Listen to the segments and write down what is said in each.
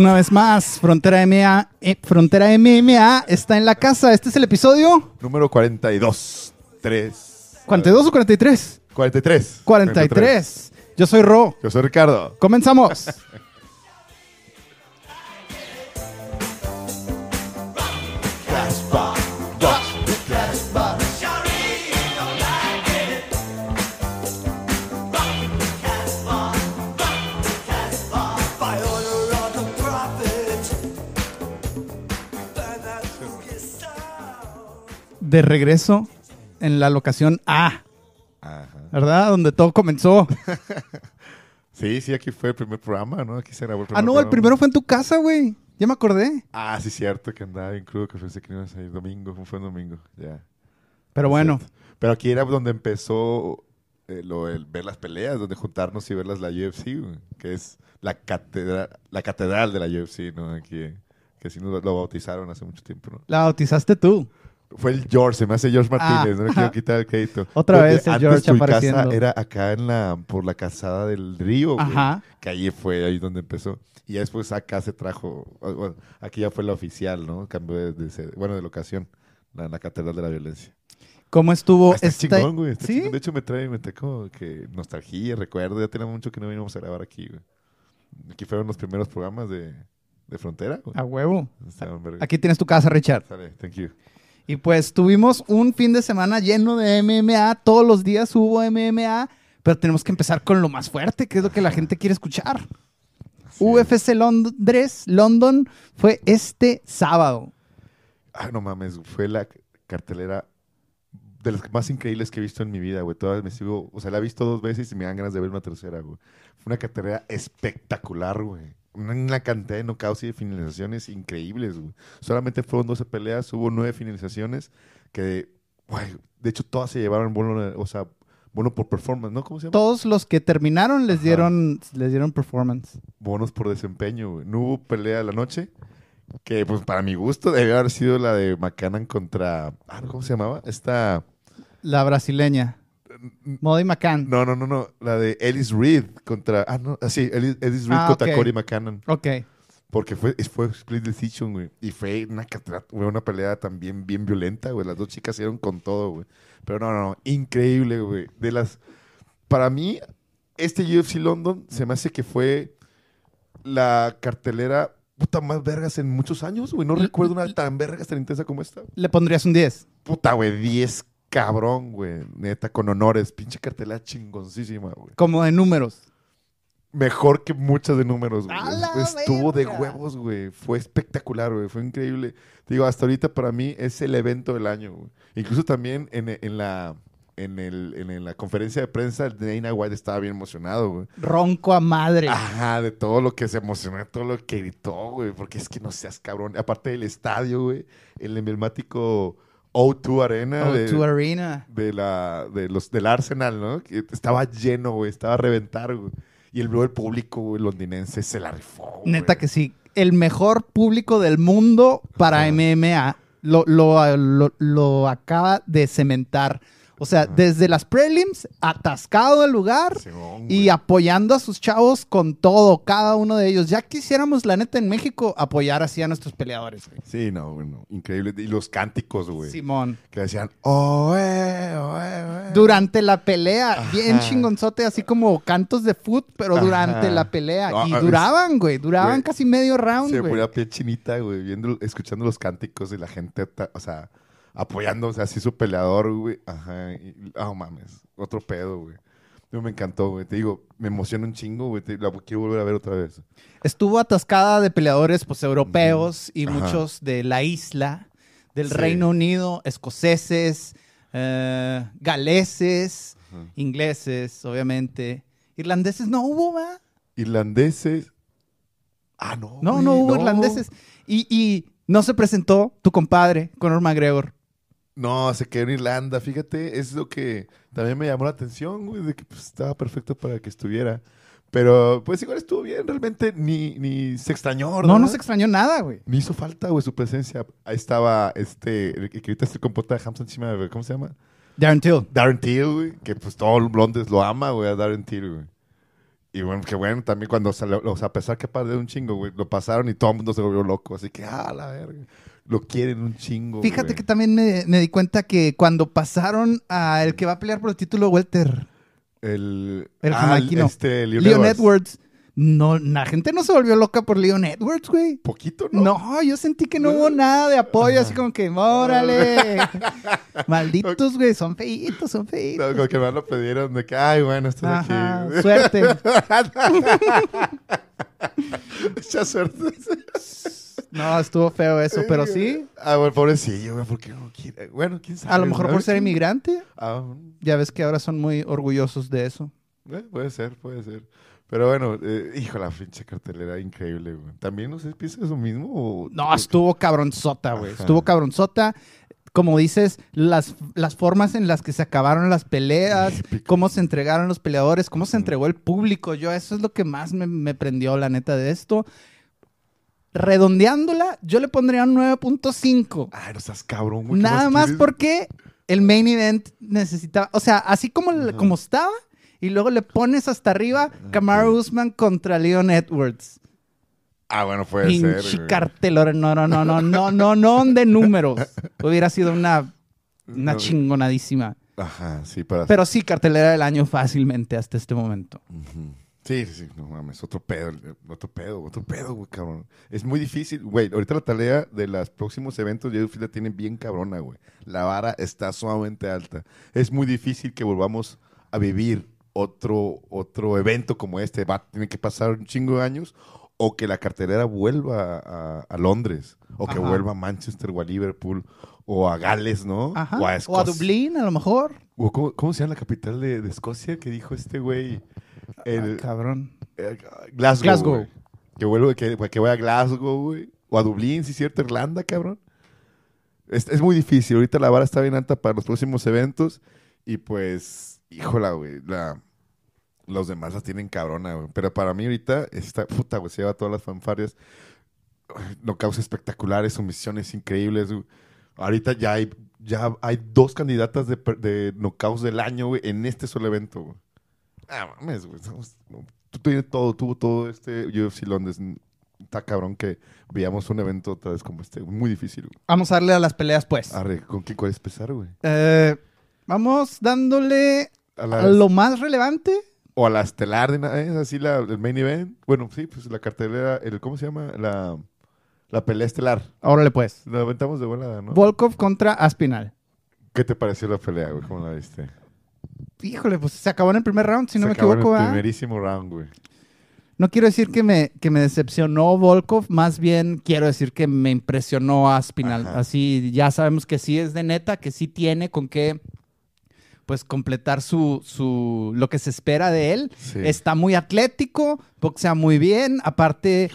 Una vez más, Frontera MMA, eh, Frontera MMA está en la casa. Este es el episodio Número 42. 3. 42 o 43. 43. 43. Yo soy Ro. Yo soy Ricardo. Comenzamos. De regreso en la locación A, Ajá. ¿verdad? Donde todo comenzó. Sí, sí, aquí fue el primer programa, ¿no? Aquí se grabó el primer Ah, no, el primero fue en tu casa, güey. Ya me acordé. Ah, sí, cierto, que andaba bien crudo, que pensé que ibas a ir domingo. Fue un domingo, ya. Pero bueno, Cierto. Pero aquí era donde empezó eh, lo, el ver las peleas, donde juntarnos y verlas la UFC, güey, que es la catedral, la catedral de la UFC, ¿no? Aquí, que así nos lo bautizaron hace mucho tiempo, ¿no? la bautizaste tú. Fue el George, se me hace George Martínez, no le quiero quitar el crédito. Otra vez el antes George tu apareciendo. casa era acá en la, por la casada del río, güey, Ajá. que ahí fue ahí donde empezó. Y ya después acá se trajo, bueno, aquí ya fue la oficial, ¿no? Cambió de, bueno, de locación, la, la catedral de la violencia. ¿Cómo estuvo Ah, Está chingón, güey. está ¿Sí? chingón. De hecho, me trae, me trae como que nostalgia, recuerdo. Ya tenemos mucho que no venimos a grabar aquí, güey. Aquí fueron los primeros programas de, de Frontera, güey. A huevo. Aquí tienes tu casa, Richard. Sale, thank you. Y pues tuvimos un fin de semana lleno de MMA. Todos los días hubo MMA. Pero tenemos que empezar con lo más fuerte, que es lo que la gente quiere escuchar. Sí. UFC Londres, London fue este sábado. Ay, no mames, fue la cartelera de las más increíbles que he visto en mi vida, güey. Todas me sigo, o sea, la he visto dos veces y me dan ganas de ver una tercera, güey. Fue una cartelera espectacular, güey. Una, cantidad de knockouts y de finalizaciones increíbles, güey. Solamente fueron 12 peleas, hubo 9 finalizaciones que, güey, de hecho todas se llevaron bono, o sea, bono por performance, ¿no? ¿Cómo se llama? Todos los que terminaron les Ajá. dieron, les dieron performance. bonos por desempeño, güey. No hubo pelea de la noche, que pues para mi gusto debió haber sido la de McCannon contra, ah, ¿cómo se llamaba? Esta, La brasileña. Modi McCann. no, no, no, no, la de Ellis Reed contra, ah, no, ah, sí, Ellis, Ellis Reed Ah, contra ok. Cory McCannon, Ok. porque fue, fue split decision, güey, y fue una, güey, una pelea también bien violenta, güey, las dos chicas se dieron con todo, güey, pero no, no, no, increíble, güey, de las, para mí, este UFC London se me hace que fue la cartelera puta más vergas en muchos años, güey. No recuerdo una tan vergas, tan intensa como esta. Le pondrías un 10. Puta, güey, 10 cabrón, güey. Neta, con honores. Pinche cartelera chingoncísima, güey. Como de números. Mejor que muchas de números, güey. ¡A la Estuvo de huevos, güey. Fue espectacular, güey. Fue increíble. Digo, hasta ahorita para mí es el evento del año, güey. Incluso también en, en la... En, el, en la conferencia de prensa, Dana White estaba bien emocionado, güey. Ronco a madre. Ajá, de todo lo que se emocionó, de todo lo que gritó, güey, porque es que no seas cabrón. Aparte del estadio, güey, el emblemático O2 Arena O2 de, Arena. de la, de los, del Arsenal, ¿no? Que estaba lleno, güey, estaba a reventar, güey. Y el, el público, güey, londinense se la rifó, güey. Neta que sí. El mejor público del mundo para. MMA lo, lo, lo- lo acaba de cementar. O sea, desde las prelims, atascado el lugar Simón, y apoyando a sus chavos con todo, cada uno de ellos. Ya quisiéramos, la neta, en México apoyar así a nuestros peleadores. güey. Sí, no, bueno, increíble. Y los cánticos, güey. Simón. Que decían, oh, eh, oh, eh, eh". Durante la pelea, Ajá. bien chingonzote, así como cantos de foot, pero Ajá. durante la pelea. No, y duraban, güey, duraban güey, casi medio round, Se güey. ponía piel chinita, güey, viendo, escuchando los cánticos de la gente, o sea, apoyándose así su peleador, güey. Ajá. Y, oh, mames. Otro pedo, güey. Yo me encantó, güey. Te digo, me emociona un chingo, güey. te- La quiero volver a ver otra vez. Estuvo atascada de peleadores pues, europeos y Ajá. muchos de la isla, del Sí. Reino Unido, escoceses, eh, galeses, Ajá. ingleses, obviamente. Irlandeses no hubo, ¿va? Irlandeses. Ah, no. No, güey, no hubo irlandeses. Y, y no se presentó tu compadre, Conor McGregor. No, se quedó en Irlanda, fíjate, es lo que también me llamó la atención, güey, de que pues, estaba perfecto para que estuviera. Pero pues igual estuvo bien, realmente ni, ni se extrañó, ¿verdad? No, no se extrañó nada, güey. Ni hizo falta, güey, su presencia. Ahí estaba este, el que ahorita está con pota de Hampton encima, ¿cómo se llama? Darren Till. Darren Till, güey, que pues todo Londres lo ama, güey, a Darren Till, güey. Y bueno, que bueno, también cuando salió, o sea, a pesar que de un chingo, güey, lo pasaron y todo el mundo se volvió loco. Así que, ah, la verga. Lo quieren un chingo. Fíjate güey. que también me, me di cuenta que cuando pasaron a el que va a pelear por el título Welter, El, El ah. Este, Leon, Leon Edwards. Edwards, no, la gente no se volvió loca por Leon Edwards, güey. Poquito, ¿no? No, yo sentí que no hubo nada de apoyo, así como que, órale. Malditos, güey, son feitos, son No, feitos. como que más lo pidieron de que, ay, bueno, estoy Ajá, aquí. suerte. Mucha suerte. No, estuvo feo eso, pero sí. Ah, bueno, pobrecillo, güey, porque no quiere. Bueno, quién sabe. A lo mejor por ser inmigrante. Ah, Ya ves que ahora son muy orgullosos de eso. eh, puede ser, puede ser. Pero bueno, eh, hijo, la pinche cartelera increíble, güey. ¿También no se piensa eso mismo? O... No, estuvo cabronzota, güey. Ajá. Estuvo cabronzota. Como dices, las, las formas en las que se acabaron las peleas, Épico. cómo se entregaron los peleadores, cómo se entregó el público. Yo, eso es lo que más me, me prendió, la neta, de esto. Redondeándola, yo le pondría un 9.5. Ay, no seas cabrón, güey. ¿qué Nada más quieres? porque el main event necesitaba, o sea, así como, Ajá. como estaba, y luego le pones hasta arriba Kamaru Usman contra Leon Edwards. Ah, bueno, puede ser. Pinche güey. cartelora. No, no, no, no, no, no, no de números. Hubiera sido una, una No. chingonadísima. Ajá, sí, para. Pero sí, cartelera del año fácilmente hasta este momento. Ujú. Sí, sí, sí, no mames, otro pedo, otro pedo, otro pedo, güey, cabrón. Es muy difícil, güey, ahorita la tarea de los próximos eventos de UFC la tienen bien cabrona, güey. La vara está sumamente alta. Es muy difícil que volvamos a vivir otro, otro evento como este. Va, tiene que pasar un chingo de años o que la cartelera vuelva a, a Londres o que vuelva a Manchester o a Liverpool o a Gales, ¿no? Ajá. O a O a. Dublín, a lo mejor. O ¿Cómo, cómo se llama la capital de, de Escocia que dijo este güey? El- Ah, cabrón. eh, Glasgow. Que, vuelva, que, que vaya a Glasgow, güey. O a Dublín, si es cierto, Irlanda, cabrón. Es, es muy difícil. Ahorita la vara está bien alta para los próximos eventos. Y pues, híjola, güey. La, los demás las tienen cabrona, güey. Pero para mí ahorita, esta puta, güey, se lleva todas las fanfarias. Knockouts espectaculares, sumisiones increíbles, güey. Ahorita ya hay, ya hay dos candidatas de, de knockouts del año, güey, en este solo evento, güey. Ah, mames, güey. tienes todo, tuvo todo este UFC Londres. Está cabrón que veamos un evento otra vez como este. Muy difícil, güey. Vamos a darle a las peleas, pues. Arre, ¿con qué cuál empezar, güey? Eh, vamos dándole A lo más relevante. O a la estelar de vez, así la, el main event. Bueno, sí, pues la cartelera, el, ¿cómo se llama? La, la pelea estelar. Órale, pues. La aventamos de volada, ¿no? Volkov contra Aspinal. ¿Qué te pareció la pelea, güey? ¿Cómo la viste? Híjole, pues se acabó en el primer round, si no me acabó en equivoco, el primerísimo round, güey. No quiero decir que me, que me decepcionó Volkov, más bien quiero decir que me impresionó Aspinal. Ajá. Así ya sabemos que sí es de neta, que sí tiene con qué pues completar su, su lo que se espera de él. Sí. Está muy atlético, boxea muy bien, aparte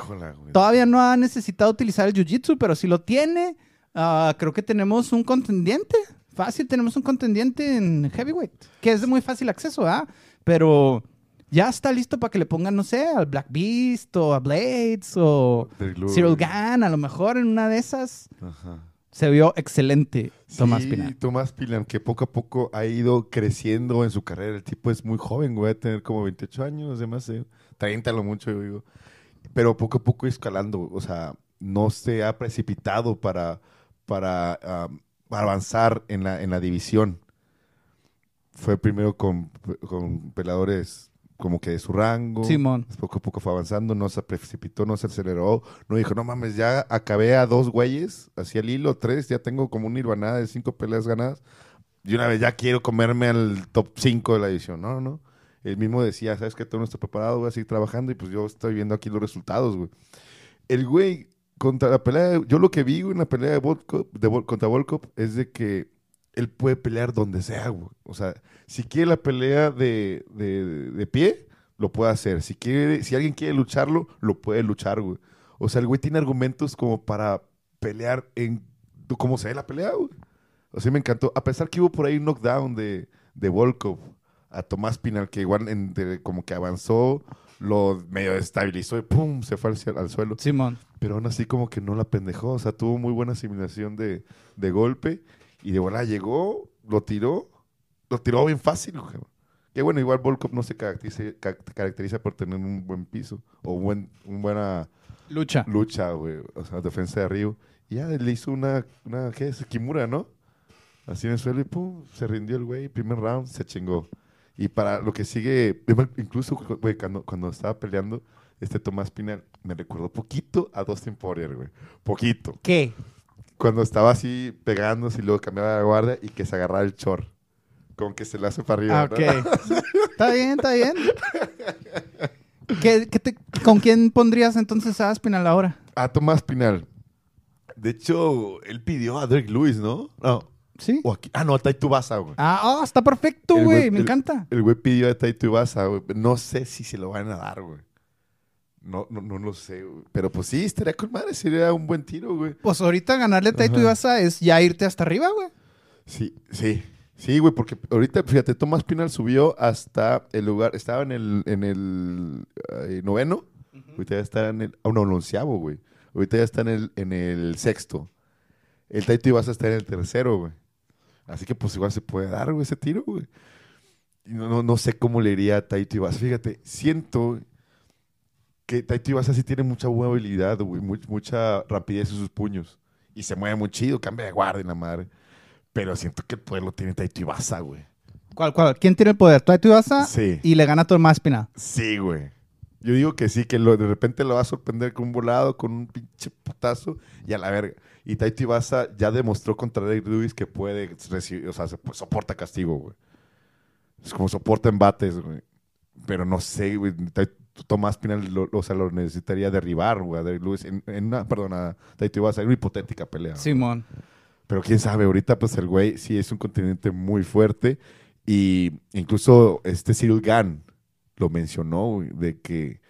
todavía no ha necesitado utilizar el jiu-jitsu, pero si lo tiene, ah, creo que tenemos un contendiente. Fácil, tenemos un contendiente en heavyweight, que es de muy fácil acceso, ¿ah? Pero ya está listo para que le pongan, no sé, al Black Beast o a Blades o. Cyril Gann, a lo mejor en una de esas. Ajá. Se vio excelente Tomás sí, Pinal. Tomás Pilan, que poco a poco ha ido creciendo en su carrera. El tipo es muy joven, güey, a tener como 28 años, además, eh, 30 a lo mucho, yo digo. Pero poco a poco escalando, o sea, no se ha precipitado para, para, para avanzar en la, en la división. Fue primero con, con peleadores como que de su rango. Simón. Poco a poco fue avanzando, no se precipitó, no se aceleró, no dijo, no mames, ya acabé a dos güeyes, así al hilo, tres, ya tengo como una nirvanada de cinco peleas ganadas, y una vez ya quiero comerme al top 5 de la división. No, no. Él mismo decía, sabes que tú no estás preparado, voy a seguir trabajando, y pues yo estoy viendo aquí los resultados, güey. El güey, contra la pelea, yo lo que vi en la pelea de Volkov, de contra Volkov es de que él puede pelear donde sea, güey. O sea, si quiere la pelea de, de, de pie, lo puede hacer. Si quiere, si alguien quiere lucharlo, lo puede luchar, güey. O sea, el güey tiene argumentos como para pelear en como sea la pelea, güey. O sea, me encantó. A pesar que hubo por ahí un knockdown de, de Volkov a Tomás Pinal, que igual en- como que avanzó, lo medio desestabilizó y ¡pum! se fue al, al suelo. Simón. Pero aún así como que no la pendejó. O sea, tuvo muy buena asimilación de, de golpe. Y de volada llegó, lo tiró. Lo tiró bien fácil, güey. Que bueno, igual Volkov no se caracteriza, ca- caracteriza por tener un buen piso o un buen, un buena Lucha. lucha, güey. O sea, defensa de Ryu. Y ya le hizo una, una ¿qué es? Kimura, ¿no? Así en el suelo y pum, se rindió el güey. Primer round, se chingó. Y para lo que sigue, incluso, güey, cuando, cuando estaba peleando, este Tomás Pinal me recordó poquito a Dustin Poirier, güey. Poquito. ¿Qué? Cuando estaba así pegándose y luego cambiaba de guardia y que se agarraba el chor. Con que se le hace para arriba. Ah, ¿no? ok. está bien, está bien. ¿Qué, qué te- ¿Con quién pondrías entonces a Aspinal ahora? A Tomás Pinal. De hecho, él pidió a Derek Lewis, ¿no? No. ¿Sí? O aquí- ah, no, Taito Ibasa, güey. Ah, oh, está perfecto, güey. Me el- encanta. El güey pidió a Taito Ibasa, güey. No sé si se lo van a dar, güey. No, no, no lo sé, güey. Pero pues sí, estaría con madre. Sería un buen tiro, güey. Pues ahorita ganarle a Taito. Ibasa es ya irte hasta arriba, güey. Sí, sí. Sí, güey, porque ahorita, fíjate, Tomás Pinal subió hasta el lugar, estaba en el, en el eh, noveno, ahorita ya está en el, ah, no, el onceavo, güey. Ahorita ya está en el, en el sexto. El Taito Ibasa está en el tercero, güey. Así que pues igual se puede dar, güey, ese tiro, güey. No, no, no sé cómo le iría a Taito Ibasa. Fíjate, siento que Taito Ibasa sí tiene mucha habilidad, güey, mu- mucha rapidez en sus puños. Y se mueve muy chido, cambia de guardia y la madre. Pero siento que el poder lo tiene Taito Ibasa, güey. ¿Cuál, cuál? ¿Quién tiene el poder? Taito Ibasa Sí. y le gana a Tomás Aspinal. Sí, güey. Yo digo que sí, que lo, de repente lo va a sorprender con un volado, con un pinche putazo y a la verga. Y Taito Ibasa ya demostró contra Derek Lewis que puede recibir, o sea, se- soporta castigo, güey. Es como soporta embates, güey. Pero no sé, güey. Tomás Pinal, lo, o sea, lo necesitaría derribar, güey, a Derek Lewis en, en una, perdón, a Taito Ibasa, en una hipotética pelea. güey. Simón. Pero quién sabe, ahorita pues el güey sí es un continente muy fuerte y incluso este Cyril Gann lo mencionó, güey, de que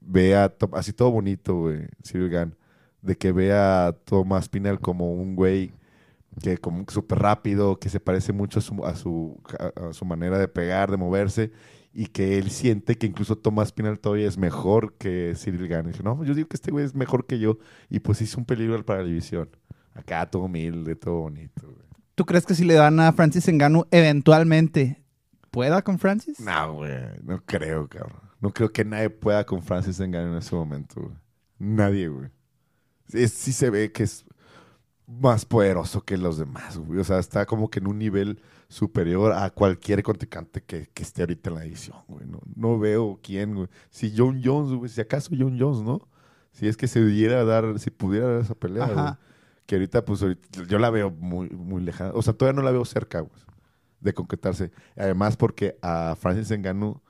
vea, así todo bonito, güey, Cyril de que vea a Tomás Pinal como un güey que como súper rápido, que se parece mucho a su, a, su, a- su manera de pegar, de moverse, y que él siente que incluso Tomás Pinal todavía es mejor que Cyril Gann. Y no, yo digo que este güey es mejor que yo, y pues hizo un peligro para la división. Acá todo humilde, todo bonito. güey. ¿Tú crees que si le dan a Francis Engano eventualmente pueda con Francis? No, güey, no creo, cabrón. No creo que nadie pueda con Francis Ngannou en ese momento, güey. Nadie, güey. Sí, sí se ve que es más poderoso que los demás, güey. O sea, está como que en un nivel superior a cualquier contrincante que, que esté ahorita en la edición, güey. No, no veo quién, güey. Si John Jones, güey, si acaso John Jones, ¿no? Si es que se diera a dar, si pudiera dar esa pelea, Ajá. güey. Que ahorita, pues, ahorita, yo la veo muy, muy lejana. O sea, todavía no la veo cerca, güey, de concretarse. Además, porque a Francis Ngannou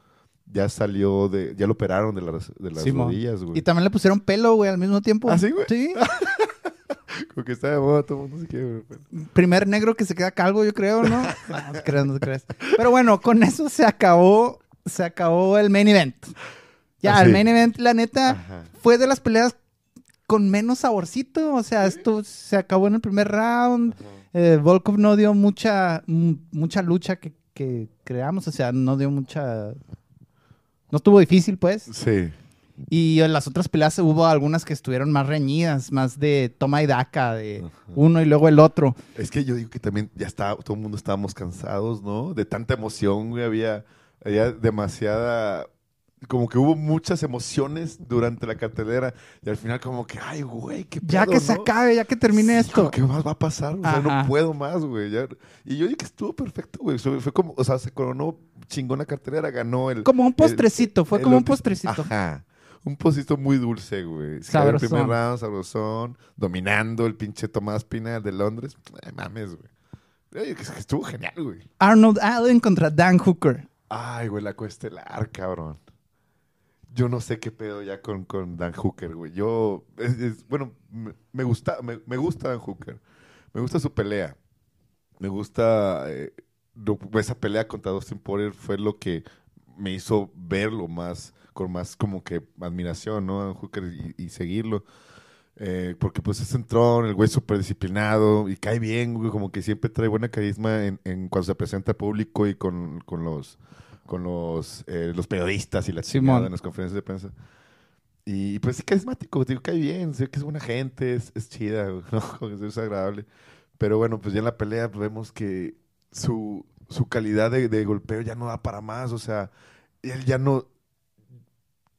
ya salió de, ya lo operaron de las, de las rodillas, güey. Y también le pusieron pelo, güey, al mismo tiempo. ¿Ah, sí, güey? Sí. Como que está de moda, todo el mundo se quiere, güey. Primer negro que se queda calvo, yo creo, ¿no? No, no te creas, no te creas. Pero bueno, con eso se acabó, se acabó el main event. Ya, Ah, el sí. main event, la neta, Ajá. fue de las peleas con menos saborcito. O sea, esto se acabó en el primer round. Eh, Volkov no dio mucha, m- mucha lucha que, que creamos. O sea, no dio mucha... No estuvo difícil, pues. Sí. Y en las otras peleas hubo algunas que estuvieron más reñidas, más de toma y daca, de uno y luego el otro. Es que yo digo que también ya está, todo el mundo estábamos cansados, ¿no? De tanta emoción, güey. Había, había demasiada. Como que hubo muchas emociones durante la cartelera. Y al final, como que, ay, güey, qué Ya pedo, que se acabe, ya que termine Sí, esto. ¿Qué más va a pasar? O sea, Ajá. no puedo más, güey. ya. Y yo digo que estuvo perfecto, güey. Fue como, o sea, se coronó chingona cartelera, ganó el. Como un el- postrecito, fue el como un postrecito. Ajá. Un postrecito muy dulce, güey. El Sabrosón. primer round, sabrosón, dominando el pinche Tomás Pina de Londres. Ay, mames, güey. Ay, que- Estuvo genial, güey. Arnold Allen contra Dan Hooker. Ay, güey, la coestelar, cabrón. Yo no sé qué pedo ya con, con Dan Hooker, güey. Yo, bueno, me, gusta, me, me gusta Dan Hooker. Me gusta su pelea. Me gusta eh, esa pelea contra Dustin Poirier fue lo que me hizo verlo más, con más como que admiración, ¿no? Dan Hooker y, seguirlo. Eh, porque pues es centrón, el güey súper disciplinado y cae bien, güey, como que siempre trae buena carisma en, en cuando se presenta al público y con, con los con los, eh, los periodistas y la chingada en las conferencias de prensa. Y pues sí, carismático, digo, cae bien, sé que es buena gente, es, es chida, ¿no? Es agradable. Pero bueno, pues ya en la pelea pues, vemos que su, su calidad de, de golpeo ya no da para más. O sea, él ya no.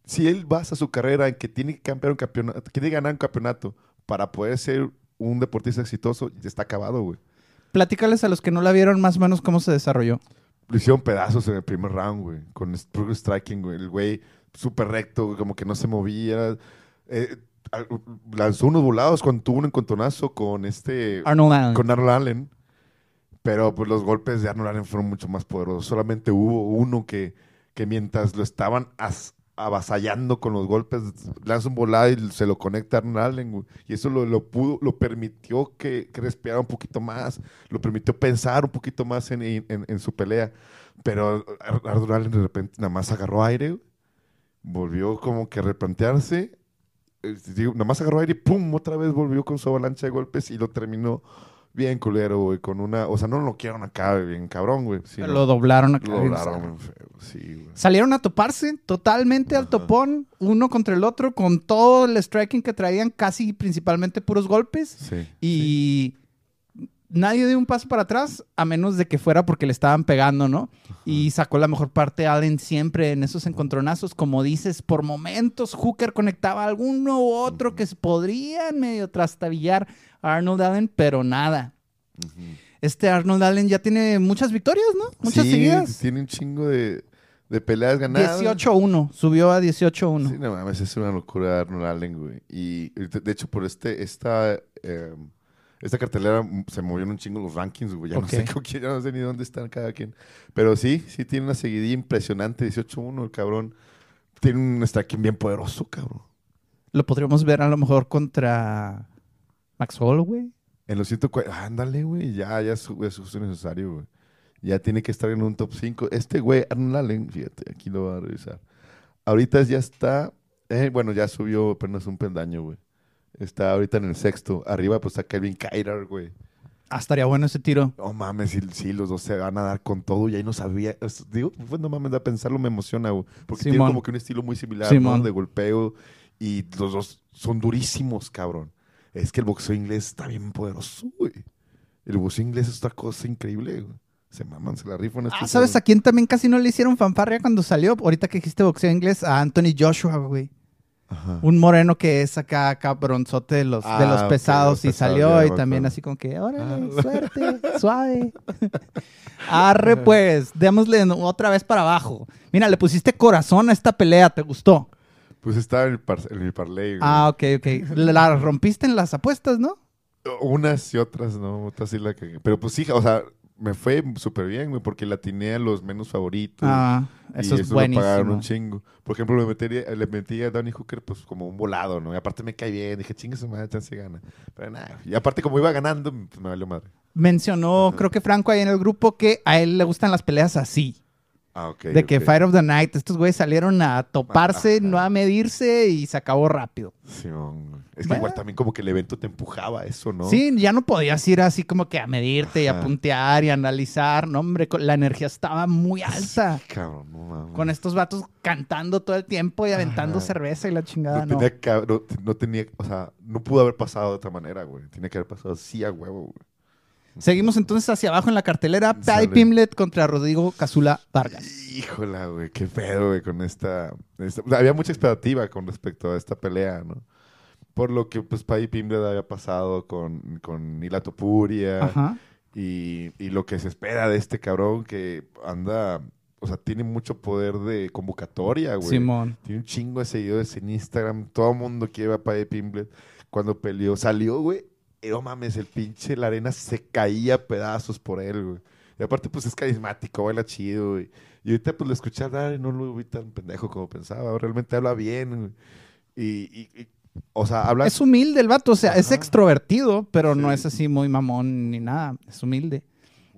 Si él basa su carrera en que tiene que campear un campeonato, tiene que ganar un campeonato para poder ser un deportista exitoso, ya está acabado, güey. Platícales a los que no la vieron más o menos cómo se desarrolló. Lo hicieron pedazos en el primer round, güey. Con puro striking, güey. El güey súper recto, güey, como que no se movía. Eh, lanzó unos volados cuando tuvo un encontronazo con este... Arnold Allen. con Arnold Allen. Pero pues los golpes de Arnold Allen fueron mucho más poderosos. Solamente hubo uno que, que mientras lo estaban as- avasallando con los golpes, lanza un volado y se lo conecta a güey. Y eso lo, lo pudo, lo permitió que, que respirara un poquito más. Lo permitió pensar un poquito más en, en- su pelea. Pero Ar- Arnold Allen de repente nada más agarró aire. Volvió como que a replantearse. Eh, nada más agarró aire y pum, otra vez volvió con su avalancha de golpes y lo terminó bien culero, güey, con una, o sea, no lo quieren acá bien cabrón, güey. sino lo doblaron acá. lo doblaron feo, sí, güey. Salieron a toparse totalmente al topón, uno contra el otro, con todo el striking que traían, casi principalmente puros golpes. Sí. Y nadie dio un paso para atrás, a menos de que fuera porque le estaban pegando, ¿no? Y sacó la mejor parte Allen siempre en esos encontronazos. Como dices, por momentos Hooker conectaba a alguno u otro que se podrían medio trastabillar a Arnold Allen, pero nada. Este Arnold Allen ya tiene muchas victorias, ¿no? Muchas Sí, seguidas. Tiene un chingo de, de peleas ganadas. 18-1, subió a 18-1. Sí, no mames, es una locura Arnold Allen, güey. Y de, de hecho, por este, esta, eh, esta cartelera mm, se movieron un chingo los rankings, güey. Ya no sé con quién, ya no sé ni dónde están cada quien. Pero sí, sí tiene una seguidilla impresionante, 18-1, el cabrón. Tiene un striking bien poderoso, cabrón. Lo podríamos ver a lo mejor contra Max Holloway. En los 140, ándale, güey, ya, ya es, es justo necesario, güey. Ya tiene que estar en un top 5. Este güey, Arnold Allen, fíjate, aquí lo voy a revisar. Ahorita ya está, eh, bueno, ya subió apenas un pendaño, güey. Está ahorita en el sexto. Arriba, pues está Kevin Kyler, güey. Ah, estaría bueno ese tiro. No mames, sí, sí, los dos se van a dar con todo y ahí no sabía. es- digo, pues no mames, da pensarlo, me emociona, güey. Porque tiene como que un estilo muy similar. ¿no? De golpeo. Y los dos son durísimos, cabrón. Es que el boxeo inglés está bien poderoso, güey. El boxeo inglés es otra cosa increíble, güey. Se maman, se la rifan. Ah, ¿Sabes a quién también casi no le hicieron fanfarria cuando salió? Ahorita que dijiste boxeo inglés, a Anthony Joshua, güey. Ajá. Un moreno que es acá cabronzote de los, de Ah, los ok, pesados y salió ya y también así como que, órale, Ah. suerte, suave. Arre pues, démosle otra vez para abajo. Mira, le pusiste corazón a esta pelea, ¿te gustó? Pues estaba en, el par- en parlay, güey. Ah, ok, ok. La rompiste en las apuestas, ¿no? Unas y otras, ¿no? Otras sí la cagué. Pero pues sí, o sea, me fue súper bien, güey, porque la atiné a los menos favoritos. Ah, eso y es me pagaron buenísimo. un chingo. Por ejemplo, le metí, le metí a Danny Hooker pues como un volado, ¿no? Y aparte me cae bien. Dije, chingue su madre, chance gana. Pero nada. Y aparte como iba ganando, pues me valió madre. Mencionó, creo que Franco ahí en el grupo, que a él le gustan las peleas así. Ah, de que. Fight of the Night, estos güeyes salieron a toparse, Ajá. no a medirse y se acabó rápido. Güey. Es que Bueno. igual también como que el evento te empujaba a eso, ¿no? Sí, ya no podías ir así como que a medirte y a puntear y a analizar. No, hombre, la energía estaba muy alta. Cabrón, no mames. Con estos vatos cantando todo el tiempo y aventando Ajá. cerveza y la chingada, no, no. tenía que- no, no tenía, o sea, no pudo haber pasado de otra manera, güey. Tenía que haber pasado así a huevo, güey. Seguimos entonces hacia abajo en la cartelera. Paddy. Pimlet contra Rodrigo Casula Vargas. Híjola, güey, qué pedo, güey, con esta, esta- Había mucha expectativa con respecto a esta pelea, ¿no? Por lo que, pues, Paddy Pimblett había pasado con, con Nila Topuria Ajá. y, y lo que se espera de este cabrón que anda, o sea, tiene mucho poder de convocatoria, güey. Simón. Tiene un chingo de seguidores en Instagram. Todo el mundo quiere a Paddy Pimblett. Cuando peleó, salió, güey. No mames, el pinche la arena se caía a pedazos por él, güey. Y aparte, pues es carismático, baila chido, güey. Y ahorita, pues lo escuché hablar y no lo vi tan pendejo como pensaba. Realmente habla bien, güey. Y, y- y, o sea, habla. Es humilde el vato, o sea, es extrovertido, pero no es así muy mamón ni nada, es humilde.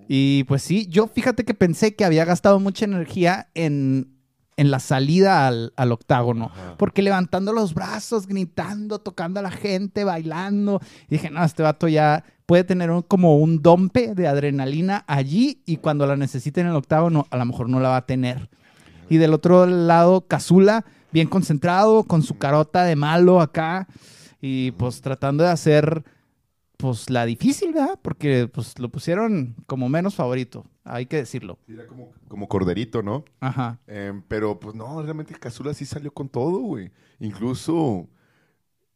Y pues sí, yo fíjate que pensé que había gastado mucha energía en, en la salida al, al octágono, Ajá. porque levantando los brazos, gritando, tocando a la gente, bailando, y dije, no, este vato ya puede tener un- como un dompe de adrenalina allí y cuando la necesite en el octágono, a lo mejor no la va a tener. Y del otro lado, Cazula, bien concentrado, con su carota de malo acá. Y pues tratando de hacer pues la difícil, ¿verdad? Porque pues lo pusieron como menos favorito, hay que decirlo. Era como, como corderito, ¿no? Ajá. Em, pero pues no, realmente Cazula sí salió con todo, güey. Incluso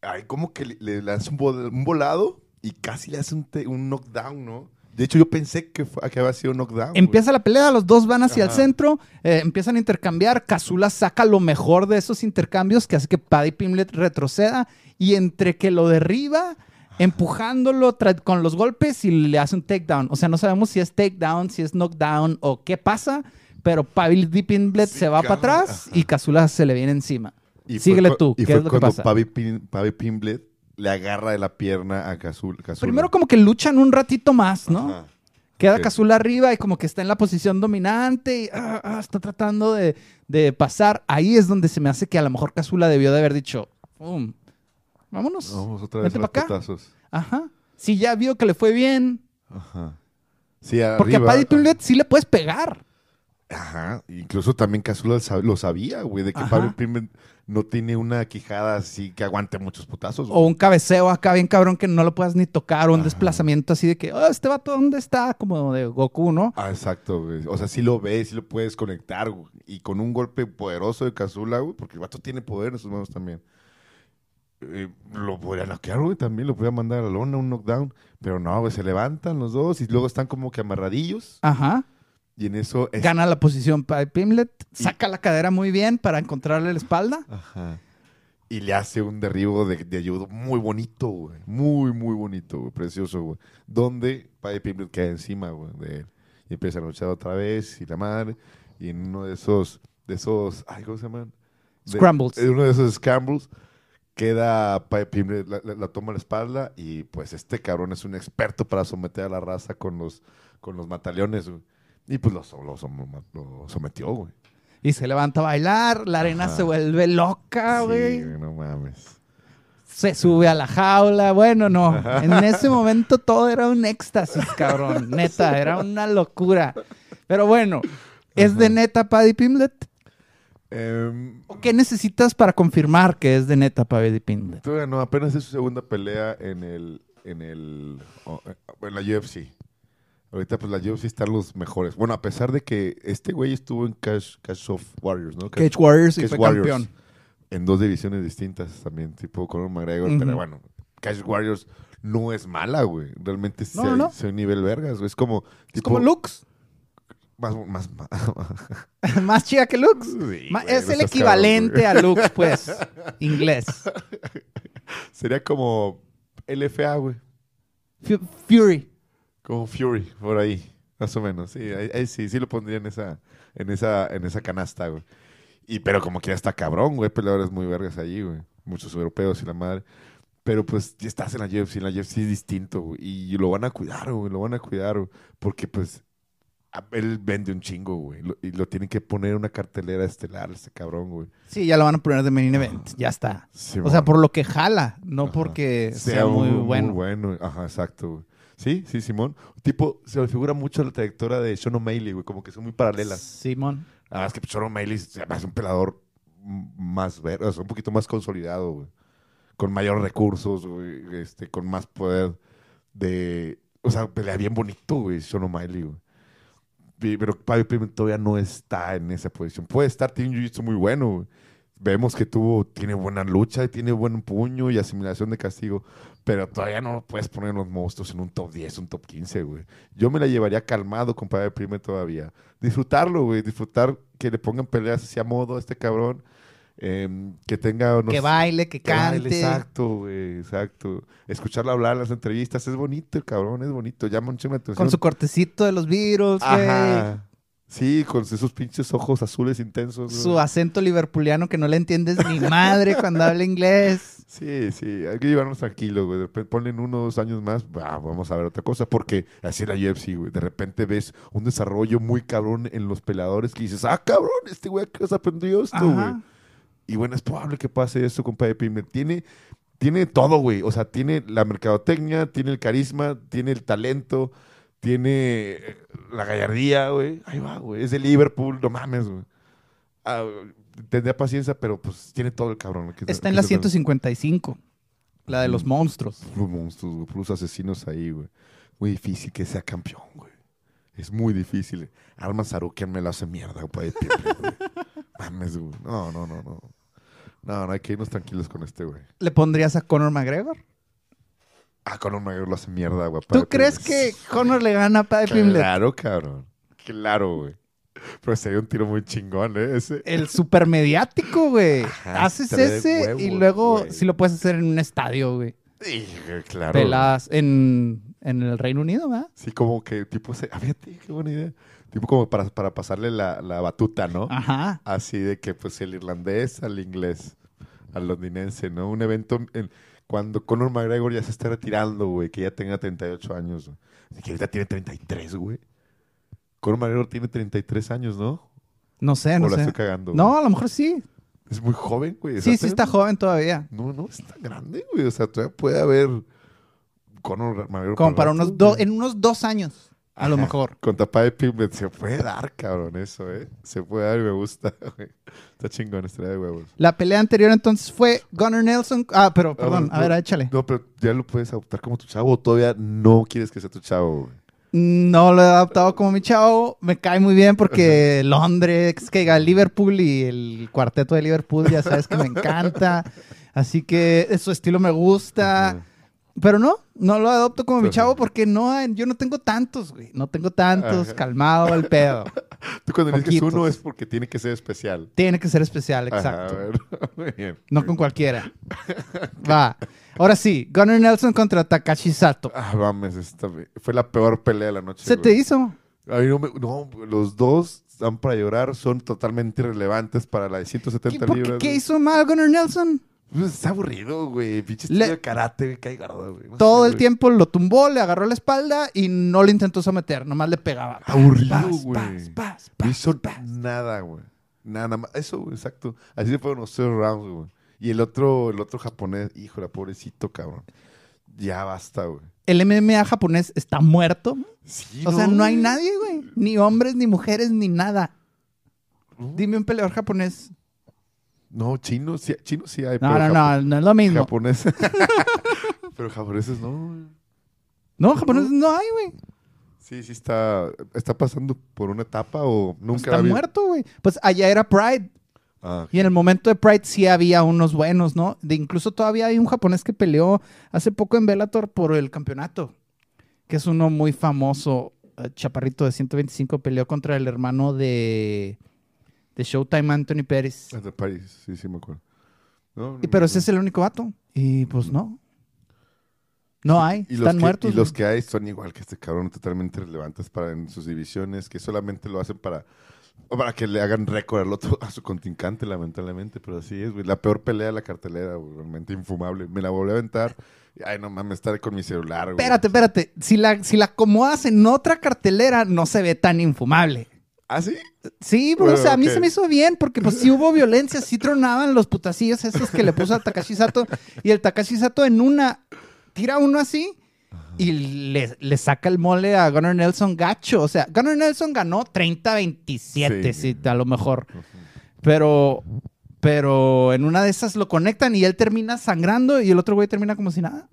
hay como que le, le lanza un, vol- un volado y casi le hace un, knockdown, ¿no? De hecho, yo pensé que, fue, que había sido knockdown. Empieza la pelea, los dos van hacia el centro, eh, empiezan a intercambiar. Cazula saca lo mejor de esos intercambios que hace que Paddy Pimlet retroceda y entre que lo derriba, empujándolo con los golpes y le hace un takedown. O sea, no sabemos si es takedown, si es knockdown o qué pasa, pero Pimlet Sí, se va cabrón. para atrás y Cazula se le viene encima. Y Síguele tú, Y ¿qué fue es lo que cuando pasa? Pavi, Pin- Pavi Pimblet le agarra de la pierna a Cazula. Primero como que luchan un ratito más, ¿no? Ajá. Queda Ok. Cazula arriba y como que está en la posición dominante y ah, ah, está tratando de, de pasar. Ahí es donde se me hace que a lo mejor Cazula debió de haber dicho, "Um, vámonos. Vamos otra vez Vente a los pa' acá. putazos. Ajá. Si ya vio que le fue bien. Ajá. Sí, Porque a Paddy Pimlet sí le puedes pegar. Ajá. Incluso también Cazula lo sabía, güey, de que Ajá. Pavi Pimblet no tiene una quijada así que aguante muchos putazos. O güey. un cabeceo acá bien cabrón que no lo puedas ni tocar. O un Ajá. desplazamiento así de que, oh, este vato, ¿dónde está? Como de Goku, ¿no? Ah, exacto, güey. O sea, sí lo ves, sí lo puedes conectar, güey. Y con un golpe poderoso de Cazula, güey, porque el vato tiene poder en sus manos también. Eh, lo podría noquear, güey, también. Lo podría mandar a la lona, un knockdown. Pero no, güey, se levantan los dos y luego están como que amarradillos. Ajá. Y en eso... es- Gana la posición Paddy Pimlet. Saca la cadera muy bien para encontrarle la espalda. Ajá. Y le hace un derribo de, de ayudo muy bonito, güey. Muy, muy bonito, güey. Precioso, güey. Donde Paddy Pimblett queda encima, güey, de él. Y empieza a luchar otra vez y la madre. Y en uno de esos, de esos, ay, ¿cómo se llaman? De- Scrambles. En uno de esos scrambles queda la, la- la toma a la espalda y pues este cabrón es un experto para someter a la raza con los, con los mataleones, güey. Y pues lo, lo som- lo sometió, güey. Y se levanta a bailar, la arena Ajá. se vuelve loca, Sí, güey. güey, no mames. se sube a la jaula. Bueno, no. En ese momento todo era un éxtasis, cabrón. Neta, era una locura. Pero bueno, ¿es de neta Paddy Pimlet? Em, ¿O qué necesitas para confirmar que es de neta Paddy Pimlet? Todavía no, apenas es su segunda pelea en el, en el, eh, en la UFC. Ahorita pues la UFC están los mejores. Bueno, a pesar de que este güey estuvo en Cash, Cash of Warriors, ¿no? Cage Warriors y Cage fue Warriors. campeón. En dos divisiones distintas también, tipo Conor McGregor. Pero bueno, Cash Warriors no es mala, güey. Realmente No, hay, no. hay nivel vergas, güey. Es como... Es tipo, como Lux. Más, más, más- Más chida que Lux. Sí, Ma- güey, es no el equivalente cabrón, a Lux, pues. Inglés. Sería como LFA, güey. Fu- Fury. Como Fury, por ahí, más o menos. Sí, ahí, ahí sí, sí lo pondría en esa, en esa, en esa canasta, güey. Y pero como que ya está cabrón, güey, peleadores muy vergas allí, güey. Muchos europeos y la madre. Pero pues ya estás en la UFC, en la UFC es distinto, güey. Y lo van a cuidar, güey, lo van a cuidar, güey. Porque pues él vende un chingo, güey. lo- Y lo tienen que poner en una cartelera estelar, ese cabrón, güey. Sí, ya lo van a poner de main event. Ya está. Sí, O sea, por lo que jala, no Ajá. porque sea, muy, bueno. bueno. Ajá, exacto, güey. Sí, sí, Simón. Tipo, se me figura mucho la trayectoria de Sean O'Malley, güey. Como que son muy paralelas. Simón. Nada más que Sean O'Malley hace un pelador más ver, o sea, un poquito más consolidado, güey. Con mayores recursos, güey. Este, con más poder de... O sea, pelea bien bonito, güey, Sean O'Malley, güey. Pero Paddy Pimblett todavía no está en esa posición. Puede estar, tiene un jiu-jitsu muy bueno. Vemos que tuvo, tiene buena lucha tiene buen puño y asimilación de castigo. Pero todavía no lo puedes poner los monstruos en un top 10, un top 15, güey. Yo me la llevaría calmado con Paddy Pimblett todavía. Disfrutarlo, güey. Disfrutar que le pongan peleas así a modo a este cabrón. Em, que tenga... que baile, que que baile, cante. exacto, güey, exacto. Escucharlo hablar en las entrevistas es bonito, el cabrón, es bonito. Llama mucho la atención. Con su cortecito de los virus, güey. Sí, con esos pinches ojos azules intensos. güey. Su acento liverpuliano que no le entiendes ni madre cuando habla inglés. Sí, sí, hay que llevarnos tranquilos, güey. De repente ponen uno o dos años más, bah, vamos a ver otra cosa. Porque así es la UFC, güey. De repente ves un desarrollo muy cabrón en los peleadores que dices, ah, cabrón, este güey que has aprendido esto, güey. Y bueno, es probable que pase eso con Paddy Pimblett. Tiene, tiene todo, güey. O sea, tiene la mercadotecnia, tiene el carisma, tiene el talento, tiene eh, la gallardía, güey. Ahí va, güey. Es de Liverpool, no mames, güey. Ah, tendría paciencia, pero pues tiene todo el cabrón. que- Está que en la se- 155. La de los monstruos. Puros monstruos, güey, puros asesinos ahí, güey. Muy difícil que sea campeón, güey. Es muy difícil. Arman Sarukian me lo hace mierda, güey. Mames, güey. No, no, no, no. No, no, hay que irnos tranquilos con este, güey. ¿Le pondrías a Conor McGregor? Ah, Conor McGregor lo hace mierda, güey. ¿Tú Padre crees que Conor le gana a Paddy Pimblett? Claro, cabrón. Claro, güey. Pero sería un tiro muy chingón, ¿eh? Ese. El super mediático, güey. Ajá, Haces ese y luego sí lo puedes hacer en un estadio, güey. Sí, claro. Peladas en, en el Reino Unido, ¿verdad? Sí, como que tipo... Se... Ah, fíjate, qué buena idea. Tipo como para, para pasarle la, la batuta, ¿no? Ajá. Así de que pues el irlandés al inglés, al londinense, ¿no? Un evento en- cuando Conor McGregor ya se está retirando, güey, que ya tenga 38 años. Y que ahorita tiene 33, güey. Conor McGregor tiene 33 años, ¿no? No sé, o no la sé. estoy cagando. güey? No, a lo mejor sí. Es muy joven, güey. Sí, sí está joven todavía. No, no, está grande, güey. O sea, todavía puede haber Conor McGregor. Como para rato, unos dos, en unos dos años, a lo Ajá. mejor. Con tapa de Pimblett se puede dar, cabrón, eso, ¿eh? Se puede dar y me gusta, güey. Está chingón, estrella de huevos. La pelea anterior entonces fue Gunnar Nelson. Ah, pero perdón, Ah, a ver, no, échale. No, pero ya lo puedes adoptar como tu chavo o todavía no quieres que sea tu chavo, güey. No lo he adaptado como mi chavo. Me cae muy bien porque Londres, que diga, Liverpool y el cuarteto de Liverpool, ya sabes que me encanta. Así que su estilo me gusta. Pero no, no lo adopto como mi chavo porque no, hay- yo no tengo tantos, güey. No tengo tantos, Ajá. calmado el pedo. Tú cuando dices uno es porque tiene que ser especial. Tiene que ser especial, Ajá, exacto. a ver. Muy bien. No con cualquiera. Va. Ahora sí, Gunnar Nelson contra Takashi Sato. Ah, mames, esta fue la peor pelea de la noche. ¿Se te hizo? A mí no, me- no, los dos están para llorar, son totalmente irrelevantes para la de ¿Qué, 170 por qué- libras. qué hizo mal Gunnar Nelson? Pues está aburrido, güey. Pinche Le- de karate, güey, cae gordo, güey. No Todo sé, el güey. tiempo lo tumbó, le agarró la espalda y no le intentó someter, nomás le pegaba. Aburrido, Paz, güey. paz, paz, No hizo nada, güey. Nada más. Eso, güey, exacto. Así se fueron los tres rounds, güey. Y el otro, el otro japonés, híjole, pobrecito, cabrón. Ya basta, güey. El MMA japonés está muerto. Sí, O sea, no hay nadie, güey. Ni hombres, ni mujeres, ni nada. Dime un peleador japonés. No, chinos sí, chinos sí hay. No, pero no, no, no es lo mismo. Japoneses. pero japoneses no, güey. No, japonés no hay, güey. Sí, sí está, está pasando por una etapa o nunca Está ha habido- muerto, güey. Pues allá era Pride. Ah, Y en el momento de Pride sí había unos buenos, ¿no? De incluso todavía hay un japonés que peleó hace poco en Bellator por el campeonato, que es uno muy famoso, eh, chaparrito de 125, peleó contra el hermano de, de Showtime, Anthony Pérez. de París, sí, sí me acuerdo. No, Y, pero ese es el único vato. Y pues no. No hay, Y los, están que, muertos. y los que hay son igual que este cabrón, totalmente relevantes para en sus divisiones, que solamente lo hacen para, para que le hagan récord al otro, a su contrincante, lamentablemente. Pero así es, güey. La peor pelea de la cartelera, güey, realmente infumable. Me la volví a aventar. y, Ay, no mames, estar con mi celular, güey. Espérate, espérate. Si la, si la acomodas en otra cartelera, no se ve tan infumable. ¿Ah, sí? Sí, bro, Bueno, o sea, a mí se me hizo bien porque pues sí hubo violencia, sí tronaban los putacillos esos que le puso al Takashi Sato y el Takashi Sato en una tira uno así y le, le saca el mole a Gunnar Nelson gacho, o sea, Gunnar Nelson ganó 30-27, Sí. sí, a lo mejor, pero pero en una de esas lo conectan y él termina sangrando y el otro güey termina como si nada.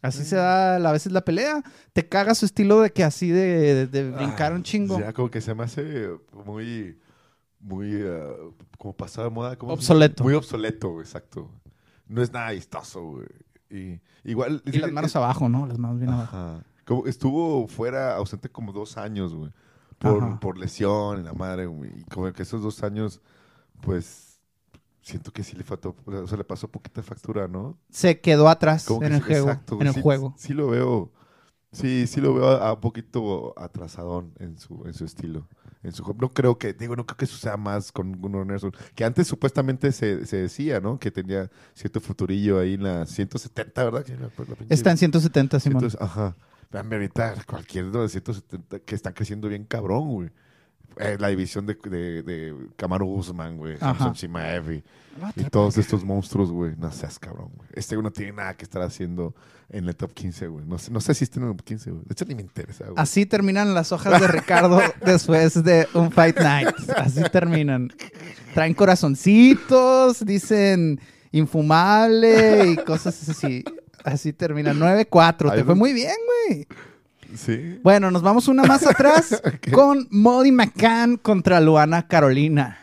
Así se da a veces la pelea. Te caga su estilo de que así de, de brincar Ah, un chingo. Ya, como que se me hace muy, muy, eh, como pasado de moda. ¿cómo se Obsoleto. Muy obsoleto, exacto. No es nada vistoso, güey. Y, igual. Y las manos abajo, ¿no? Las manos bien abajo. Como estuvo fuera, ausente como dos años, güey. Por, por lesión y la madre, güey. Y como que esos dos años, pues, siento que sí le faltó, o sea, le pasó poquita factura, ¿no? Se quedó atrás Como en que el sí- juego. exacto, en el Sí- juego. Sí lo veo, sí, sí lo veo a, a un poquito atrasadón en su, en su estilo. En su, no creo que, digo, no creo que eso sea más con Gunnar Nelson. Que antes supuestamente se, se decía, ¿no? Que tenía cierto futurillo ahí en la 170, ¿verdad? Que la- la pinche- Está en 170, Simón. entonces, ajá. Vean, ahorita cualquier de los 170 que están creciendo bien cabrón, güey. Eh, la división de, de, de Kamaru Usman, güey. Samson y, y todos estos monstruos, güey. No seas cabrón, güey. Este güey no tiene nada que estar haciendo en el top 15, güey. No sé, no sé si está en el top 15, güey. De hecho, ni me interesa, güey. Así terminan las hojas de Ricardo después de un Fight Night. Así terminan. Traen corazoncitos, dicen infumable y cosas así. Así termina. 9-4. Ay, Te fue muy bien, güey. Sí. Bueno, nos vamos una más atrás con Molly McCann contra Luana Carolina.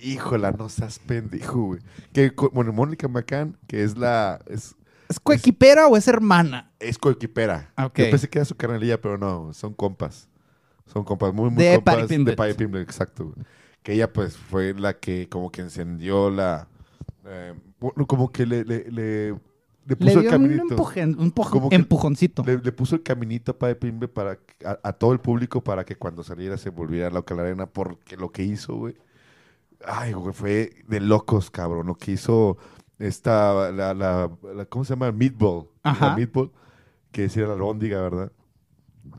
Híjola, no seas pendejo, güey. Que, bueno, Mónica McCann, que es la... Es, ¿Es coequipera o es hermana? es coequipera. Ok. Yo pensé que era su carnalilla, pero no, son compas. Son compas, muy, muy De compas. De Pimblett, exacto. güey. Que ella, pues, fue la que como que encendió la... eh, como que le, le, le, le puso el dio un, caminito. un puj- Como que- empujoncito. Le, le puso el caminito a Patty Pimblett para a, a todo el público para que cuando saliera se volviera loca la arena porque lo que hizo, güey. Ay, güey, fue de locos, cabrón. Lo que hizo esta, la, la, la- ¿cómo se llama? Meatball. Ajá. La meatball, que decía la lóndiga, ¿verdad?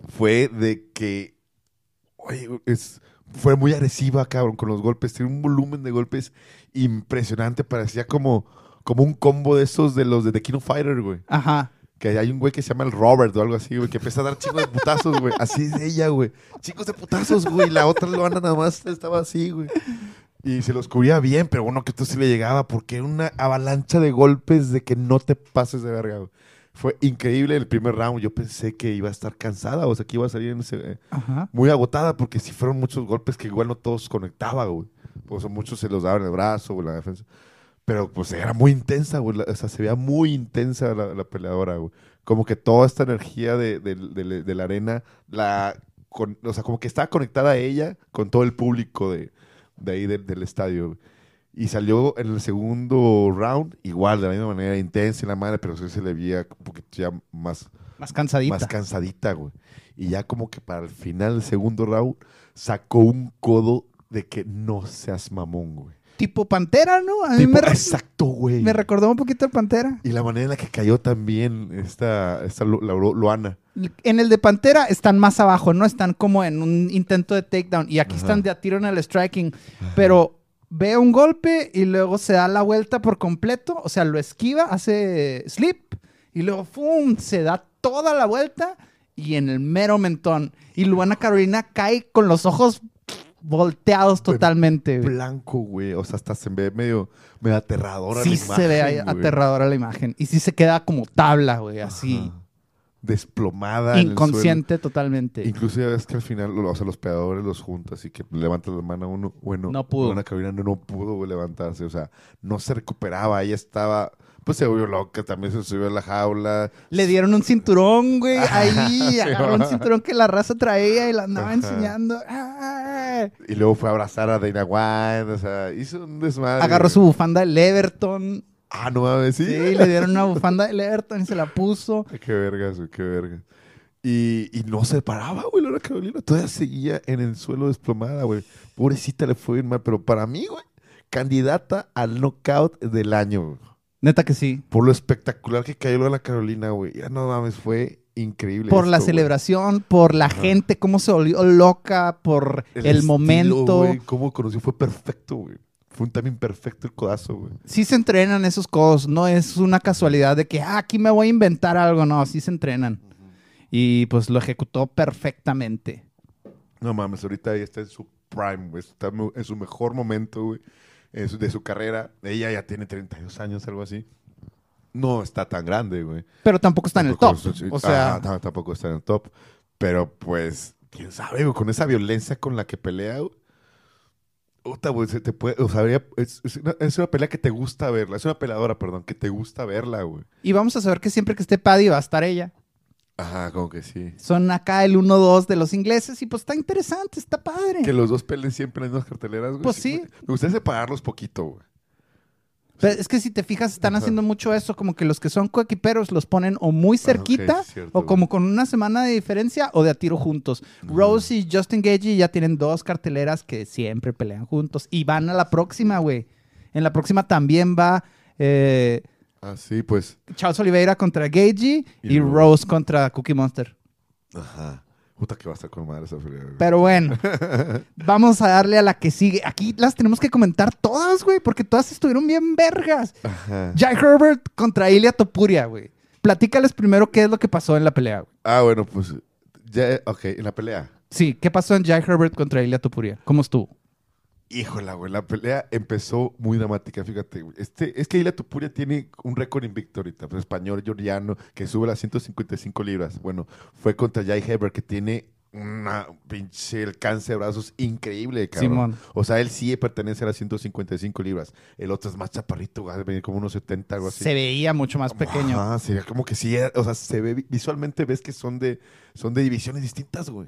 Fue de que, oye, es, fue muy agresiva, cabrón, con los golpes. Tiene un volumen de golpes impresionante. Parecía como, como un combo de esos de los de The King of Fighter, güey. Ajá. Que hay un güey que se llama el Robert o algo así, güey, que empieza a dar chingos de putazos, güey. Así es ella, güey. Chingos de putazos, güey. La otra Luana nada más estaba así, güey. Y se los cubría bien, pero bueno, que esto sí le llegaba porque era una avalancha de golpes de que no te pases de verga, güey. Fue increíble el primer round. Yo pensé que iba a estar cansada, o sea, que iba a salir en ese, eh, muy agotada porque sí fueron muchos golpes que igual no todos conectaba, güey. O sea, muchos se los daban en el brazo o en la defensa. Pero pues era muy intensa, güey. O sea, se veía muy intensa la, la peleadora, güey. Como que toda esta energía de, de- de- de la arena, la, con- o sea, como que estaba conectada a ella con todo el público de, de ahí del, del estadio. güey. Y salió en el segundo round, igual, de la misma manera, intensa y la madre, pero sí se le veía un poquito ya más, Más cansadita. más cansadita, güey. Y ya como que para el final del segundo round sacó un codo de que no seas mamón, güey. Tipo Pantera, ¿no? A mí Tipo, me, exacto, güey. me recordó un poquito a Pantera. Y la manera en la que cayó también esta, esta Lu- la Lu- Luana. En el de Pantera están más abajo, no están como en un intento de takedown. Y aquí Ajá. están de a tiro en el striking. Pero ve un golpe y luego se da la vuelta por completo. O sea, lo esquiva, hace slip. Y luego, ¡fum! Se da toda la vuelta y en el mero mentón. Y Luana Carolina cae con los ojos volteados totalmente. güey. Blanco, güey. O sea, hasta se ve medio, medio aterradora Sí la se ve ahí imagen, güey. aterradora la imagen. Y sí se queda como tabla, güey, así. Ajá. Desplomada. en el Inconsciente totalmente. suelo. Inclusive ves que al final, o sea, los pegadores los juntas y que levanta la mano uno. Bueno, No pudo. Luana Carolina no, no pudo güey, levantarse. O sea, no se recuperaba. Ella estaba, pues se volvió loca. También se subió a la jaula. Le dieron un cinturón, güey, ahí, agarró un cinturón que la raza traía y la andaba Ajá. enseñando. Y luego fue a abrazar a Dana White. O sea, hizo un desmadre. Agarró su bufanda del Everton. Ah, no mames, sí. Sí, le dieron una bufanda del Everton y se la puso. Qué vergas, güey, qué vergas. Y, y no se paraba, güey, Laura Carolina. Todavía seguía en el suelo desplomada, güey. Pobrecita le fue bien mal, pero para mí, güey, candidata al knockout del año, güey. Neta que sí. Por lo espectacular que cayó Laura Carolina, güey. Ya no mames, fue increíble. Por la esto, celebración, por la gente, cómo se volvió loca, por el, estilo, momento. güey, cómo conoció, fue perfecto, güey. Fue un timing perfecto el codazo, güey. Sí se entrenan esos codos, no es una casualidad de que ah, aquí me voy a inventar algo, no, sí se entrenan. Y pues lo ejecutó perfectamente. No mames, ahorita ella está en su prime, güey. Está en su mejor momento, güey. Su- de su carrera. Ella ya tiene 32 años, algo así. No está tan grande, güey. Pero tampoco está en el top. O sea, tam- tampoco está en el top. Pero pues, quién sabe, güey, con esa violencia con la que pelea, güey. Puta, güey, se te puede, o sea, es, es una, es una pelea que te gusta verla. Es una peleadora, perdón, que te gusta verla, güey. y vamos a saber que siempre que esté Paddy va a estar ella. Ajá, como que sí. Son acá el 1-2 de los ingleses y pues está interesante, está padre. Que los dos peleen siempre en las carteleras, güey. Pues sí. Me gustaría separarlos poquito, güey. Pero es que si te fijas, están Ajá. haciendo mucho eso, como que los que son coequiperos los ponen o muy cerquita, Ah, cierto, o como con una semana de diferencia, o de a tiro juntos. Rose y Justin Gagey ya tienen dos carteleras que siempre pelean juntos. Y van a la próxima, güey. En la próxima también va eh, Ah, sí, pues. Charles Oliveira contra Gagey y, Y Rose. Contra Cookie Monster. Ajá. Puta que va a estar con madre esa pelea. Pero bueno, vamos a darle a la que sigue. Aquí las tenemos que comentar todas, güey, porque todas estuvieron bien vergas. Ajá. Jai Herbert contra Ilia Topuria, güey. Platícales primero qué es lo que pasó en la pelea, güey. Ah, bueno, pues. Ya, ok, en la pelea. Sí, ¿qué pasó en Jai Herbert contra Ilia Topuria? ¿Cómo estuvo? Híjola, güey, la pelea empezó muy dramática, fíjate, güey. Este, es que Ilia Topuria tiene un récord invicto ahorita, pues, español, georgiano, que sube las 155 libras. Bueno, fue contra Jai Heber, que tiene una pinche alcance de brazos increíble, cabrón. Simón. O sea, él sí pertenece a las 155 libras. El otro es más chaparrito, güey, venir como unos 70, algo así. Se veía mucho más pequeño. Ajá, sería como que sí, o sea, se ve, visualmente ves que son de, son de divisiones distintas, güey.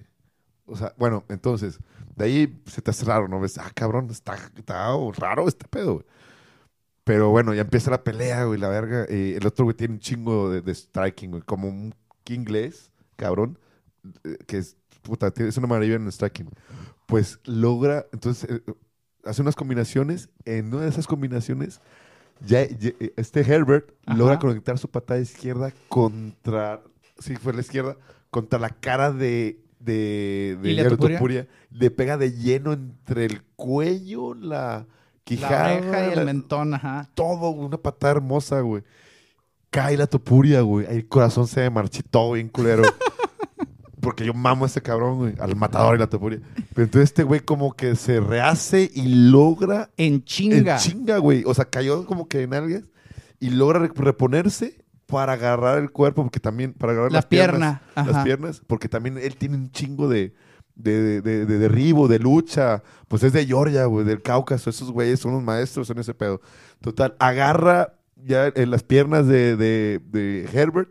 O sea, bueno, entonces, de ahí se te hace raro, ¿no? Ves, ah, cabrón, está, está raro este pedo, güey. Pero bueno, ya empieza la pelea, güey, la verga. eh, el otro, güey, tiene un chingo de, de striking, güey, como un inglés, cabrón, eh, que es, puta, tiene- es una maravilla en el striking. Pues logra, entonces, eh, hace unas combinaciones. En una de esas combinaciones, ya, ya- este Herbert Ajá. logra conectar su patada izquierda contra, sí, fue la izquierda, contra la cara de, de, de Ilia Topuria. Topuria. Le pega de lleno entre el cuello, la La quijada, oreja y el la- mentón, ajá. todo, una patada hermosa, güey. Cae la topuria, güey. Ahí el corazón se marchitó bien culero. Porque yo mamo a ese cabrón, güey. Al matador y la topuria. Pero entonces este güey como que se rehace y logra... En chinga. En chinga, güey. O sea, cayó como que en algas y logra re- reponerse para agarrar el cuerpo, porque también... Para agarrar La las piernas. pierna. Las piernas, porque también él tiene un chingo de... De, de- de derribo, de lucha, pues es de Georgia, güey, del Cáucaso. Esos güeyes son unos maestros en ese pedo. Total, agarra ya en las piernas de, Herbert.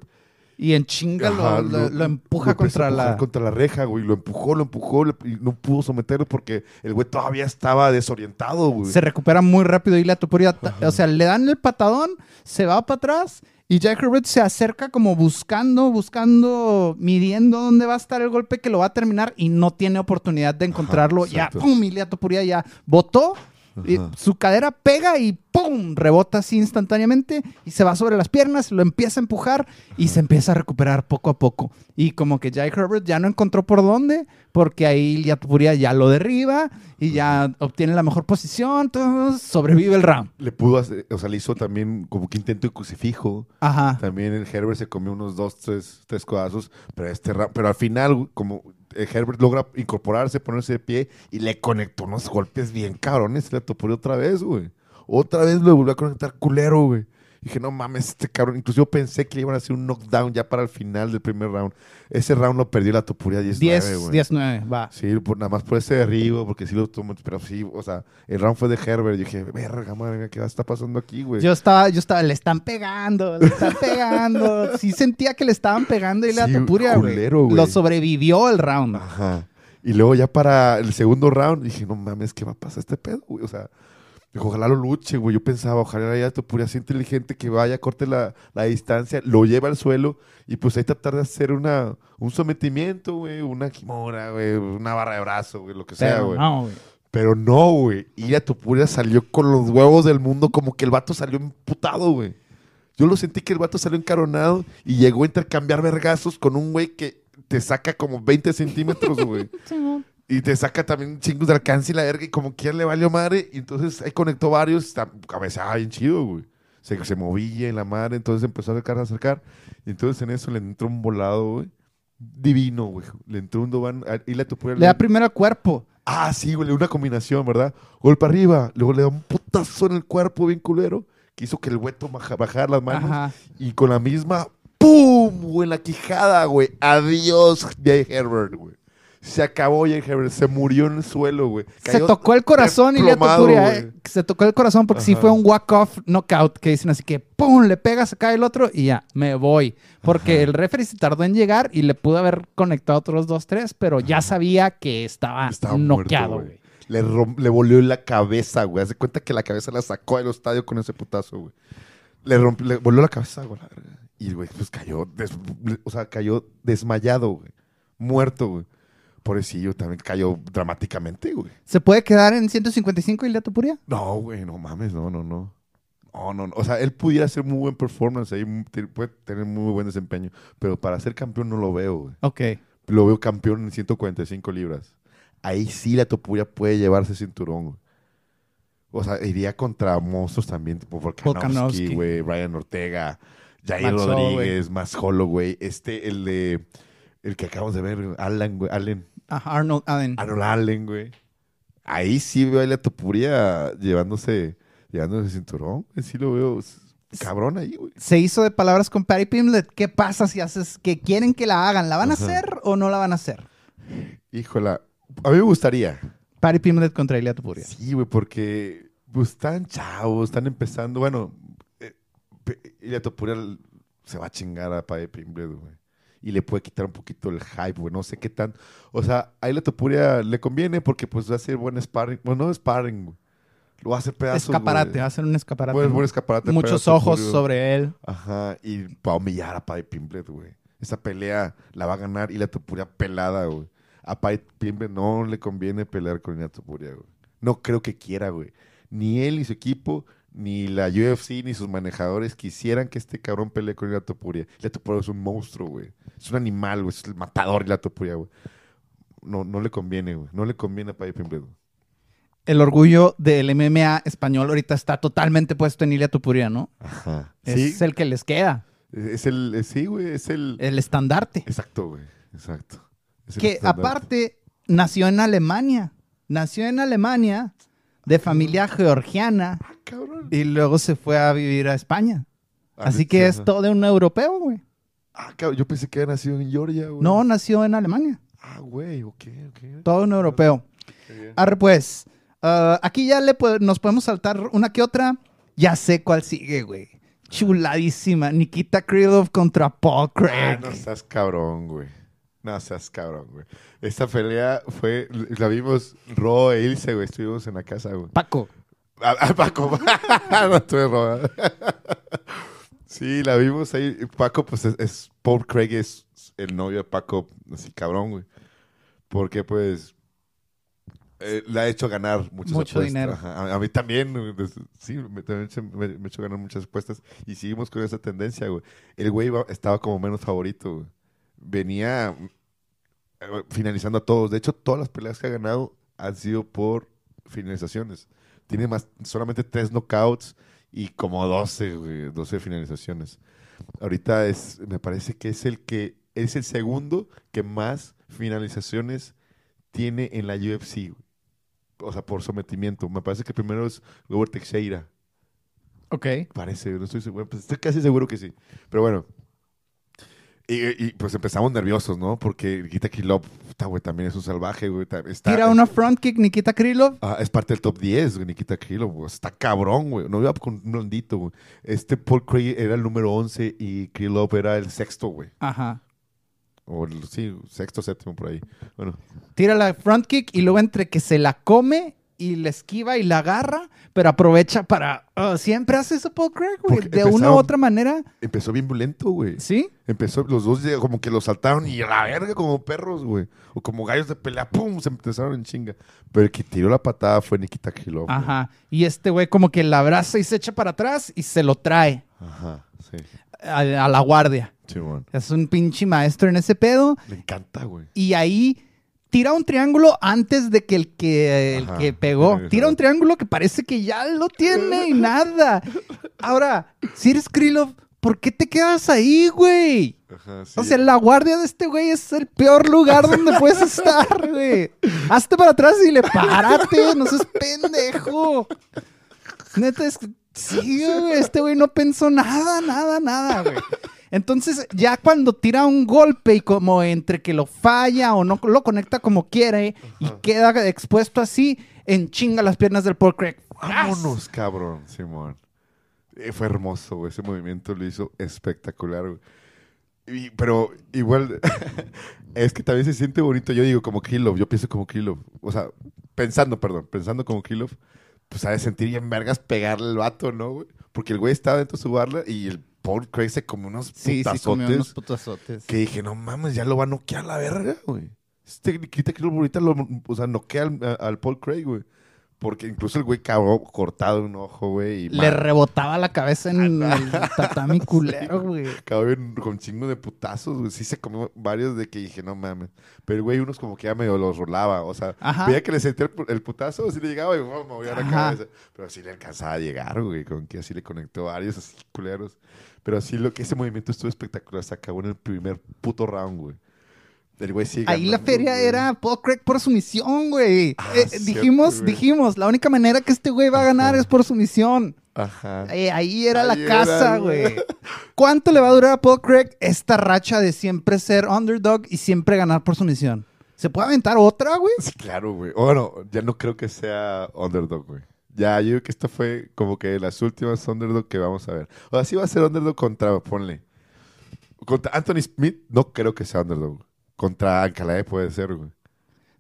Y en chinga lo, Ajá, lo- lo empuja lo contra la... contra la reja, güey. Lo empujó, lo empujó le- y no pudo someterlo porque el güey todavía estaba desorientado, güey. Se recupera muy rápido y la o sea, le dan el patadón, se va para atrás y Jack Herbert se acerca como buscando, buscando, midiendo dónde va a estar el golpe que lo va a terminar y no tiene oportunidad de encontrarlo. ya, pum, Topuria ya botó, su cadera pega y pum, rebota así instantáneamente y se va sobre las piernas, lo empieza a empujar y se empieza a recuperar poco a poco. Y como que Jack Herbert ya no encontró por dónde, porque ahí la Topuria ya lo derriba y ya obtiene la mejor posición, entonces sobrevive el round. Le pudo hacer, o sea, le hizo también como que intento de crucifijo. Ajá. También el Herbert se comió unos dos, tres, tres codazos, pero este pero al final, como Herbert logra incorporarse, ponerse de pie y le conectó unos golpes bien cabrones, se le topó otra vez, güey. Otra vez lo volvió a conectar culero, güey. Dije, no mames, este cabrón. Incluso yo pensé que le iban a hacer un knockdown ya para el final del primer round. Ese round lo perdió la Topuria 10-9, 10, güey. 10-9, va. Sí, por, nada más por ese derribo, porque sí lo tomó, pero sí, o sea, el round fue de Herbert. Yo dije, verga, madre mía, ¿qué está pasando aquí, güey? Yo estaba, yo estaba, le están pegando, le están pegando. Sí sentía que le estaban pegando y la Sí, Topuria, güey. Lo sobrevivió el round. Ajá. Y luego ya para el segundo round dije, no mames, ¿qué va a pasar este pedo, güey? O sea, dijo, ojalá lo luche, güey. Yo pensaba, ojalá ya Topuria sea inteligente, que vaya, corte la, la distancia, lo lleva al suelo y pues ahí tratar de hacer una, un sometimiento, güey, una kimura, güey, una barra de brazo, güey, lo que sea, güey. no, güey. Pero no, güey. Y a Topuria salió con los huevos del mundo, como que el vato salió emputado, güey. Yo lo sentí que el vato salió encaronado y llegó a intercambiar vergazos con un güey que te saca como 20 centímetros, güey. Y te saca también chingos de alcance y la verga y como quien le valió madre. Y entonces ahí conectó varios, cabeceaba bien chido, güey. Se, se movía en la madre, entonces empezó a acercar, a acercar. Y entonces en eso le entró un volado, güey. Divino, güey. Le entró un doban y la Topuria Le da primero al cuerpo. Ah, sí, güey, una combinación, ¿verdad? Golpe arriba, luego le da un putazo en el cuerpo bien culero, que hizo que el hueto baja- bajara las manos Ajá. y con la misma ¡pum! güey, en la quijada, güey. Adiós, Jay Herbert, güey. Se acabó Herbert, se murió en el suelo, güey. Se tocó el corazón y güey. eh, Se tocó el corazón porque sí fue un walk-off knockout que dicen así que ¡pum! Le pega, se cae el otro y ya, me voy. Porque Ajá. el referee se tardó en llegar y le pudo haber conectado otros dos, tres, pero ya sabía que estaba, noqueado, güey. Le, le volvió la cabeza, güey. Haz de cuenta que la cabeza la sacó del estadio con ese putazo, güey. Le, romp- le volvió la cabeza, güey. Y güey, pues cayó, o sea, cayó desmayado, güey. Muerto, güey. Pobrecillo, también cayó dramáticamente, güey. ¿Se puede quedar en 155 y le Topuria? No, güey, no mames, no, no, no. No, no, no. O sea, él pudiera hacer muy buen performance ahí, puede tener muy buen desempeño, pero para ser campeón no lo veo, güey. Ok. Lo veo campeón en 145 libras. Ahí sí la Topuria puede llevarse cinturón, güey. O sea, iría contra monstruos también, tipo Volkanovski, güey, Brian Ortega, Jair Max Rodríguez, Más güey. Este, el de... El que acabamos de ver, Alan, güey. Allen. Ajá, Arnold Allen. Arnold Allen, güey. ahí sí veo a Ilia Topuria llevándose, llevándose el cinturón. Sí lo veo cabrón ahí, güey. Se hizo de palabras con Patty Pimlet. ¿Qué pasa si haces que quieren que la hagan? ¿La van a hacer o no la van a hacer? Híjola, a mí me gustaría. Patty Pimlet contra Ilia Topuria. Sí, güey, porque pues, están chavos, están empezando. Bueno, eh, Ilia Topuria se va a chingar a Paddy Pimblett, güey. Y le puede quitar un poquito el hype, güey. No sé qué tan. O sea, a Ilia Topuria le conviene porque pues va a ser buen sparring. Bueno, no sparring, güey. Lo va a hacer pedazos. escaparate, güey. va a ser un escaparate. Buen, escaparate. Muchos ojos Topuria- sobre él. Ajá, y va a humillar a Paddy Pimblett, güey. Esa pelea la va a ganar y la Topuria pelada, güey. A Paddy Pimblett no le conviene pelear con la Topuria, güey. No creo que quiera, güey. Ni él ni su equipo, ni la UFC, ni sus manejadores quisieran que este cabrón pelee con la Topuria. Es un monstruo, güey. Es un animal, güey. Es el matador y la Topuria, güey. No, no le conviene, güey. No le conviene a Paddy Pimblett. El orgullo del MMA español ahorita está totalmente puesto en Ilia Topuria, ¿no? Ajá. Es Sí, el que les queda. es el... es- Sí, güey. Es el... El estandarte. Exacto, güey. Exacto. Es que estandarte. aparte nació en Alemania. Nació en Alemania de familia georgiana Ah, cabrón. y luego se fue a vivir a España. Ah, Así que es todo un europeo, güey. Ah, cabrón, yo pensé que había nacido en Georgia, güey. No, nació en Alemania. Ah, güey, ok, ok. Todo un europeo. Arre, pues. ah, aquí ya le po- nos podemos saltar una que otra. Ya sé cuál sigue, güey. Chuladísima. Nikita Krylov contra Paul Ah, Craig. no seas cabrón, güey. No seas cabrón, güey. Esta pelea fue, la vimos Ro e Ilse, güey. Estuvimos en la casa, güey. Paco. Ah, ah, Paco. no estuve Ro. sí, la vimos ahí. Paco, pues es, es- Paul Craig es el novio de Paco, así cabrón, güey. Porque, pues, eh, le ha hecho ganar muchas Mucho apuestas. dinero. Ajá. A, a mí también, güey, des- sí, me, también se- me, me ha hecho ganar muchas apuestas. Y seguimos con esa tendencia, güey. El güey iba- estaba como menos favorito, güey. Venía eh, finalizando a todos. De hecho, todas las peleas que ha ganado han sido por finalizaciones. Tiene más, solamente tres knockouts y como 12, güey, 12 finalizaciones. Ahorita es, me parece que es el que es el segundo que más finalizaciones tiene en la UFC. güey. O sea, por sometimiento. Me parece que primero es Robert Teixeira. Ok. Parece, no estoy seguro. Pues estoy casi seguro que sí. Pero bueno. Y, y, pues empezamos nerviosos, ¿no? Porque Nikita Krylov, puta, güey, también es un salvaje, güey. Está, Tira una front kick Nikita Krylov. Ah, es parte del top 10, güey, Nikita Krylov, güey. Está cabrón, güey. No iba con un blondito, güey. Este Paul Craig era el número 11 y Krylov era el sexto, güey. Ajá. O el, sí, sexto, séptimo, por ahí. Bueno, Tira la front kick y luego entre que se la come y la esquiva y la agarra, pero aprovecha para... ah, siempre hace eso Paul Craig, güey. Porque De una u otra manera. empezó bien violento, güey. ¿Sí? Empezó, los dos como que lo saltaron y a la verga como perros, güey. O como gallos de pelea, ¡pum! Se empezaron en chinga. Pero el que tiró la patada fue Nikita Krylov. güey. Ajá. Y este güey como que la abraza y se echa para atrás y se lo trae Ajá, sí. a, a la guardia. Chimón. Es un pinche maestro en ese pedo. Me encanta, güey. Y ahí tira un triángulo antes de que el que, el Ajá. que pegó. Tira un triángulo que parece que ya lo tiene y nada. Ahora, si eres Krylov, ¿por qué te quedas ahí, güey? Ajá, sí. O sea, la guardia de este güey es el peor lugar donde puedes estar, güey. Hazte para atrás y le párate, no seas pendejo. Neta, es que- sí, güey, este güey no pensó nada, nada, nada, güey. Entonces, ya cuando tira un golpe y como entre que lo falla o no lo conecta como quiere y queda expuesto así, en chinga las piernas del Paul Craig. Vámonos, cabrón, Simón. Eh, fue hermoso, güey. Ese movimiento lo hizo espectacular, güey. Y- pero igual, es que también se siente bonito. Yo digo como Krylov, yo pienso como Krylov. O sea, pensando, perdón, pensando como Krylov, pues ha de sentir bien vergas pegarle al vato, ¿no, güey? Porque el güey estaba dentro de su barra y el Paul Craig se comió unos Sí, sí, putazotes comió unos putazotes. que dije, no mames, ya lo va a noquear la verga, güey. Este Nikita Krylov ahorita lo, o sea, noquea al, Paul Craig, güey. Porque incluso el güey acabó cortado un ojo, güey. y Le rebotaba la cabeza en el tatami culero, güey. bien con chingo de putazos, güey. Sí se comió varios de que dije, no mames. Pero el güey, unos como que ya medio los rolaba. O sea, Ajá. veía que le sentía el, pu- el putazo, así le llegaba y oh, movía la cabeza. Pero sí le alcanzaba a llegar, güey. Con que así le conectó varios así culeros. Pero así lo que ese movimiento estuvo espectacular. Se acabó en el primer puto round, güey. El güey sigue Ahí la feria güey. era Paul Craig por sumisión, güey. Ah, Eh, cierto, dijimos, güey. dijimos, la única manera que este güey va a ganar Ajá. es por sumisión. Ajá. Eh, ahí era la era, casa, güey. ¿Cuánto le va a durar a Paul Craig esta racha de siempre ser underdog y siempre ganar por sumisión? ¿Se puede aventar otra, güey? Sí, claro, güey. Bueno, ya no creo que sea underdog, güey. Ya, yo creo que esta fue como que las últimas underdog que vamos a ver. O sea, sí va a ser underdog contra, ponle. Contra Anthony Smith, no creo que sea underdog. Contra Ankalae puede ser, güey.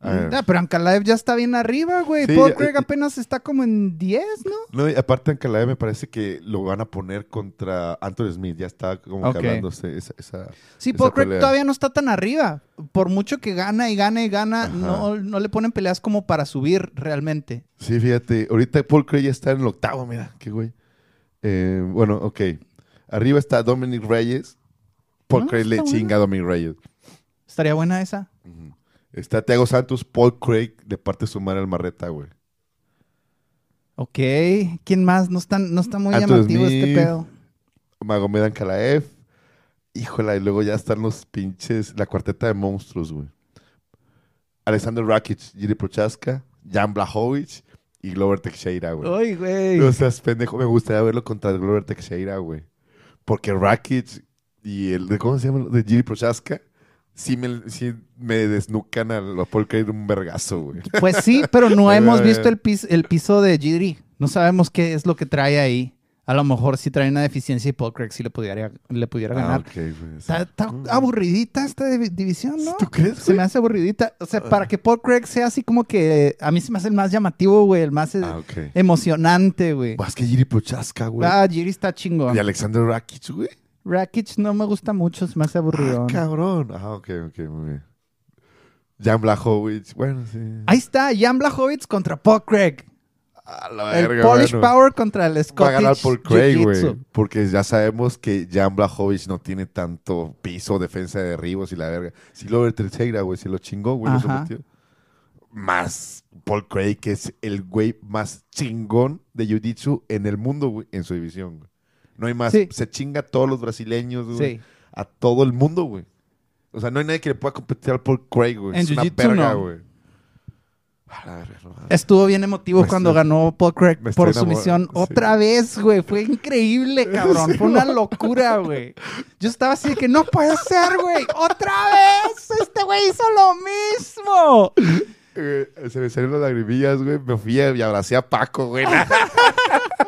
Ah, pero Ankalaev ya está bien arriba, güey. Sí, Paul Craig apenas está como en 10, ¿no? No, y aparte Ankalae me parece que lo van a poner contra Anthony Smith. Ya está como Ok. que hablándose esa... esa- Sí, Esa Paul Craig todavía no está tan arriba. Por mucho que gana y gana y gana, no, no le ponen peleas como para subir realmente. Sí, fíjate. Ahorita Paul Craig ya está en el octavo, mira. Qué güey. Eh, bueno, ok. Arriba está Dominic Reyes. Paul Ah, Craig le chinga a Dominic Reyes. Estaría buena esa. Ujú. Está Thiago Santos, Paul Craig, de parte su madre al Marreta, güey. Ok. ¿Quién más? No está, no está muy Anthony llamativo este Smith. pedo. Magomed Ankalaev. Híjola, y luego ya están los pinches, la cuarteta de monstruos, güey. Alexander Rakic, Jiri Prochaska, Jan Blachowicz y Glover Teixeira, güey. Ay, güey. O sea, es pendejo, me gustaría verlo contra Glover Teixeira, güey. Porque Rakic y el de, ¿cómo se llama? De Jiri Prochaska, sí me, sí me desnucan a lo Paul Craig un vergazo, güey. Pues sí, pero no hemos visto va. el, pis- el piso de Giri. No sabemos qué es lo que trae ahí. A lo mejor sí trae una deficiencia y Paul Craig sí le pudiera, le pudiera Ah, ganar. güey. Está, está Mm. aburridita esta divi- división, ¿no? ¿Tú crees, Se me hace aburridita. O sea, para que Paul Craig sea así como que... A mí se me hace el más llamativo, güey. El más eh, Ah, emocionante, güey. Más que Jiri Prochaska, güey. Ah, Giri está chingón. Y Alexander Rakic, güey. Rakic no me gusta mucho. Se me hace Ah, aburrido. cabrón. Ah, ok, ok, muy bien. Jan Blachowicz, bueno, sí. Ahí está. Jan Blachowicz contra Paul Craig. A la el verga, Polish bueno. Power contra el Scottish Va a ganar por Craig, güey. Porque ya sabemos que Jan Blachowicz no tiene tanto piso, defensa de derribos y la verga. Si lo Teixeira, güey, se lo chingó, güey, lo Ajá. sometió. Más Paul Craig, que es el güey más chingón de Jiu-Jitsu en el mundo, güey, en su división, güey. No hay más. Sí. Se chinga a todos los brasileños, güey. Sí. A todo el mundo, güey. O sea, no hay nadie que le pueda competir al Paul Craig, güey. En es una verga, no. güey. Estuvo bien emotivo Me cuando estoy- ganó Paul Craig por sumisión sí. otra vez, güey. Fue increíble, cabrón. Fue una locura, güey. Yo estaba así de que no puede ser, güey. ¡Otra vez! Este güey hizo lo mismo. Eh, se me salieron las lagrimillas, güey. Me fui y abracé a Paco, güey.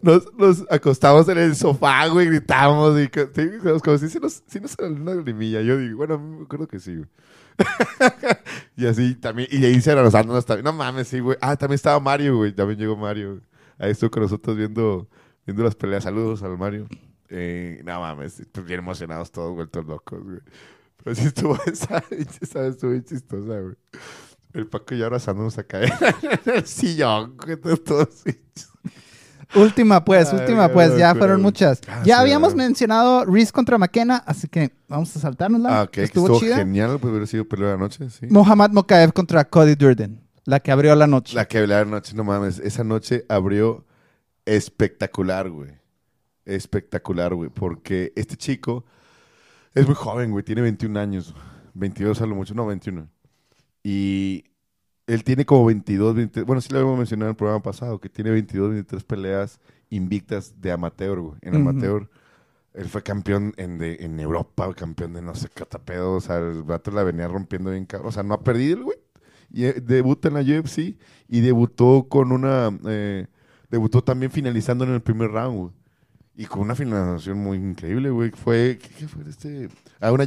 Nos, nos acostamos en el sofá, güey, gritamos y como, si se nos, sí nos salió una lagrimilla. Yo digo, bueno, me acuerdo que sí, güey. y así también, y ahí se abrazándonos también. No mames, sí, güey. Ah, también estaba Mario, güey. También llegó Mario. Ahí estuvo con nosotros viendo, viendo las peleas. Saludos al Mario. Eh, no mames, pues bien emocionados todos, vueltos locos, güey. Pero sí estuvo esa, esa estuvo bien chistosa, güey. El Paco y yo abrazándonos acá en el sillón, güey, todos- todos. Última, pues, Ay, última, pues. Ya fueron muchas. Ah, ya habíamos mencionado Reese contra McKenna, así que vamos a saltárnosla. Ah, ok, que Estuvo, estuvo chida. genial, pues hubiera sido pelea de la noche, sí. Mohamed Mokaev contra Cody Durden, la que abrió la noche. La que hablé la noche, no mames. Esa noche abrió espectacular, güey. Espectacular, güey. Porque este chico es muy joven, güey. Tiene 21 años. 22 a lo mucho. No, 21. Y él tiene como 22, 23. Bueno, sí lo habíamos mencionado en el programa pasado. Que tiene 22, 23 peleas invictas de amateur, güey. En amateur. Él fue campeón en, de- en Europa, campeón de no sé qué otro pedo. O sea, el vato la venía rompiendo bien. O sea, no ha perdido el güey. Y eh, debuta en la UFC y debutó con una. eh, debutó también finalizando en el primer round, güey. Y con una finalización muy increíble, güey. Fue. ¿Qué, qué fue este? Ah, una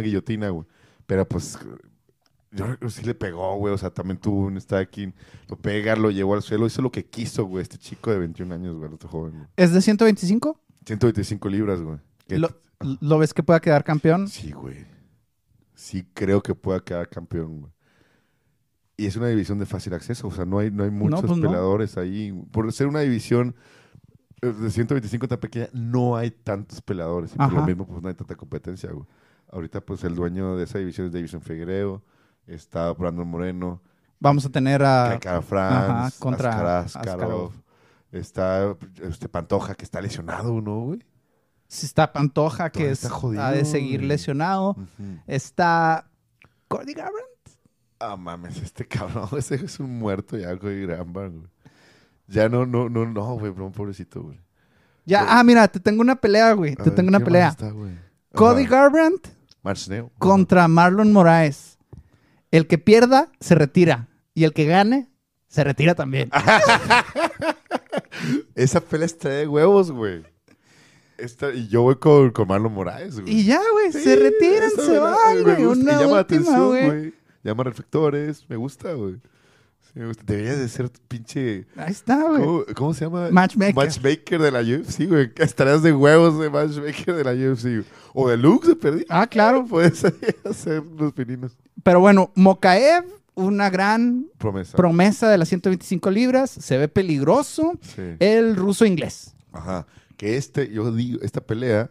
guillotina, güey. Pero pues. Yo creo que sí le pegó, güey. O sea, también tuvo un striking. Lo pega, lo llevó al suelo. Hizo lo que quiso, güey. Este chico de 21 años, güey. Este joven, güey. ¿Es de 125? 125 libras, güey. ¿Lo, ¿Lo ves que pueda quedar campeón? Sí, güey. Sí creo que pueda quedar campeón, güey. Y es una división de fácil acceso, o sea, no hay, no hay muchos pues no. peleadores ahí. Por ser una división eh, de 125 tan pequeña, no hay tantos peleadores. Y por lo mismo, pues no hay tanta competencia, güey. Ahorita, pues el dueño de esa división es Davison Figuereo, está Brandon Moreno, Vamos a tener a... Cara Franz, ajá, contra Askarov. Está este Pantoja, que está lesionado, ¿no, güey? Si está Pantoja, que Todavía es, está jodido, ha de seguir güey. lesionado. Está Cody Garbrandt. Ah, mames, este cabrón, ese es un muerto ya, güey, Grambar, güey. Ya no, no, no, no, güey, no, pobrecito, güey. Ya, Güey. ah, mira, te tengo una pelea, güey. Te ver, tengo una ¿qué más pelea. está, güey? Cody. Garbrandt contra Marlon Moraes. El que pierda, se retira. Y el que gane, se retira también. Esa pelea está de huevos, güey. Esta- y yo voy con, con Marlon Moraes, güey. Y ya, güey, Sí, se retiran, se van, güey. llama la atención, güey. Llama reflectores. Me gusta, güey. Me gusta. Deberías de ser pinche... Ahí está, güey. ¿Cómo, cómo se llama? Matchmaker. Matchmaker de la UFC, güey. Estarías de huevos de matchmaker de la UFC. güey. O de Lux, de perdí. Ah, claro. Puedes hacer los pininos. Pero bueno, Mokaev, una gran Promesa. promesa de las 125 libras. Se ve peligroso. sí. El ruso inglés. Ajá. Que este, yo digo, esta pelea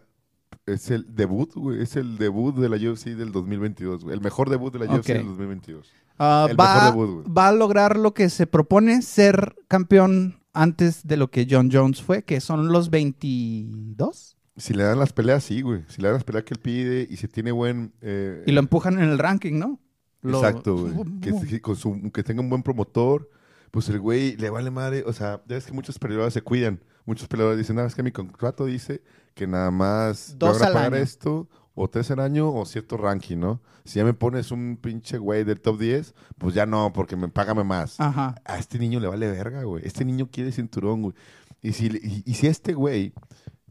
es el debut, güey. Es el debut de la UFC del 2022, güey. El mejor debut de la UFC del 2022. Ah, va, va a lograr lo que se propone, ser campeón antes de lo que John Jones fue, que son los 22. Si le dan las peleas, sí, güey. Si le dan las peleas que él pide y si tiene buen... eh, Y lo empujan en el ranking, ¿no? Lo- Exacto, güey. Que, con su- que tenga un buen promotor, pues el güey le vale madre. O sea, ya ves que muchos peleadores se cuidan. Muchos peleadores dicen, nada, es que mi contrato dice que nada más Dos van a al pagar año. esto, o al año, o cierto ranking, ¿no? Si ya me pones un pinche güey del top 10, pues ya no, porque me págame más. Ajá. A este niño le vale verga, güey. Este niño quiere cinturón, güey. Y si, y, y si este güey,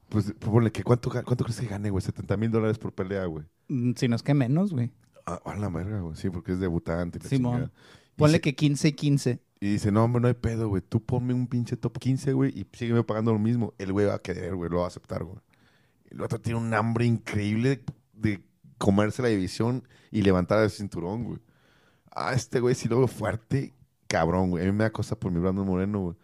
pues ponle que cuánto, cuánto crees que gane, güey, 70 mil dólares por pelea, güey. Mm, Si no es que menos, güey. Ah, a la verga, güey. Sí, porque es debutante. Simón. Ponle si- que 15 y 15. y dice, no, hombre, no hay pedo, güey. Tú ponme un pinche top 15, güey, y sígueme pagando lo mismo. El güey va a querer, güey, lo va a aceptar, güey. El otro tiene un hambre increíble de comerse la división y levantar el cinturón, güey. Ah, este güey sí lo veo fuerte, cabrón, güey. A mí me da cosa por mi Brandon Moreno, güey.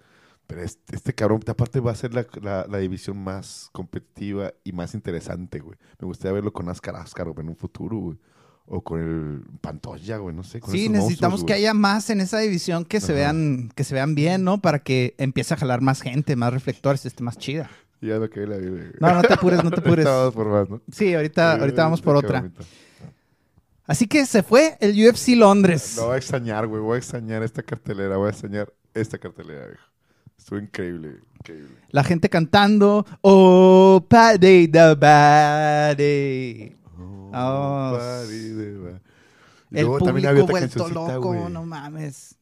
Pero este, este cabrón, aparte va a ser la, la- la división más competitiva y más interesante, güey. Me gustaría verlo con Ascar Ascar, en un futuro, güey. O con el Pantoya, güey, no sé. con Sí, necesitamos que haya más en esa división que se vean que se vean bien, ¿no? Para que empiece a jalar más gente, más reflectores, esté más chida. Ya no caí la vida, güey. No, no te apures, no te apures. Vamos por más, ¿no? Sí, ahorita, ahorita vamos por otra. bonito. Así que se fue el UFC Londres. Lo voy a extrañar, güey. Voy a extrañar esta cartelera. Voy a extrañar esta cartelera, viejo. Estuvo increíble, increíble. La gente cantando Oh, Paddy the Body. Oh. Buddy de va- Y El luego público también había otra vuelto loco, no mames.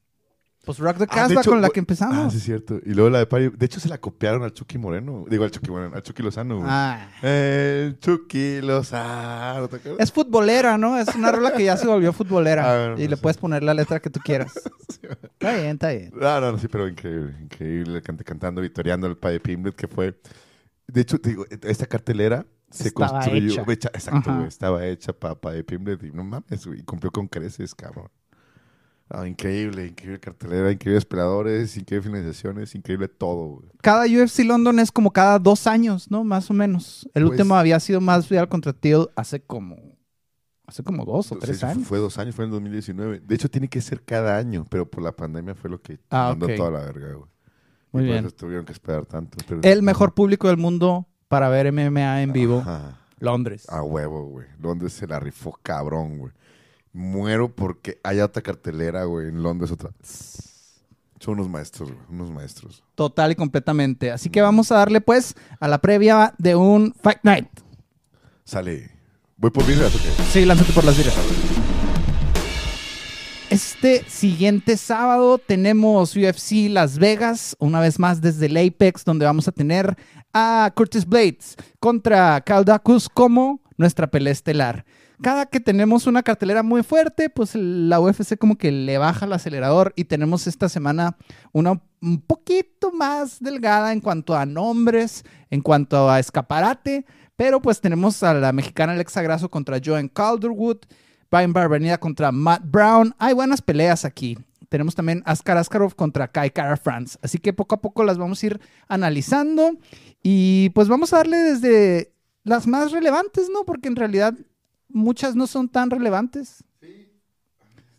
Pues Rock the Ah, Casbah hecho, con la que empezamos. Ah, sí, es cierto. Y luego la de Party. De hecho, se la copiaron al Chucky Moreno. Digo, al Chucky Moreno, al Chucky Lozano, güey. Ah. El Chucky Lozano. ¿te acuerdas? Es futbolera, ¿no? Es una rola que ya se volvió futbolera. Ah, y le sí. puedes poner la letra que tú quieras. Está bien, está bien. No, no, no, sí, pero increíble, increíble. Cante, cantando, victoriando el Padre Pimblet, que fue. De hecho, te digo, esta cartelera se Estaba construyó. hecha. exacto, güey. Estaba hecha para Padre Pimblet y no mames, güey. y Cumplió con creces, cabrón. Ah, increíble, increíble cartelera, increíbles peleadores, increíbles finalizaciones, increíble todo, güey. Cada UFC London es como cada dos años, ¿no? Más o menos. El Pues- último había sido más Vidal contra Till hace como. Hace como dos o tres años. Fue dos años, fue en el 2019. De hecho, tiene que ser cada año, pero por la pandemia fue lo que Ah, mandó toda la verga, güey. Muy y por bien. eso tuvieron que esperar tanto. pero- El mejor público del mundo para ver MMA en vivo. Ajá. Londres. A huevo, güey. Londres se la rifó cabrón, güey. Muero porque haya otra cartelera, güey, en Londres otra. Son unos maestros, güey. Unos maestros. Total y completamente. Así que vamos a darle pues a la previa de un Fight Night. Sale. ¿Voy por vidrias o qué? Sí, lánzate por las vidas. Este siguiente sábado tenemos UFC Las Vegas, una vez más desde el Apex, donde vamos a tener a Curtis Blades contra Kaldacus como nuestra pelea estelar. Cada que tenemos una cartelera muy fuerte, pues la UFC como que le baja el acelerador y tenemos esta semana una un poquito más delgada en cuanto a nombres, en cuanto a escaparate, pero pues tenemos a la mexicana Alexa Grasso contra Joan Calderwood, Brian Barberina contra Matt Brown. Hay buenas peleas aquí. Tenemos también Askar Askarov contra Kai Kara France. Así que poco a poco las vamos a ir analizando. Y pues vamos a darle desde las más relevantes, ¿no? Porque en realidad muchas no son tan relevantes.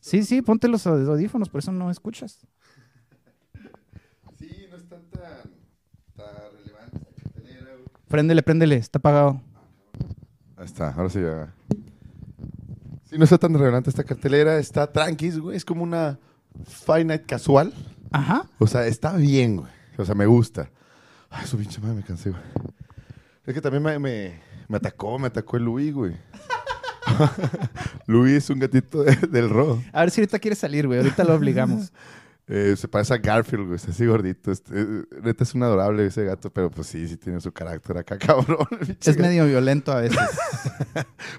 Sí, sí, ponte los audífonos, por eso no escuchas. Sí, no es tan, tan, tan relevante esta cartelera, güey. Préndele, préndele, está apagado. Ahí está, ahora sí ya. Sí, no está tan relevante esta cartelera, está tranquis, güey. Es como una Fight Night casual. Ajá. O sea, está bien, güey. O sea, me gusta. Ay, su pinche madre me cansé, güey. Es que también me, me, me atacó, me atacó el Luis, güey. Luis es un gatito de- del Ro. A ver si ahorita quiere salir, güey. Ahorita lo obligamos. Eh, se parece a Garfield, güey. Está así gordito. Este, eh, neta es un adorable ese gato, pero pues sí, sí tiene su carácter acá, cabrón. Es medio violento a veces.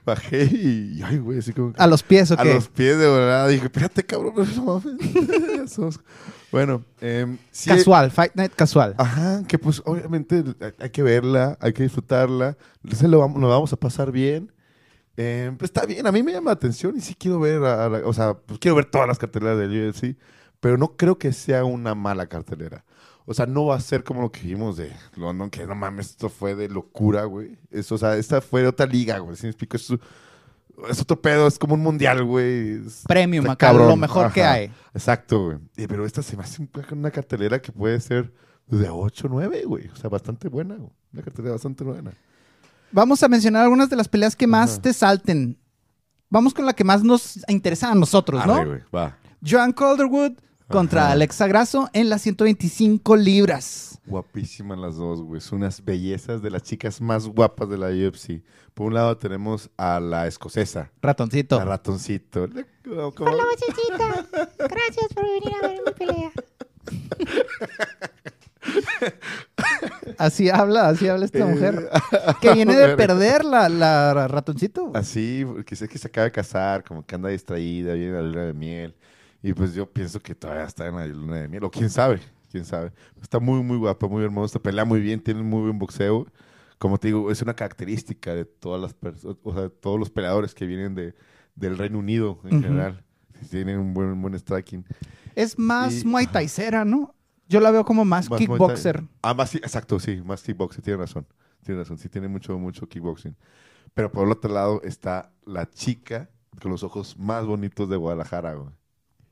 Bajé y, ay, güey, así como... ¿A los pies o A qué? los pies de volada. Dije, espérate, cabrón, no mames. Bueno, sí- Casual, Fight Night casual. Ajá, que pues obviamente hay- hay que verla, hay que disfrutarla, se lo vamos, nos vamos a pasar bien. Eh, pues está bien, a mí me llama la atención y sí quiero ver, a- a la- o sea, pues quiero ver todas las carteleras del UFC, pero no creo que sea una mala cartelera. O sea, no va a ser como lo que vimos de London, que no mames, esto fue de locura, güey. Eso, o sea, esta fue de otra liga, güey. ¿Sí me explico? Es, es otro pedo, es como un mundial, güey. Es- Premium acá, cabrón. lo mejor que hay. Exacto, güey. Eh, Pero esta se me hace un- una cartelera que puede ser de 8 o 9, güey. O sea, bastante buena, güey. Una cartelera bastante buena. Vamos a mencionar algunas de las peleas que más Ajá. te salten. Vamos con la que más nos interesa a nosotros, ¿no? Arre, güey, va. Joan Calderwood contra Ajá. Alexa Grasso en las 125 libras. Guapísimas las dos, güey. Son unas bellezas de las chicas más guapas de la UFC. Por un lado tenemos a la escocesa, Ratoncito. la ratoncito. Hola, muchachita. Gracias por venir a ver mi pelea. Así habla, así habla esta Eh, mujer. Que viene de perder la, la ratoncito. Así, porque sé que se acaba de casar, como que anda distraída, viene la luna de miel. Y pues yo pienso que todavía está en la luna de miel. O quién sabe, quién sabe. Está muy, muy guapa, muy hermosa. Pelea muy bien, tiene muy buen boxeo. Como te digo, es una característica de todas las personas, o sea, todos los peleadores que vienen de, del Reino Unido en general. Tienen un buen, buen striking. Es más Y- Muay Thaicera, ¿no? Yo la veo como más, Más kickboxer. Ah, más, exacto, sí, más kickboxing, tiene razón. Tiene razón, sí, tiene mucho, mucho kickboxing. Pero por el otro lado está la chica con los ojos más bonitos de Guadalajara, güey.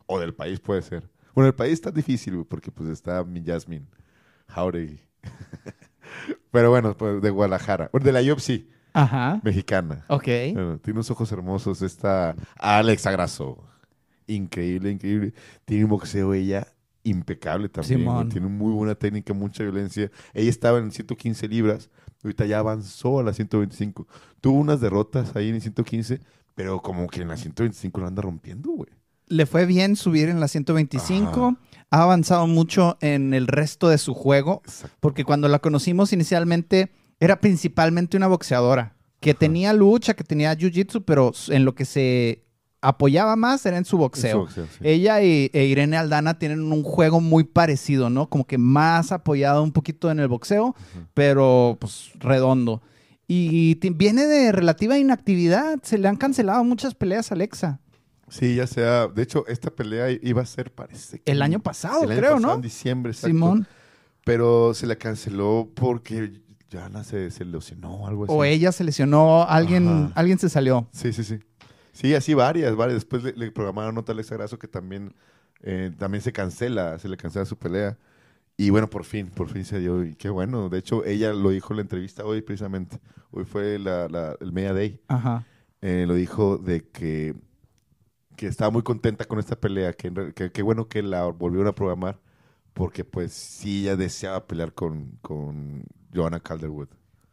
O del país puede ser. Bueno, el país está difícil, güey, porque pues está mi Jasmine Jauregui. Pero bueno, pues de Guadalajara. Bueno, de la UFC, Ajá. mexicana. Ok. Bueno, tiene unos ojos hermosos. Esta Alexa Grasso. Increíble, increíble. Tiene un boxeo ella impecable también. Simón. Tiene muy buena técnica, mucha violencia. Ella estaba en 115 libras. Ahorita ya avanzó a las 125. Tuvo unas derrotas ahí en 115, pero como que en las 125 lo anda rompiendo, güey. Le fue bien subir en la 125. Ha avanzado mucho en el resto de su juego. Exacto. Porque cuando la conocimos inicialmente, era principalmente una boxeadora. Que tenía lucha, que tenía jiu-jitsu, pero en lo que se apoyaba más era en su boxeo. En su boxeo, sí. Ella y, e Irene Aldana tienen un juego muy parecido, ¿no? Como que más apoyado un poquito en el boxeo, pero pues redondo. Y viene de relativa inactividad. Se le han cancelado muchas peleas a Alexa. Sí, ya sea. De hecho, esta pelea iba a ser, parece que. El año pasado, el año creo, pasado, ¿no? En diciembre, exacto. Simón. Pero se la canceló porque Joana se, se lesionó algo así. O ella se lesionó, alguien, Ajá. alguien se salió. Sí, sí, sí. Sí, así varias, varias. Después le, le programaron otra Alexa Grasso que también, eh, también se cancela, se le cancela su pelea. Y bueno, por fin, por fin se dio. Y qué bueno. De hecho, ella lo dijo en la entrevista hoy precisamente. Hoy fue la, la- el Media Day. Ajá. Eh, lo dijo de que, que estaba muy contenta con esta pelea. Que, que bueno que la volvieron a programar. Porque pues sí, ella deseaba pelear con, con Joanna Calderwood.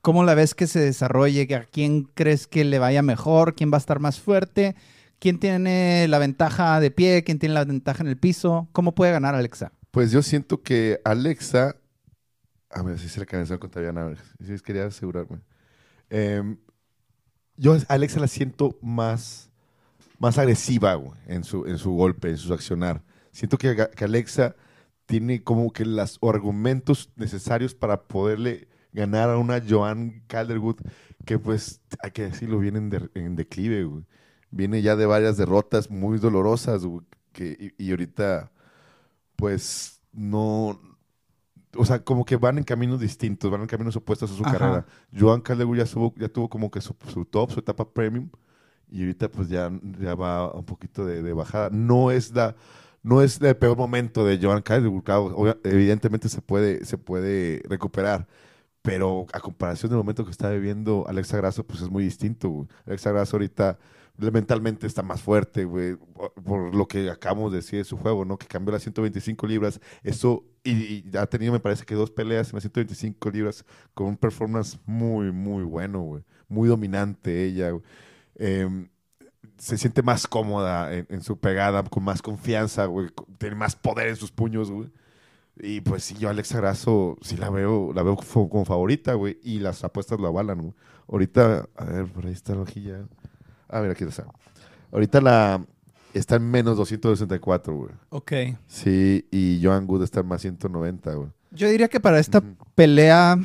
¿Cómo la ves que se desarrolle? ¿A quién crees que le vaya mejor? ¿Quién va a estar más fuerte? ¿Quién tiene la ventaja de pie? ¿Quién tiene la ventaja en el piso? ¿Cómo puede ganar Alexa? Pues yo siento que Alexa. A ver si se le canceló con Taviana. A ver, si quería asegurarme. Em, yo a Alexa la siento más, más agresiva güey, en, su, en su golpe, en su accionar. Siento que Alexa tiene como que los argumentos necesarios para poderle ganar a una Joan Calderwood que pues, hay que decirlo, viene en, de- en declive, güey. Viene ya de varias derrotas muy dolorosas, güey, que, y, y ahorita pues no, o sea, como que van en caminos distintos, van en caminos opuestos a su Ajá. carrera. Joan Calderwood ya, subo- ya tuvo como que su, su top, su etapa premium, y ahorita pues ya, ya va un poquito de, de bajada. No es la, no es el peor momento de Joan Calderwood, evidentemente se puede, se puede recuperar, pero a comparación del momento que está viviendo Alexa Grasso, pues es muy distinto, güey. Alexa Grasso ahorita mentalmente está más fuerte, güey, por- lo que acabamos de decir de su juego, ¿no? Que cambió las 125 libras, eso, y, ha tenido, me parece que dos peleas en las 125 libras con un performance muy, muy bueno, güey. Muy dominante ella, güey. Em, se siente más cómoda en, en su pegada, con más confianza, güey. Tiene más poder en sus puños, güey. Y pues sí, yo Alexa Grasso sí la veo, la veo como favorita, güey. Y las apuestas la avalan, güey. Ahorita, a ver, por ahí está la hojilla. Ah, mira, aquí está. Ahorita la está en menos 264, güey. Ok. Sí, y Joan Good está en más 190, güey. Yo diría que para esta pelea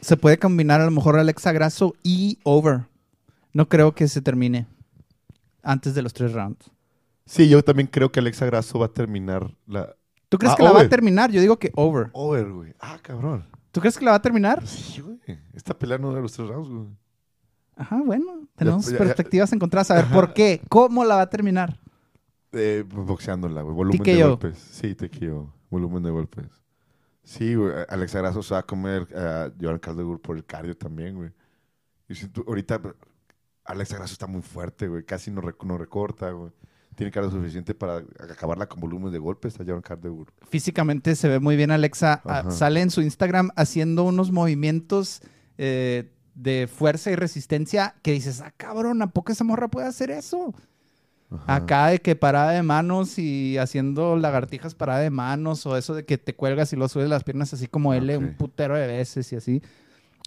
se puede combinar a lo mejor Alexa Grasso y Over. No creo que se termine antes de los tres rounds. Sí, yo también creo que Alexa Grasso va a terminar la ¿Tú crees Ah, que la va a terminar? Yo digo que Over. over, güey. Ah, cabrón. ¿Tú crees que la va a terminar? Sí, güey. Esta pelea no de los tres rounds, güey. Ajá, bueno. Tenemos ya- ya- perspectivas encontradas. A ver, ¿por qué? ¿Cómo la va a terminar? Eh, boxeándola, güey. Volumen de golpes. Sí, TKO. Volumen de golpes. Sí, güey. Alexa Grasso se va a comer a Joan Caldegur por el cardio también, güey. Y si tú- ahorita Alexa Grasso está muy fuerte, güey. Casi no, rec- no recorta, güey. Tiene cardio suficiente para acabarla con volumen de golpes a Joan Caldegur. Físicamente se ve muy bien Alexa. Ah, sale en su Instagram haciendo unos movimientos eh, de fuerza y resistencia que dices, ah, cabrón, ¿a poco esa morra puede hacer eso? Ajá. Acá de que parada de manos y haciendo lagartijas parada de manos o eso de que te cuelgas y lo subes las piernas así como él Ok. un putero de veces y así.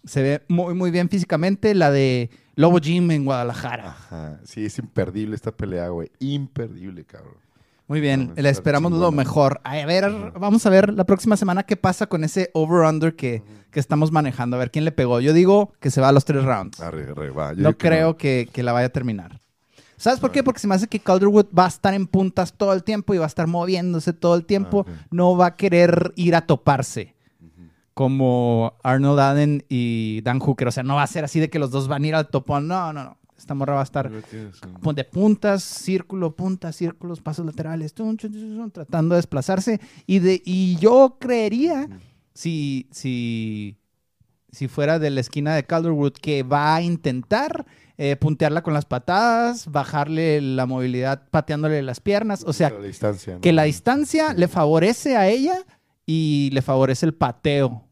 Se ve muy, muy bien físicamente. La de Lobo Gym en Guadalajara. Ajá. Sí, es imperdible esta pelea, güey. Imperdible, cabrón. Muy bien, Mames, le esperamos lo mejor. A ver, vamos a ver la próxima semana qué pasa con ese over-under que, que estamos manejando. A ver quién le pegó. Yo digo que se va a los tres rounds. Arre, arre, va. Yo no creo que, que la vaya a terminar. ¿Sabes por qué? Porque se me hace que Calderwood va a estar en puntas todo el tiempo y va a estar moviéndose todo el tiempo. No va a querer ir a toparse como Arnold Allen y Dan Hooker. O sea, no va a ser así de que los dos van a ir al topón. No, no, no. Esta morra va a estar de puntas, círculo, puntas, círculos, pasos laterales, tun, tratando de desplazarse. Y, de, y yo creería, si, si, si fuera de la esquina de Calderwood, que va a intentar eh, puntearla con las patadas, bajarle la movilidad pateándole las piernas. O sea, la distancia. ¿no? que la distancia le favorece a ella y le favorece el pateo.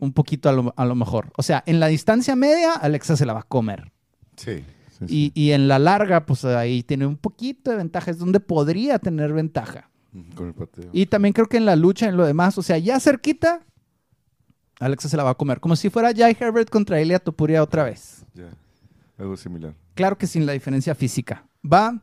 Un poquito a lo, a lo mejor. O sea, en la distancia media, Alexa se la va a comer. Sí. sí, Y, sí. y en la larga, pues ahí tiene un poquito de ventaja. Es donde podría tener ventaja. Con el pateo. Y también creo que en la lucha, en lo demás, o sea, ya cerquita, Alexa se la va a comer. Como si fuera Jai Herbert contra Elia Topuria otra vez. Ya. Algo similar. Claro que sin la diferencia física. Va.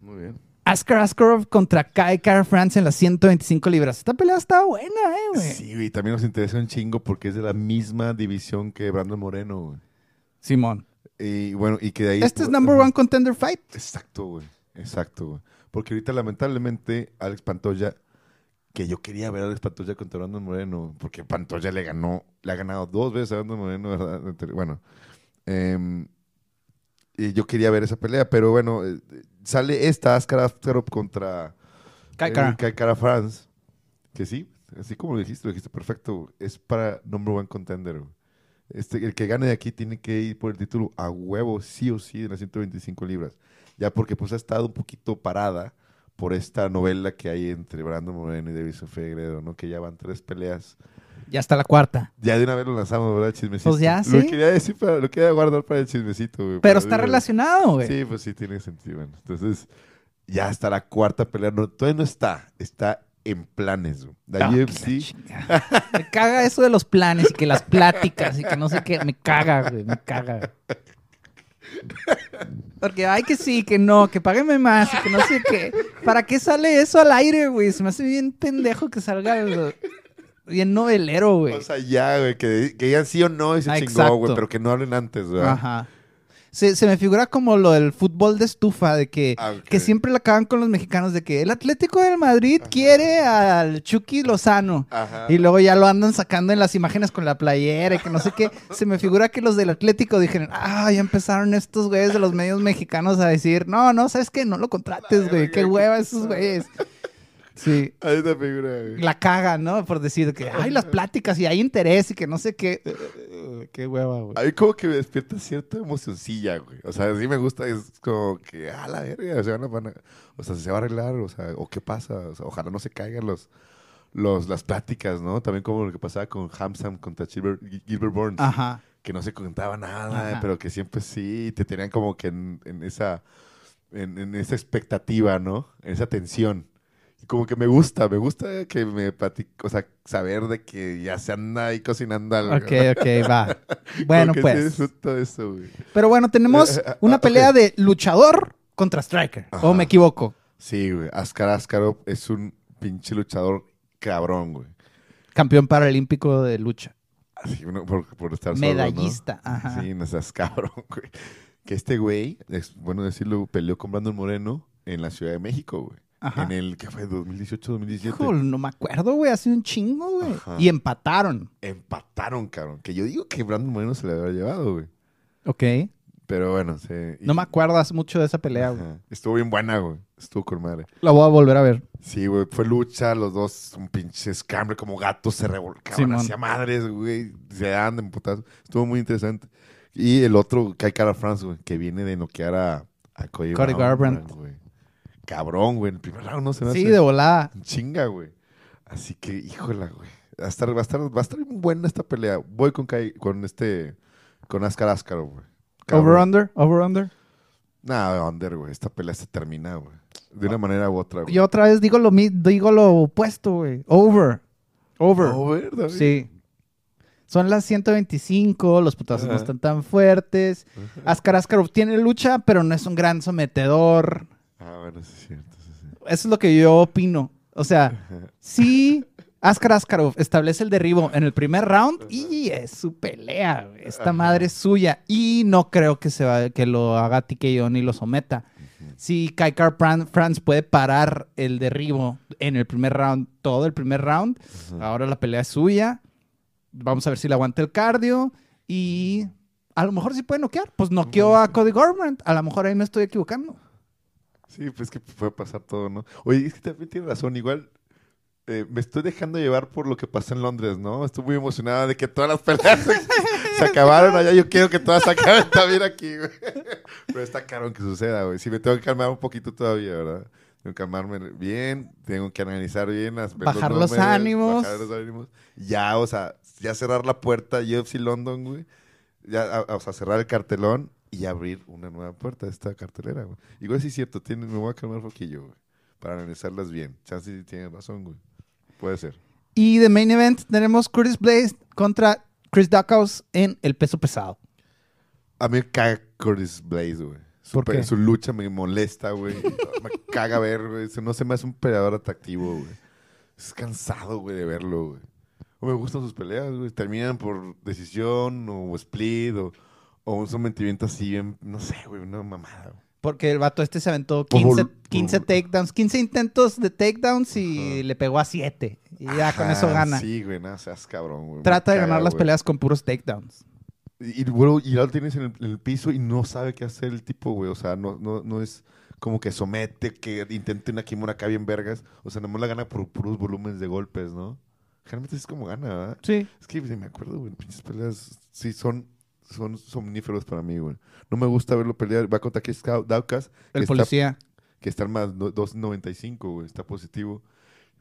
Muy bien. Askar Askarov contra Kai Kara France en las 125 libras. Esta pelea está buena, eh, güey. Sí, güey. También nos interesa un chingo porque es de la misma división que Brandon Moreno, güey. Simón. Y bueno, y que de ahí. Este es number one contender fight. Exacto, güey. Exacto, güey. Porque ahorita, lamentablemente, Alex Pantoya, que yo quería ver a Alex Pantoya contra Brandon Moreno, porque Pantoya le ganó, le ha ganado dos veces a Brandon Moreno, ¿verdad? Bueno. em, y yo quería ver esa pelea, pero bueno, eh, sale esta Askar Askarov contra Kai eh, Kara. Kai Kara France. Que sí, así como lo dijiste, lo dijiste perfecto. Es para number one contender. Este, el que gane de aquí tiene que ir por el título a huevo, sí o sí, en las 125 libras. Ya porque pues ha estado un poquito parada por esta novela que hay entre Brandon Moreno y David Fegredo, ¿no? Que ya van tres peleas. Ya está la cuarta. Ya de una vez lo lanzamos, ¿verdad? Chismecito. Pues ya, Lo sí. quería decir, para, lo quería guardar para el chismecito, güey. Pero está relacionado, güey. Sí, pues sí, tiene sentido. Bueno, entonces, ya está la cuarta pelea. No, todavía no está. Está en planes. güey. La Ah, la. Me caga eso de los planes y que las pláticas y que no sé qué. Me caga, güey. Me caga. Porque hay que sí, que no, que págueme más y que no sé qué. ¿Para qué sale eso al aire, güey? Se me hace bien pendejo que salga el- bien novelero, güey. O sea, ya, güey, que, que digan sí o no y se Ah, chingó, güey, pero que no hablen antes, ¿verdad? Ajá. Se, se me figura como lo del fútbol de estufa, de que, Ah, que siempre la acaban con los mexicanos, de que el Atlético del Madrid quiere al Chucky Lozano. Ajá. Y luego ya lo andan sacando en las imágenes con la playera y que no sé qué. Se me figura que los del Atlético dijeron, ah, ya empezaron estos güeyes de los medios mexicanos a decir, no, no, ¿sabes qué? No lo contrates, güey. Qué hueva esos güeyes. Sí. A esta figura, güey. La caga, ¿no? Por decir que hay las pláticas y hay interés y que no sé qué. Eh, qué hueva, güey. A mí como que me despierta cierta emocioncilla, güey. O sea, sí me gusta, es como que, a la verga, se van a, van a- o sea, se va a arreglar, o sea, o qué pasa, o sea, ojalá no se caigan los, los, las pláticas, ¿no? También como lo que pasaba con Hamsam contra Gilbert, Gilbert Burns, Ajá. que no se contaba nada, Ajá. pero que siempre sí, te tenían como que en, en esa, en, en esa expectativa, ¿no? En esa tensión. Como que me gusta, me gusta que me platique, o sea, saber de que ya se anda ahí cocinando algo. Ok, ok, va. Bueno, Como que sí pues. de eso, güey. Pero bueno, tenemos Eh, eh, una ah, pelea de luchador contra striker. ¿O me equivoco? Sí, güey. Askar Askarov es un pinche luchador cabrón, güey. Campeón paralímpico de lucha. Así, uno por, por estar solo, ¿no? Medallista. Ajá. Sí, no seas cabrón, güey. Que este güey, es bueno decirlo, peleó con Brandon Moreno en la Ciudad de México, güey. Ajá. En el, ¿qué fue? 2018, 2017. Híjole, no me acuerdo, güey. Hace un chingo, güey. Y empataron. Empataron, cabrón. Que yo digo que Brandon Moreno se le había llevado, güey. Ok. Pero bueno, se... No me acuerdo hace mucho de esa pelea, güey. Estuvo bien buena, güey. Estuvo con madre. La voy a volver a ver. Sí, güey, fue lucha, los dos, un pinche escambre como gatos, se revolcaban hacia madres, güey, se dan en putazos. Estuvo muy interesante. Y el otro, Kai Cara France, güey, que viene de noquear a, a Cody, Cody Brown, Garbrandt. güey. Cabrón, güey, en el primer round no se me Sí, hace de volada. chinga, güey. Así que, híjola, güey. Va a estar, va a estar, va a estar muy buena esta pelea. Voy con Kai, con este, con Ascar Ascaro, güey. Cabrón. Over-under, over-under. Nah, under, güey. Esta pelea se termina, güey. De una manera u otra, güey. Yo otra vez digo lo, digo lo opuesto, güey. Over. Over. Over, David. Sí. Son las 125, los putazos no están tan fuertes. Askar Askarov tiene lucha, pero no es un gran sometedor. Ah, bueno, sí es cierto. sí, sí. Eso es lo que yo opino. O sea, sí, Askar Askarov establece el derribo en el primer round y es su pelea. güey. Esta madre es suya. Y no creo que, se va, que lo haga TKO ni lo someta. Si Kai Car France puede parar el derribo en el primer round, todo el primer round, ahora la pelea es suya. Vamos a ver si le aguanta el cardio y a lo mejor sí puede noquear. Pues noqueó a Cody Garbrandt. A lo mejor ahí me estoy equivocando. Sí, pues que puede pasar todo, ¿no? Oye, es que también tiene razón. Igual eh, me estoy dejando llevar por lo que pasó en Londres, ¿no? Estoy muy emocionada de que todas las peleas se, se acabaron allá. Yo quiero que todas se acaben también aquí, güey. Pero está caro que suceda, güey. Sí, me tengo que calmar un poquito todavía, ¿verdad? Tengo que calmarme bien, tengo que analizar bien las Bajar los números, ánimos. Bajar los ánimos. Ya, o sea, ya cerrar la puerta UFC London, güey. Ya, a- o sea, cerrar el cartelón y abrir una nueva puerta de esta cartelera, güey. Igual sí es cierto, tiene, me voy a calmar un poquillo, güey. Para analizarlas bien. Chance sí tiene razón, güey. Puede ser. Y de main event tenemos Curtis Blaze contra Chris Duckhouse en el peso pesado. A mí me caga Curtis Blaze, güey. Su, ¿Por qué? su lucha me molesta, güey. me caga ver, güey. No se me hace un peleador atractivo, güey. Es cansado, güey, de verlo, güey. O me gustan sus peleas, güey. Terminan por decisión o split o, o un sometimiento así bien, no sé, güey, una mamada. güey. Porque el vato este se aventó Por 15, vol- 15 por- takedowns, 15 intentos de takedowns y le pegó a 7. Y ya con eso gana. Sí, güey, no seas cabrón, güey. Trata de caga, ganar las güey. peleas con puros takedowns. Y, luego, y ya lo tienes en el, en el piso y no sabe qué hacer el tipo, güey. O sea, no, no, no es como que somete, que intente una kimura acá bien vergas. O sea, nomás la gana por puros volúmenes de golpes, ¿no? Generalmente es como gana, ¿verdad? Sí. Es que me acuerdo, güey. Pinches peleas sí son, son somníferos para mí, güey. No me gusta verlo pelear. Va contra Chris Dau- Daukas, que El está, policía. que está más no- 2.95, güey. Está positivo.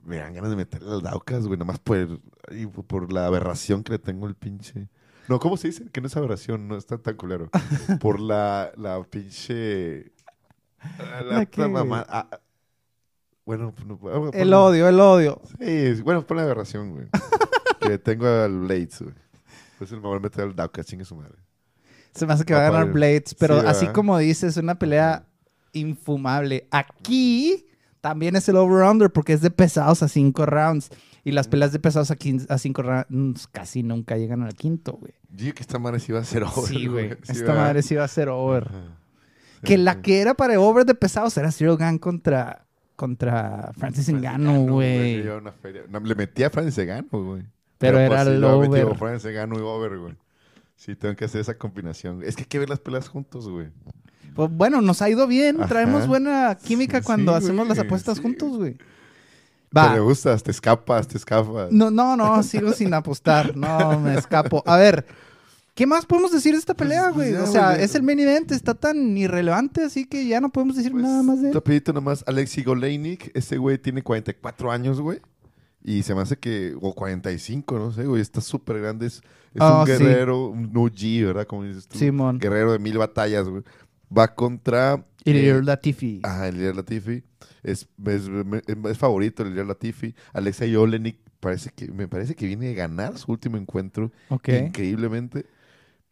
Me dan ganas de meterle al Daukas, güey. Nada más por, por la aberración que le tengo al pinche. No, ¿cómo se dice? Que no es aberración, no está tan culero. Por la, la pinche. La, ¿La la mamá. ah, bueno, pues no, ah, El odio, el odio. Sí, bueno, ponle aberración, güey. que tengo al Blades, güey. Pues el me voy a meter al Daukas, chingue su madre. Se me hace que va a Va a ganar Blades, pero Sí, así ¿verdad? como dices, es una pelea infumable. Aquí también es el over-under porque es de pesados a 5 rounds. Y las peleas de pesados a 5 rounds casi nunca llegan al quinto, güey. Digo que esta madre sí va a ser over. Sí, güey. Sí, Esta ¿verdad? madre sí va a ser over. Sí, Que la que era para over de pesados era Zero Gun contra, contra Francis Ngannou, güey. Le metí a Francis Gano, güey. Pero era pues, lo over. Ngannou y over, güey. Sí, tengo que hacer esa combinación. Es que hay que ver las peleas juntos, güey. Pues bueno, nos ha ido bien. Ajá. Traemos buena química Sí, cuando sí, hacemos las güey, apuestas sí. juntos, güey. Va. Me gustas, te escapas, te escapas. No, no, no, sigo sin apostar. No, me escapo. A ver, ¿qué más podemos decir de esta pelea, Pues, güey? ya, o sea, güey, es el main event, está tan irrelevante, así que ya no podemos decir Pues, nada más de él. Rapidito nomás, Alexi Goleinik, ese güey tiene 44 años, güey. Y se me hace que, o 45, no sé, güey, está súper grande. Es, es Ah, un sí. guerrero, un OG, ¿verdad? Como dices tú. Simón. Guerrero de mil batallas, güey. Va contra... Ilir eh, Latifi. Ajá, Elier Latifi. Es, es, es favorito el Latifi. Alexei Olenik parece que, me parece que viene a ganar su último encuentro ok. increíblemente.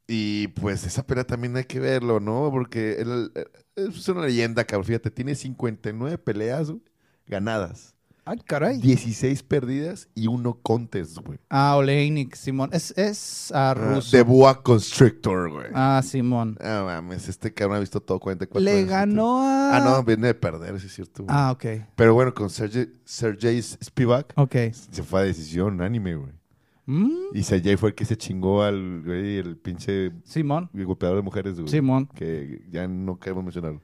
Y pues esa pelea también hay que verlo, ¿no? Porque él, es una leyenda, cabrón. Fíjate, tiene 59 peleas güey, ganadas. Ay, caray. 16 perdidas y uno contest, güey. Ah, Oleinik, Simón. Es, es ah, Ah, ruso. de Boa Constrictor, güey. Ah, Simón. Ah, mames, este cabrón ha visto todo 44 Le ganó a... Ah, no, viene de perder, sí es cierto. güey. Ah, ok. Pero bueno, con Sergey, Sergey Spivak Ok. se fue a decisión unánime, güey. Mm, Y Sergey fue el que se chingó al, güey, el pinche Simón. golpeador de mujeres, güey. Simón. Que ya no queremos mencionarlo.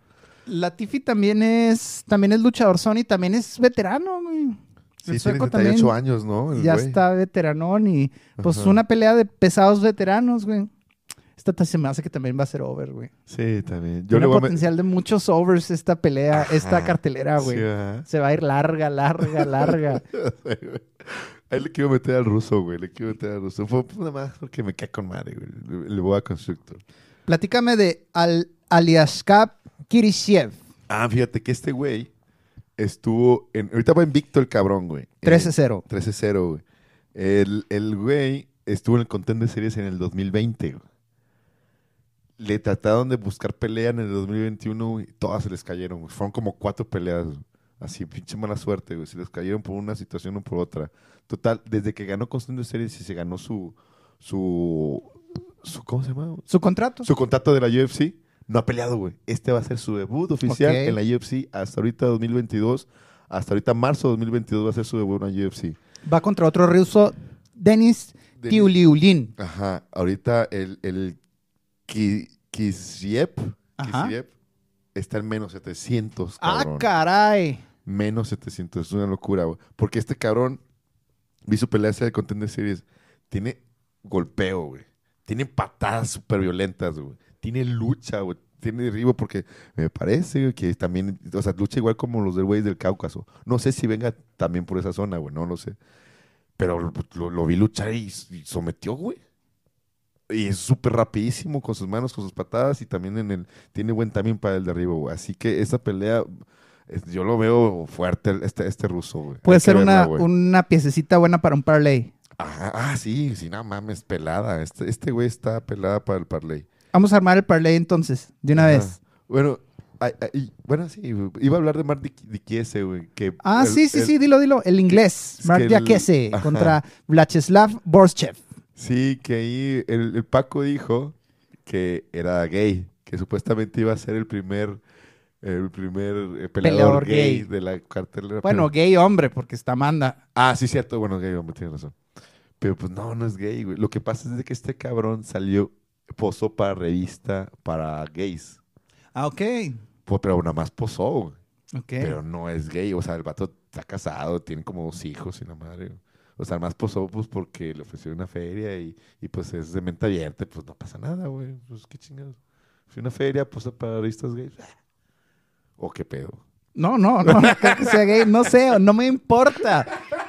Latifi también es, también es luchador Sony, también es veterano, güey. Sí, tiene sueco 38 también años, ¿no? El ya güey. está veteranón y pues Ajá. una pelea de pesados veteranos, güey. Esta ta- se me hace que también va a ser over, güey. Sí, también. Yo Tiene le voy a potencial de muchos overs esta pelea, esta cartelera, güey. Sí. Se va a ir larga, larga, larga. Ahí le quiero meter al ruso, güey. Le quiero meter al ruso. Fue fue nada más porque me cae con madre, güey. Le- Le voy a Constructor. Platícame de Al Aliashkap Kirishev. Ah, fíjate que este güey estuvo en... Ahorita va invicto el cabrón, güey. 13-0. 13-0, güey. El, el güey estuvo en el Contender Series en el 2020, güey. Le trataron de buscar pelea en el 2021 güey, y todas se les cayeron, güey. Fueron como cuatro peleas, güey. Así, pinche mala suerte, güey. Se les cayeron por una situación o por otra. Total, desde que ganó Contender Series y se ganó su... su, su ¿Cómo se llama? Su contrato. Su contrato de la UFC, no ha peleado, güey. Este va a ser su debut oficial en la UFC hasta ahorita 2022. Hasta ahorita marzo de 2022 va a ser su debut en la UFC. Va contra otro ruso, Denis Tiuliulin. Ajá. Ahorita el, el Kisiev, está en menos 700, Ah, cabrón. caray. menos 700. Es una locura, güey. Porque este cabrón, vi su pelea de Contender Series, tiene golpeo, güey. Tiene patadas súper violentas, güey. Tiene lucha, güey. Tiene derribo porque me parece que también, o sea, lucha igual como los del güey del Cáucaso. No sé si venga también por esa zona, güey, no lo sé. Pero lo, vi luchar y, y sometió, güey. Y es súper rapidísimo con sus manos, con sus patadas y también en el, tiene buen timing para el derribo, güey. Así que esa pelea, yo lo veo fuerte, este, este ruso, güey. Puede Hay ser una, güey. una piececita buena para un parlay. Ajá, ah, sí, sí, no mames, pelada. Este, este güey está pelada para el parlay. Vamos a armar el parlay entonces, de una Ajá. vez. Bueno, ay, ay, bueno, sí, iba a hablar de Mark Di- Dikiese, güey. Ah, el- sí, sí, el- sí, dilo, dilo. El inglés, Mark ajá. contra Vyacheslav Borschev. Sí, que ahí el, el Paco dijo que era gay, que supuestamente iba a ser el primer, el primer eh, peleador, Peleador gay, gay. de la cartelera. Bueno, pero- gay hombre, porque está Amanda. ah, sí, cierto, bueno, gay, hombre, tienes razón. Pero pues no, no es gay, güey. Lo que pasa es de que este cabrón salió, posó para revista para gays. Ah, ok. Pues, pero nada más posó, güey. Ok. Pero no es gay, o sea, el vato está casado, tiene como dos hijos y la madre. O sea, más posó pues porque le ofrecieron una feria y, y pues es de mente abierta, pues no pasa nada, güey. Pues qué chingados. Fui a una feria, posa para revistas gays. ¿O qué pedo? No, no, no, no creo que sea gay. No sé, no me importa.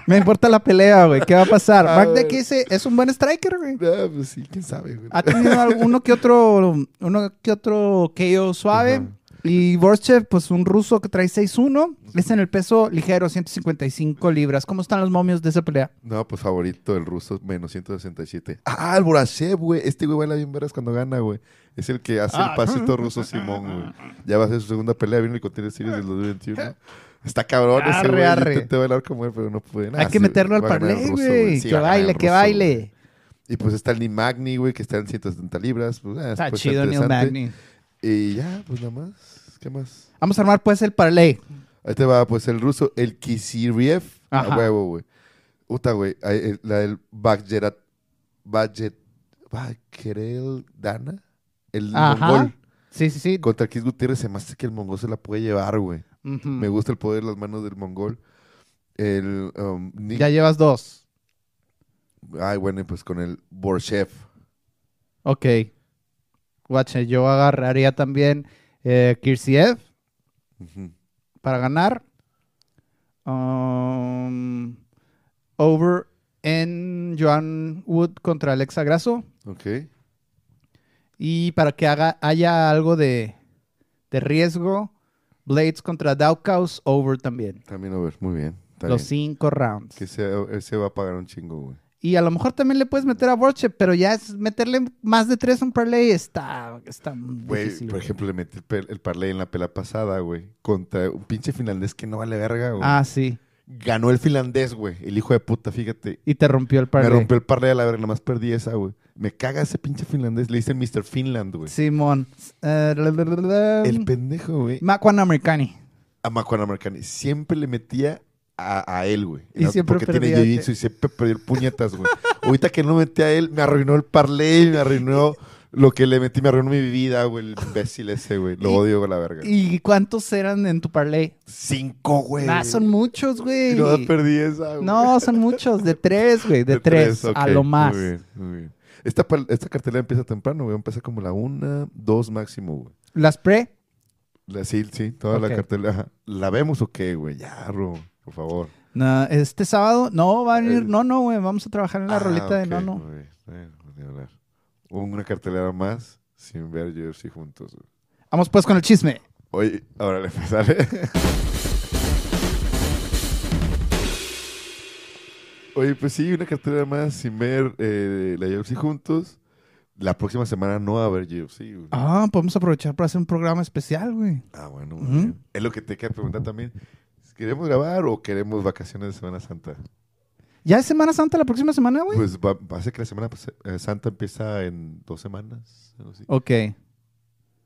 Me importa la pelea, güey. ¿Qué va a pasar? A Mark es un buen striker, güey. Ah, pues sí, quién sabe, güey. Ha tenido alguno que otro, uno que otro KO suave. Y Borchev, pues un ruso que trae 6'1". Es en el peso ligero, 155 libras. ¿Cómo están los momios de esa pelea? No, pues favorito, el ruso, menos 167. Ah, el Borashev, güey. Este güey baila bien veras cuando gana, güey. Es el que hace Ah. el pasito ruso Simón, güey. Ya va a ser su segunda pelea, viene el Contender Series del 2021. Está cabrón ese Arre, güey. Yo arre. Intenté bailar como él, pero no pude. Nah, Hay que sí, meterlo al parlay, güey. Sí, que baile, que ruso, baile. güey. Y pues está el Neil Magny, güey, que está en 170 libras. Pues, ah, Está puede ser chido Neil. Magny. Y ya, pues nada más. ¿Qué más? Vamos a armar pues el parlay. Ahí te va, pues el ruso, el Kisiriev. Ajá. A huevo, güey. Puta, güey. el- La del Bagjerat. Bagjet. Bagjerel Dana. El Ajá. mongol. Sí, sí, sí. Contra Kis Gutiérrez se me hace que el mongol se la puede llevar, güey. Me gusta el poder de las manos del mongol. El, um, Nick- Ya llevas dos. Ay, bueno, y pues con el Borshev. Ok. Guache, yo agarraría también eh, para ganar. Um, over en Joan Wood contra Alexa Grasso. Ok. Y para que haga, haya algo de, de riesgo, Blades contra Daukaus, over también. También over. Muy bien. Los bien. cinco rounds. Que ese, ese va a pagar un chingo, güey. Y a lo mejor también le puedes meter a Borchep, pero ya es meterle más de tres a un parlay está, está muy Güey, difícil. por güey. ejemplo, le metí el, parlay en la pela pasada, güey. Contra un pinche finlandés que no vale verga, güey. Ah, sí. Ganó el finlandés, güey. El hijo de puta, fíjate. Y te rompió el Me parlay. rompió el parlay a la verga, nada más perdí esa, güey. Me caga ese pinche finlandés. Le dicen Mr. Finland, güey. Simón. Eh, la, la, la, la, El pendejo, güey. Makwan Americani. A Macuana Americani. Siempre le metía a, a él, güey. Y siempre Porque tiene jiu-jitsu y siempre perdió puñetas, güey. Ahorita que no metí a él, me arruinó el parlay, me arruinó lo que le metí, me arruinó mi vida, güey. El imbécil ese, güey. Lo odio a la verga. ¿Y cuántos eran en tu parlay? Cinco, güey. Ah, son muchos, güey. no perdí esa, güey. No, son muchos. De tres, güey. De, tres, a lo más. Muy bien, muy bien. Esta, esta cartelera empieza temprano, güey. Empieza como la una, dos máximo, güey. Las pre. La- Sí, sí, toda la cartelera. ¿La vemos o qué, güey? Ya, Ro, por favor. Este sábado, no, va a venir. No, no, güey. Vamos a trabajar en la Ah, rolita de no, no. hablar. Una cartelera más sin ver UFC juntos. Vamos pues con el chisme. Oye, ahora le sale. Oye, pues sí, una cartelera más sin ver eh, la UFC juntos. La próxima semana no va a haber UFC. güey. Ah, podemos aprovechar para hacer un programa especial, güey. Ah, bueno, bien. Es lo que te queda preguntar también. ¿Queremos grabar o queremos vacaciones de Semana Santa? ¿Ya es Semana Santa la próxima semana, güey? Pues va, va a ser que la Semana eh, Santa empieza en dos semanas. algo así. Ok.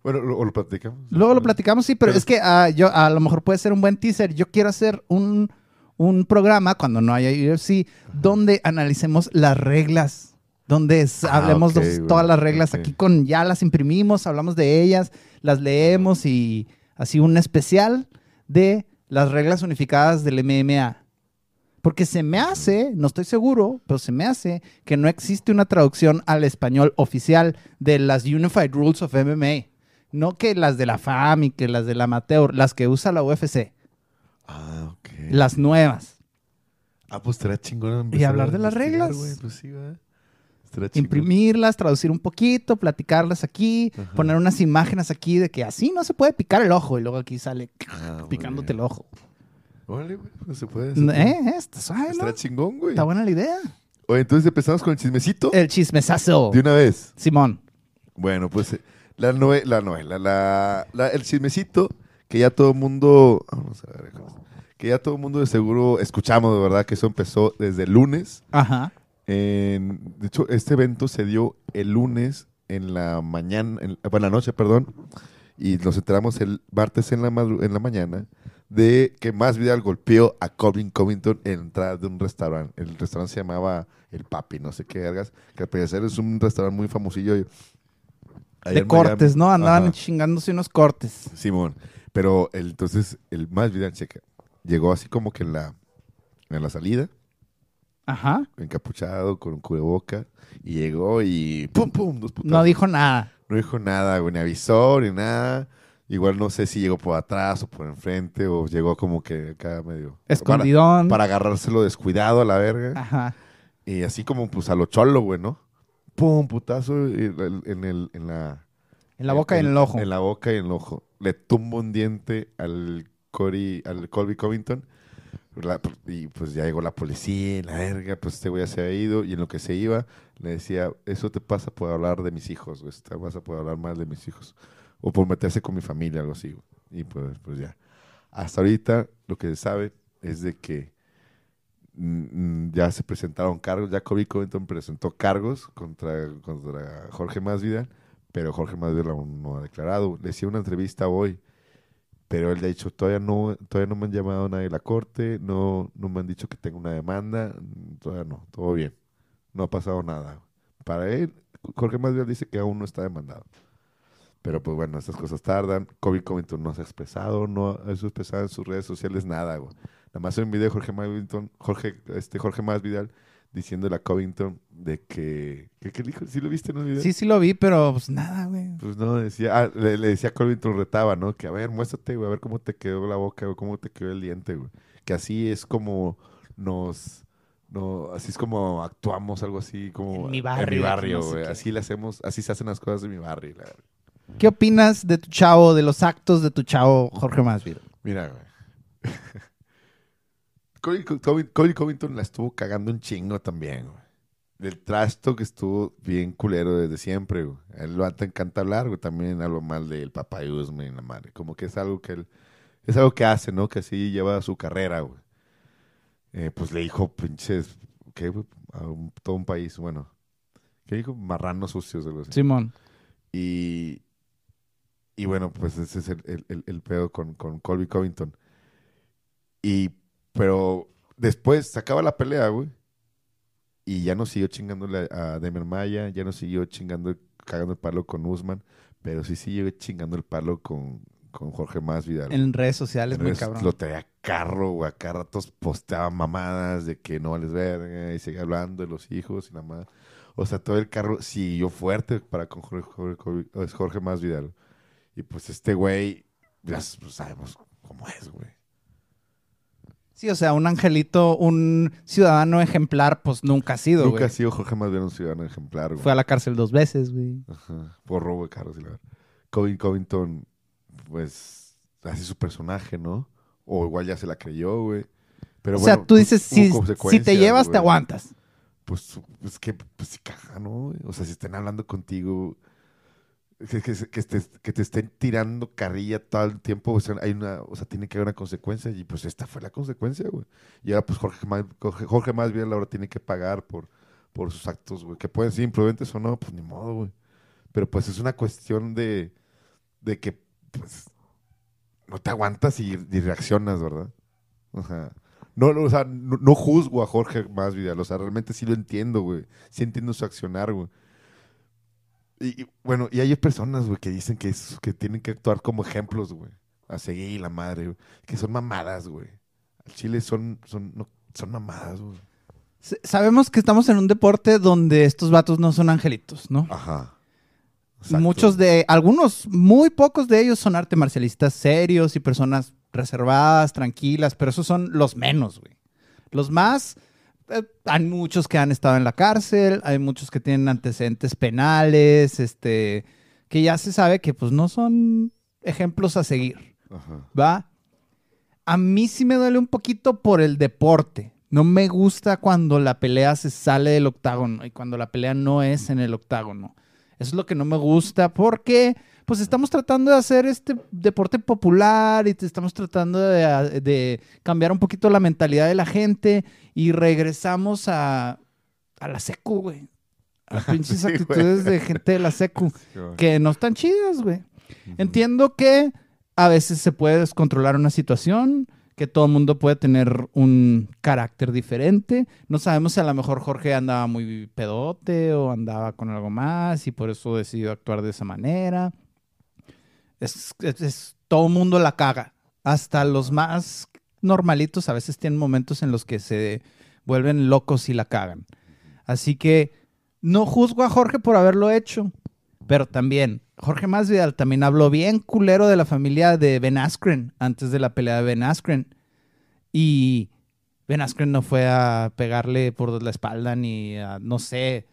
Bueno, lo, o lo platicamos. Luego lo platicamos, sí, pero, Pero- es que ah, yo a lo mejor puede ser un buen teaser. Yo quiero hacer un, un programa cuando no haya UFC donde analicemos las reglas. Donde Ah, hablemos de todas las reglas. Aquí con ya las imprimimos, hablamos de ellas, las leemos y así un especial de las reglas unificadas del MMA. Porque se me hace, no estoy seguro, pero se me hace que no existe una traducción al español oficial de las Unified Rules of MMA. No que las de la FAM y que las del amateur, las que usa la UFC, Ah, ok. las nuevas. Ah, pues estará chingón. Y hablar de las reglas. güey, Pues sí, ¿verdad? Imprimirlas, traducir un poquito, platicarlas aquí, Ajá. poner unas imágenes aquí de que así no se puede picar el ojo y luego aquí sale Ah, picándote el ojo. Órale, güey, pues se puede. puede. ¿Eh? eh, Está suave, ¿no? Chingón, güey. Está buena la idea. Oye, entonces empezamos con el chismecito. El chismesazo. De una vez. Simón. Bueno, pues eh, la, nove- la novela, la, la- el chismecito que ya todo el mundo, vamos a ver, que ya todo el mundo de seguro escuchamos, de verdad, que eso empezó desde el lunes. Ajá. En- de hecho, este evento se dio el lunes en la mañana, en, bueno, en la noche, perdón, y nos enteramos el martes en la, en la mañana de que Más Vidal golpeó a Colvin Covington en la entrada de un restaurante. El restaurante se llamaba El Papi, no sé qué vergas, que al parecer es un restaurante muy famosillo. De cortes. ¿no? Andaban Ajá. chingándose unos cortes. Simón. Pero el- entonces el Más Vidal, checa, llegó así como que en la, en la salida, Ajá. encapuchado, con un cubreboca, y llegó y ¡pum, pum! Dos putazos. No dijo nada. No dijo nada, güey, ni avisó, ni nada. Igual no sé si llegó por atrás o por enfrente, o llegó como que acá medio... Escondidón. Para, para agarrárselo descuidado a la verga. Ajá. Y así como pues a lo cholo, güey, ¿no? Pum, putazo el- en, el, en la... En la boca y en el ojo. En la boca y en el ojo. Le tumba un diente al Cory, al Colby Covington. Y pues ya llegó la policía, la verga, pues este güey ya se había ido. Y en lo que se iba, le decía, eso te pasa por hablar de mis hijos, güey. Te pasa por hablar mal de mis hijos. O por meterse con mi familia, algo así. Y pues, pues ya. Hasta ahorita lo que se sabe es de que mm, mm, ya se presentaron cargos, ya Kobe Covington presentó cargos contra, contra Jorge Masvidal, pero Jorge Masvidal aún no ha declarado. Le hice una entrevista hoy, pero él ha dicho, todavía no, todavía no me han llamado nadie de la corte, no, no me han dicho que tengo una demanda, todavía no, todo bien, no ha pasado nada. Para él, Jorge Masvidal dice que aún no está demandado. Pero pues bueno, estas cosas tardan. Kobe Covington no se ha expresado, no ha expresado en sus redes sociales nada. Nada más hay un video de Jorge Masvidal, Jorge, este, Jorge Masvidal diciéndole a Covington de que... ¿Qué, qué dijo? ¿Sí lo viste en un video? Sí, sí lo vi, pero pues nada, güey. Pues no, decía, ah, le, le decía a Covington, retaba, ¿no? Que a ver, muéstrate, güey, a ver cómo te quedó la boca, güey, cómo te quedó el diente, güey. Que así es como nos, no, así es como actuamos, algo así, como En mi En barrio, mi barrio, no sé güey. así le hacemos, así se hacen las cosas en mi barrio. la verdad. ¿Qué opinas de tu chavo, de los actos de tu chavo Jorge Masvidal? Mira, güey. Cody, Cody- Covington la estuvo cagando un chingo también, güey. Del trasto que estuvo bien culero desde siempre, güey. A él lo encanta hablar, güey. También hablo mal del papá y la madre. Como que es algo que él... Es algo que hace, ¿no? Que así lleva su carrera, güey. Eh, pues le dijo pinches... ¿Qué, güey? A un- todo un país, bueno. ¿Qué dijo? Marranos sucios, algo así. Simón. Y, y bueno, pues ese es el, el, el- el pedo con, con Colby Covington. Y, pero después se acaba la pelea, güey. Y ya no siguió chingándole a Demer Maya, ya no siguió chingando, cagando el palo con Usman, pero sí siguió chingando el palo con, con Jorge Masvidal. En redes sociales, muy cabrón. Lo traía carro, güey. Acá ratos posteaba mamadas de que no vales verga y seguía hablando de los hijos y la madre. O sea, todo el carro siguió fuerte para con Jorge, Jorge, Jorge Masvidal. Y pues este güey, ya pues, sabemos cómo es, güey. Sí, o sea, un angelito, un ciudadano ejemplar, pues nunca ha sido, Nunca ha sido Jorge Masvidal un ciudadano ejemplar, güey. Fue a la cárcel dos veces, güey. Ajá, por robo de carros y la verdad. Covin Covington, pues, hace su personaje, ¿no? O igual ya se la creyó, güey. Pero o sea, bueno, tú pues, dices, si, si te llevas, te aguantas. pues, pues que pues sí caga, ¿no? O sea, si estén hablando contigo, que, que, que, te estén tirando carrilla todo el tiempo, o sea, hay una, o sea, tiene que haber una consecuencia y pues esta fue la consecuencia, güey. Y ahora pues Jorge más, Jorge, más bien ahora tiene que pagar por, por sus actos, güey, que pueden ser imprudentes o no, pues ni modo, güey. Pero pues es una cuestión de, de que, pues, no te aguantas y, y reaccionas, ¿verdad? Ajá. No, no, o sea, no, no juzgo a Jorge Masvidal, o sea, realmente sí lo entiendo, güey. Sí entiendo su accionar, güey. Y, y, bueno, y hay personas, güey, que dicen que, es- que tienen que actuar como ejemplos, güey. A seguir la madre, güey. Que son mamadas, güey. Al Chile son, son, no, son mamadas, güey. Sabemos que estamos en un deporte donde estos vatos no son angelitos, ¿no? Ajá. Exacto. Muchos de, algunos, muy pocos de ellos son arte marcialistas serios y personas reservadas, tranquilas, pero esos son los menos, güey. Los más, hay muchos que han estado en la cárcel, hay muchos que tienen antecedentes penales, este, que ya se sabe que pues no son ejemplos a seguir, Ajá. ¿va? A mí sí me duele un poquito por el deporte. No me gusta cuando la pelea se sale del octágono y cuando la pelea no es en el octágono. Eso es lo que no me gusta porque pues estamos tratando de hacer este deporte popular y te estamos tratando de, de cambiar un poquito la mentalidad de la gente y regresamos a, a la secu, güey. A las pinches Sí, güey. actitudes de gente de la secu Sí, que no están chidas, güey. Entiendo que a veces se puede descontrolar una situación, que todo el mundo puede tener un carácter diferente. No sabemos si a lo mejor Jorge andaba muy pedote o andaba con algo más y por eso decidió actuar de esa manera. Es, es- es- todo mundo la caga. Hasta los más normalitos a veces tienen momentos en los que se vuelven locos y la cagan. Así que no juzgo a Jorge por haberlo hecho, pero también Jorge Masvidal también habló bien culero de la familia de Ben Askren antes de la pelea de Ben Askren. Y Ben Askren no fue a pegarle por la espalda ni a, no sé,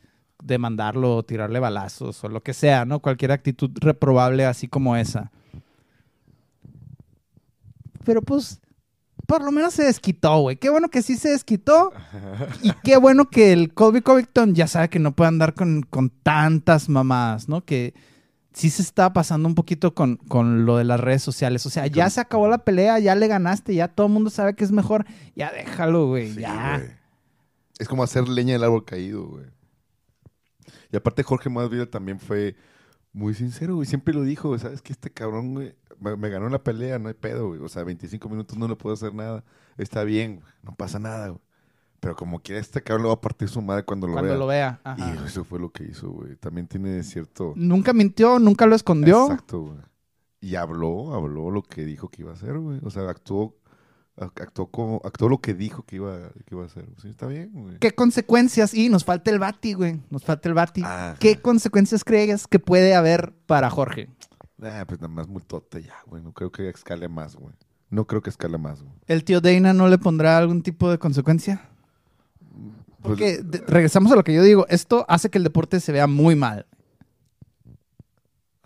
demandarlo o tirarle balazos o lo que sea, ¿no? Cualquier actitud reprobable así como esa. Pero pues, por lo menos se desquitó, güey. Qué bueno que sí se desquitó. Y qué bueno que el Colby Covington ya sabe que no puede andar con, con tantas mamadas, ¿no? Que sí se está pasando un poquito con, con lo de las redes sociales. O sea, ya se acabó la pelea, ya le ganaste, ya todo el mundo sabe que es mejor. Ya déjalo, güey, Sí, ya. Es como hacer leña del árbol caído, güey. Y aparte Jorge Masvidal también fue muy sincero, güey. Siempre lo dijo, güey, ¿sabes qué? Este cabrón, güey, me, me ganó la pelea, no hay pedo, güey. O sea, 25 minutos no le puedo hacer nada. Está bien, güey, no pasa nada, güey. Pero como quiera, este cabrón lo va a partir su madre cuando lo Cuando vea. lo vea. Y eso fue lo que hizo, güey. También tiene cierto... Nunca mintió, nunca lo escondió. Exacto, güey. Y habló, habló lo que dijo que iba a hacer, güey. O sea, actuó Actuó, como, actuó lo que dijo que iba, que iba a hacer. Sí, está bien, güey. ¿Qué consecuencias? Y nos falta el Bati, güey. Nos falta el Bati. Ah. ¿Qué consecuencias crees que puede haber para Jorge? Ah, pues nada más multote ya, güey. No creo que escale más, güey. No creo que escale más, güey. ¿El tío Dana no le pondrá algún tipo de consecuencia? Pues, Porque regresamos a lo que yo digo. Esto hace que el deporte se vea muy mal.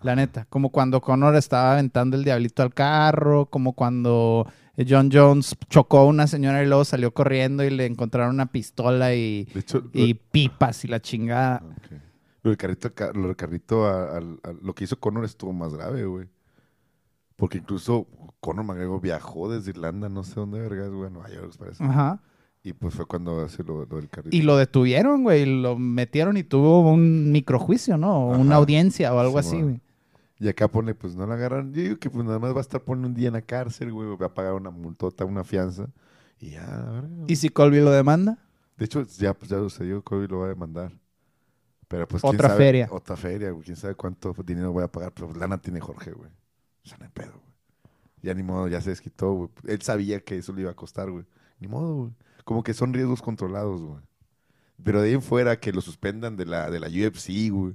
La neta. Como cuando Connor estaba aventando el diablito al carro. Como cuando eh, John Jones chocó a una señora y luego salió corriendo y le encontraron una pistola y, lo- y pipas y la chingada. Ok. Lo del carrito, lo del carrito a- lo que hizo Conor estuvo más grave, güey. Porque incluso Conor McGregor viajó desde Irlanda, no sé dónde vergas, güey, a Nueva York, parece. Ajá. Y pues fue cuando hace lo, lo del carrito. Y lo detuvieron, güey. y Lo metieron y tuvo un microjuicio, ¿no? Una audiencia o algo Sí, así, güey. Y acá pone, pues no la agarran. Yo digo que pues nada más va a estar poniendo un día en la cárcel, güey. Va a pagar una multota, una fianza. Y ya, verga, güey. ¿Y si Colby lo demanda? De hecho, ya, pues, ya sucedió, Kobe lo va a demandar. Pero pues Otra sabe- feria. Otra feria, güey. Quién sabe cuánto dinero voy a pagar. Pero pues, lana tiene Jorge, güey. O sea, no hay pedo, güey. Ya ni modo, ya se desquitó, güey. Él sabía que eso le iba a costar, güey. Ni modo, güey. Como que son riesgos controlados, güey. Pero de ahí en fuera que lo suspendan de la, de la UFC, güey.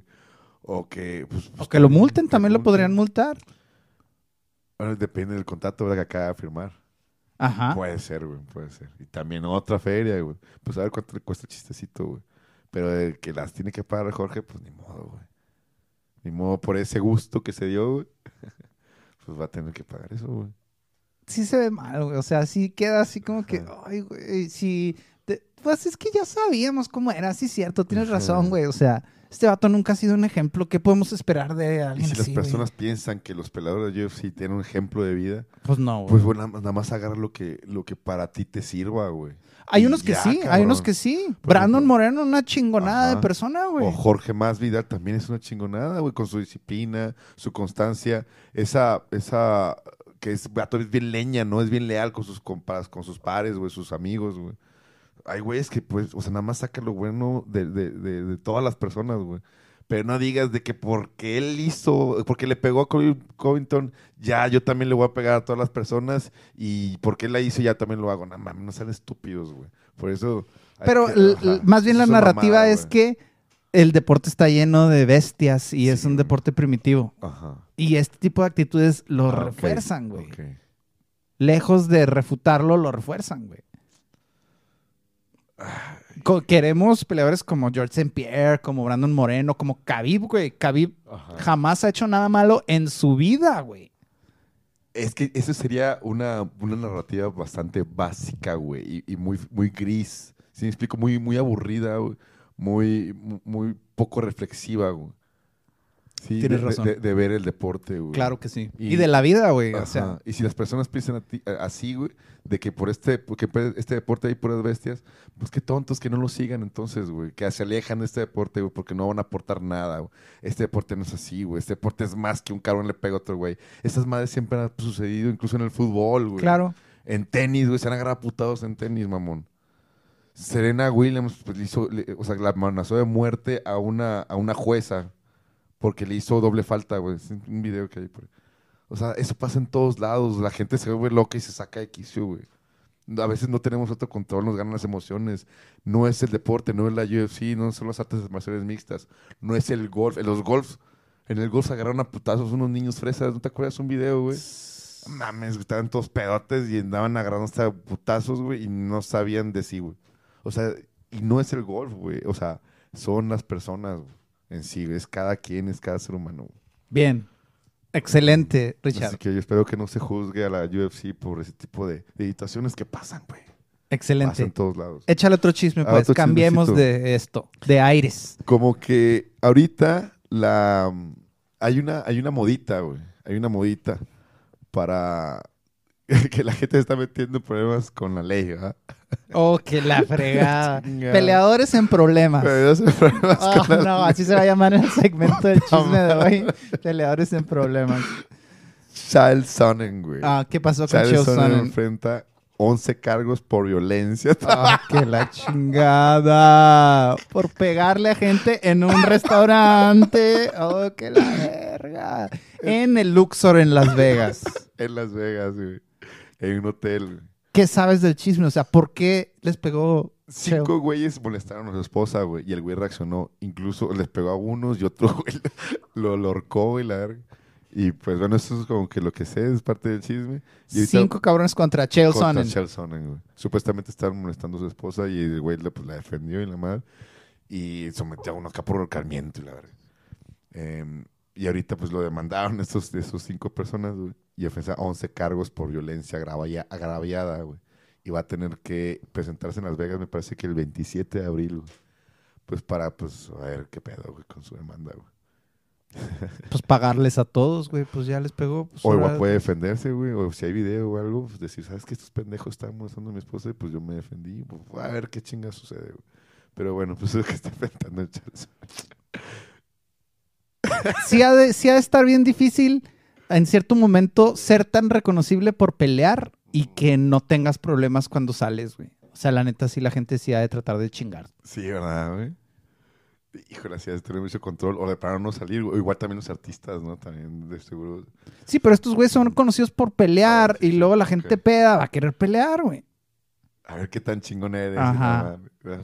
O que... Pues, O que lo multen, también lo podrían multar. Bueno, depende del contrato ¿verdad? que acaba de firmar. Ajá. Puede ser, güey, puede ser. Y también otra feria, güey. Pues a ver cuánto le cuesta el chistecito, güey. Pero de que las tiene que pagar Jorge, pues ni modo, güey. Ni modo por ese gusto que se dio, güey. Pues va a tener que pagar eso, güey. Sí se ve mal, güey. O sea, sí queda así como que, ay, güey, te- Pues es que ya sabíamos cómo era, sí, cierto, tienes Ajá. razón, güey. O sea, este vato nunca ha sido un ejemplo. ¿Qué podemos esperar de Y alguien si las güey? personas piensan que los peleadores de UFC tienen un ejemplo de vida, Pues no, güey. pues bueno, nada, más agarra lo que, lo que para ti te sirva, güey. hay y unos que sí, hay unos que sí. Brandon. Moreno, una chingonada Ajá. de persona, güey. O Jorge Más Vidal también es una chingonada, güey, con su disciplina, su constancia, esa, esa, que es, vato, es bien leña, ¿no? Es bien leal con sus compas, con sus pares, güey, sus amigos, güey. Hay güeyes que, pues, o sea, nada más saca lo bueno de, de, de, de todas las personas, güey. Pero no digas de que porque él hizo, porque le pegó a Covington, ya yo también le voy a pegar a todas las personas y porque él la hizo, ya también lo hago. No mames, no sean estúpidos, güey. Por eso. Pero que- ajá, más bien la narrativa mamada, es que el deporte está lleno de bestias y es un deporte primitivo. Ajá. Y este tipo de actitudes lo Ah, refuerzan, güey. ok. Lejos de refutarlo, lo refuerzan, güey. Queremos peleadores como George St. Pierre, como Brandon Moreno, como Khabib, güey. Khabib Ajá. jamás ha hecho nada malo en su vida, güey. Es que eso sería una, una narrativa bastante básica, güey, y, y muy, muy gris. Si me explico, muy, muy aburrida, güey. Muy, mu- muy poco reflexiva, güey. Sí, Tienes de, razón. De, de ver el deporte, güey. Claro que sí. Y, Y- de la vida, güey. O sea, y si las personas piensan a ti- a- así, güey, de que por este, porque por este deporte hay puras bestias, pues qué tontos que no lo sigan entonces, güey, que se alejan de este deporte, güey, porque no van a aportar nada, güey. Este deporte no es así, güey. Este deporte es más que un cabrón le pega a otro, güey. Estas madres siempre han sucedido, incluso en el fútbol, güey. claro. En tenis, güey, se han agarrado putados en tenis, mamón. Serena Williams, pues, hizo, le- o sea, la amenazó de muerte a una, a una jueza porque le hizo doble falta, güey. Es un video que hay por ahí. O sea, eso pasa en todos lados. La gente se vuelve loca y se saca de quicio, güey. A veces no tenemos otro control, nos ganan las emociones. No es el deporte, no es la UFC, no son las artes marciales mixtas, no es el golf. En los golfs, en el golf se agarraron a putazos unos niños fresas. ¿No te acuerdas un video, güey? Mames, estaban todos pedotes y andaban agarrando hasta putazos, güey, y no sabían de sí, güey. O sea, y no es el golf, güey. O sea, son las personas güey, en sí. Es cada quien, es cada ser humano. Bien. Excelente, Así Richard. que yo espero que no se juzgue a la UFC por ese tipo de, de situaciones que pasan, güey. Pasan en Excelente. todos lados. Échale otro chisme, Ah, pues. otro Cambiemos chismecito. de esto, de aires. Como que ahorita la hay una, hay una modita, güey. Hay una modita para que la gente se está metiendo en problemas con la ley, ¿verdad? Oh, que la fregada. Peleadores en problemas. Pero esos problemas Oh, la no, así se va a llamar el segmento del chisme de hoy. Peleadores en problemas. Child Sonnen, güey. Ah, ¿qué pasó con Child Sonnen Sonnen? enfrenta 11 cargos por violencia. Ah, que la chingada. Por pegarle a gente en un restaurante. Oh, que la verga. En el Luxor en Las Vegas. en Las Vegas, güey. En un hotel, güey. ¿Qué sabes del chisme? O sea, ¿por qué les pegó Cinco güeyes molestaron a su esposa, güey. Y el güey reaccionó. Incluso les pegó a unos y otro güey lo, lo ahorcó, güey, la verga. Y pues bueno, eso es como que lo que sé, es parte del chisme. Y ahorita- Cinco cabrones contra Chael contra güey. Supuestamente estaban molestando a su esposa y el güey pues, la defendió y la madre. Y sometió a uno acá por ahorcamiento y la verga. Em, y ahorita pues lo demandaron estos, esos cinco personas, güey. Y ofensa 11 cargos por violencia agravia- agraviada, güey. Y va a tener que presentarse en Las Vegas, me parece que el 27 de abril, güey. Pues para, pues, a ver qué pedo, güey, con su demanda, güey. Pues pagarles a todos, güey. Pues ya les pegó. pues, O igual puede defenderse, güey. O si hay video o algo, pues decir, ¿sabes que estos pendejos estaban molestando a mi esposa? Y pues yo me defendí. Pues, a ver qué chinga sucede, güey. Pero bueno, pues es lo que está enfrentando el Charles. sí ha, de, sí ha de estar bien difícil en cierto momento ser tan reconocible por pelear y que no tengas problemas cuando sales, güey. O sea, la neta, sí, la gente sí ha de tratar de chingar. Sí, ¿verdad, güey? Híjole, así de tener mucho control. O de para no salir. O igual también los artistas, ¿no? También, de seguro. Sí, pero estos güeyes son conocidos por pelear Ah, sí, y luego la gente peda, va a querer pelear, güey. A ver qué tan chingón eres. Ajá.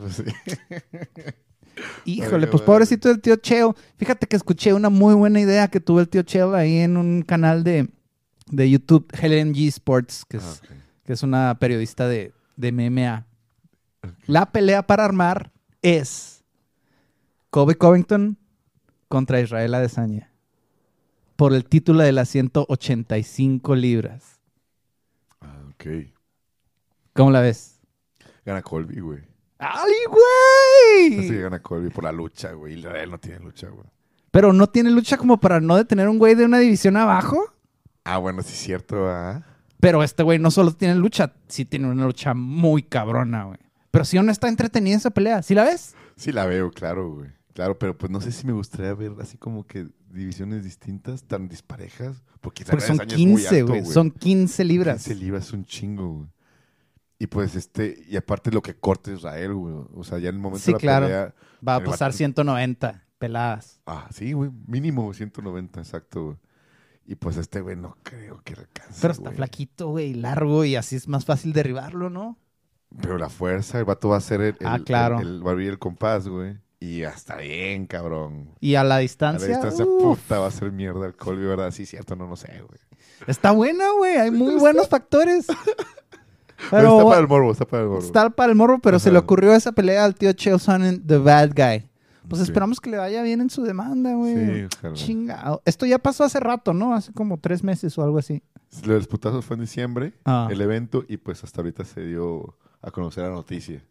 Sí. Híjole, pues pobrecito del tío Cheo. Fíjate que escuché una muy buena idea que tuvo el tío Cheo ahí en un canal de, de YouTube, Helen G Sports, que es, Ah, que es una periodista de, de MMA. La pelea para armar es Kobe Covington contra Israel Adesanya por el título de las 185 libras. Ah, ok. ¿Cómo la ves? Gana Colby, güey. ¡Ay, Así que güey! gana Colby por la lucha, güey. Y él no tiene lucha, güey. Pero no tiene lucha como para no detener a un güey de una división abajo. Ah, bueno, sí es cierto, ¿ah? Pero este güey no solo tiene lucha, sí tiene una lucha muy cabrona, güey. Pero si no está entretenida esa pelea, ¿sí la ves? Sí la veo, claro, güey. Claro, pero pues no sé si me gustaría ver así como que divisiones distintas, tan disparejas. Porque Porque son Israel Adesanya es muy 15, alto, güey. Son 15 libras. 15 libras es un chingo, güey. Y pues este, y aparte lo que corta Israel, güey. O sea, ya en el momento Sí, de la claro. pelea. Va a pasar vato- 190 peladas. Ah, sí, güey. Mínimo 190, exacto, güey. Y pues este güey no creo que alcance. Pero está güey. flaquito, güey, largo y así es más fácil derribarlo, ¿no? Pero la fuerza, el vato va a ser el, el- Ah, claro. el, el- el compás, güey. Y hasta bien, cabrón. Y a la A la distancia, distancia, uf, puta, va a ser mierda el Colby, ¿verdad? Sí, cierto, no lo sé, güey. está buena, güey. Hay muy buenos factores. Pero está para el morbo, está para el morbo. está para el morro, pero se le ocurrió esa pelea al tío Chael Sonnen, The Bad Guy. Pues Sí. esperamos que le vaya bien en su demanda, güey. Sí, ojalá. Chingado. Esto ya pasó hace rato, ¿no? Hace como tres meses o algo así. Los putazos fue en diciembre, Ah. el evento, y pues hasta ahorita se dio a conocer la noticia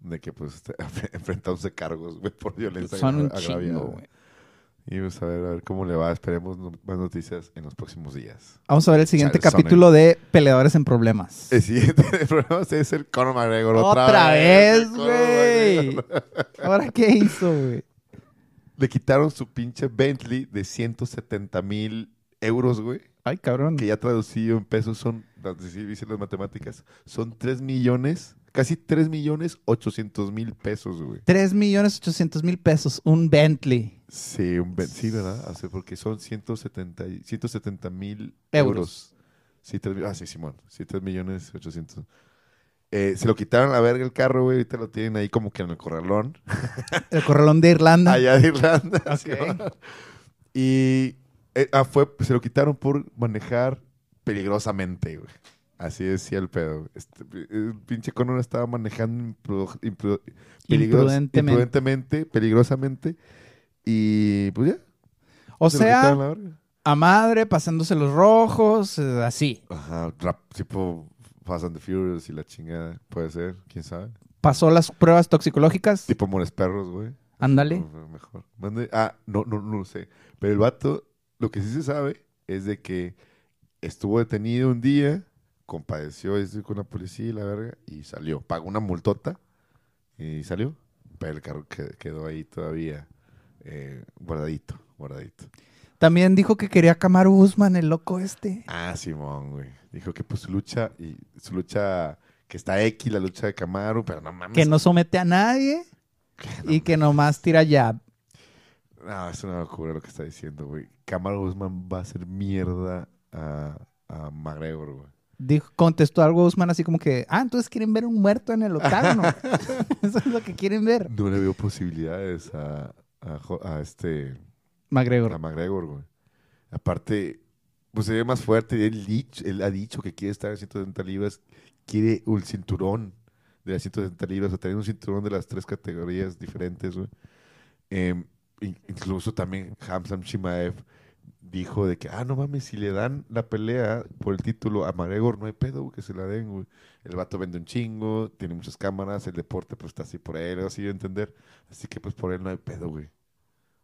de que pues enfrentándose cargos güey, por violencia Son un agra- agraviada. chingo, güey. Y vamos a ver, a ver cómo le va. Esperemos no- más noticias en los próximos días. Vamos a ver el siguiente capítulo de Peleadores en Problemas. El siguiente programa es el Conor McGregor. Otra, vez, el Conor güey. McGregor. ¿Ahora qué hizo, güey? Le quitaron su pinche Bentley de 170 mil euros, güey. Ay, cabrón. Que ya traducido en pesos son, así dicen las matemáticas, son 3 millones, casi 3 millones 800 mil pesos, güey. 3 millones 800 mil pesos. Un Bentley. Sí, un Ben- sí, ¿verdad? Así, porque son 170 y- 170 mil Euros. euros. Sí, tres mi- ah, sí, Simón. Sí, 3 millones 800. Eh, se lo quitaron a la verga el carro, güey. Ahorita lo tienen ahí como que en el corralón. El corralón de Irlanda. allá de Irlanda. Ok. Simón. Y eh, ah, fue, se lo quitaron por manejar peligrosamente, güey. Así decía el pedo. Este, el pinche Conor estaba manejando peligros- Imprudentemente. imprudentemente, peligrosamente. Y pues ya. o se sea, a madre, pasándose los rojos, eh, así. Ajá, rap, tipo Fast and the Furious y la chingada. Puede ser, quién sabe. Pasó las pruebas toxicológicas. Tipo Mores Perros, güey. Ándale. Mejor, Mejor. Mande- Ah, no, no, no sé. Pero el vato, lo que sí se sabe es de que estuvo detenido un día, compadeció ese con la policía y la verga, y salió. Pagó una multota y salió. Pero el carro que- quedó ahí todavía eh, guardadito, guardadito. También dijo que quería a Kamaru Usman, el loco este. Ah, Simón, güey. Dijo que pues su lucha, y su lucha, que está X, la lucha de Camaro, pero no mames. Que no somete a nadie y que nomás tira jab. No, es una locura lo que está diciendo, güey. Camaro Guzmán va a hacer mierda a, a McGregor, güey. Dijo, contestó algo Usman así como que, ah, entonces quieren ver un muerto en el octágono. Eso es lo que quieren ver. No le veo posibilidades a, a, este McGregor. a McGregor, güey. Aparte, pues se ve más fuerte. Él, ha dicho que quiere estar en 170 libras, quiere un cinturón de las 170 libras, o tener un cinturón de las tres categorías diferentes, güey. Em, in- incluso también Hamzam Shimaev dijo de que, ah, no mames, si le dan la pelea por el título a McGregor, no hay pedo que se la den, güey. El vato vende un chingo, tiene muchas cámaras, el deporte pues está así por él, así de entender. Así que pues por él no hay pedo, güey.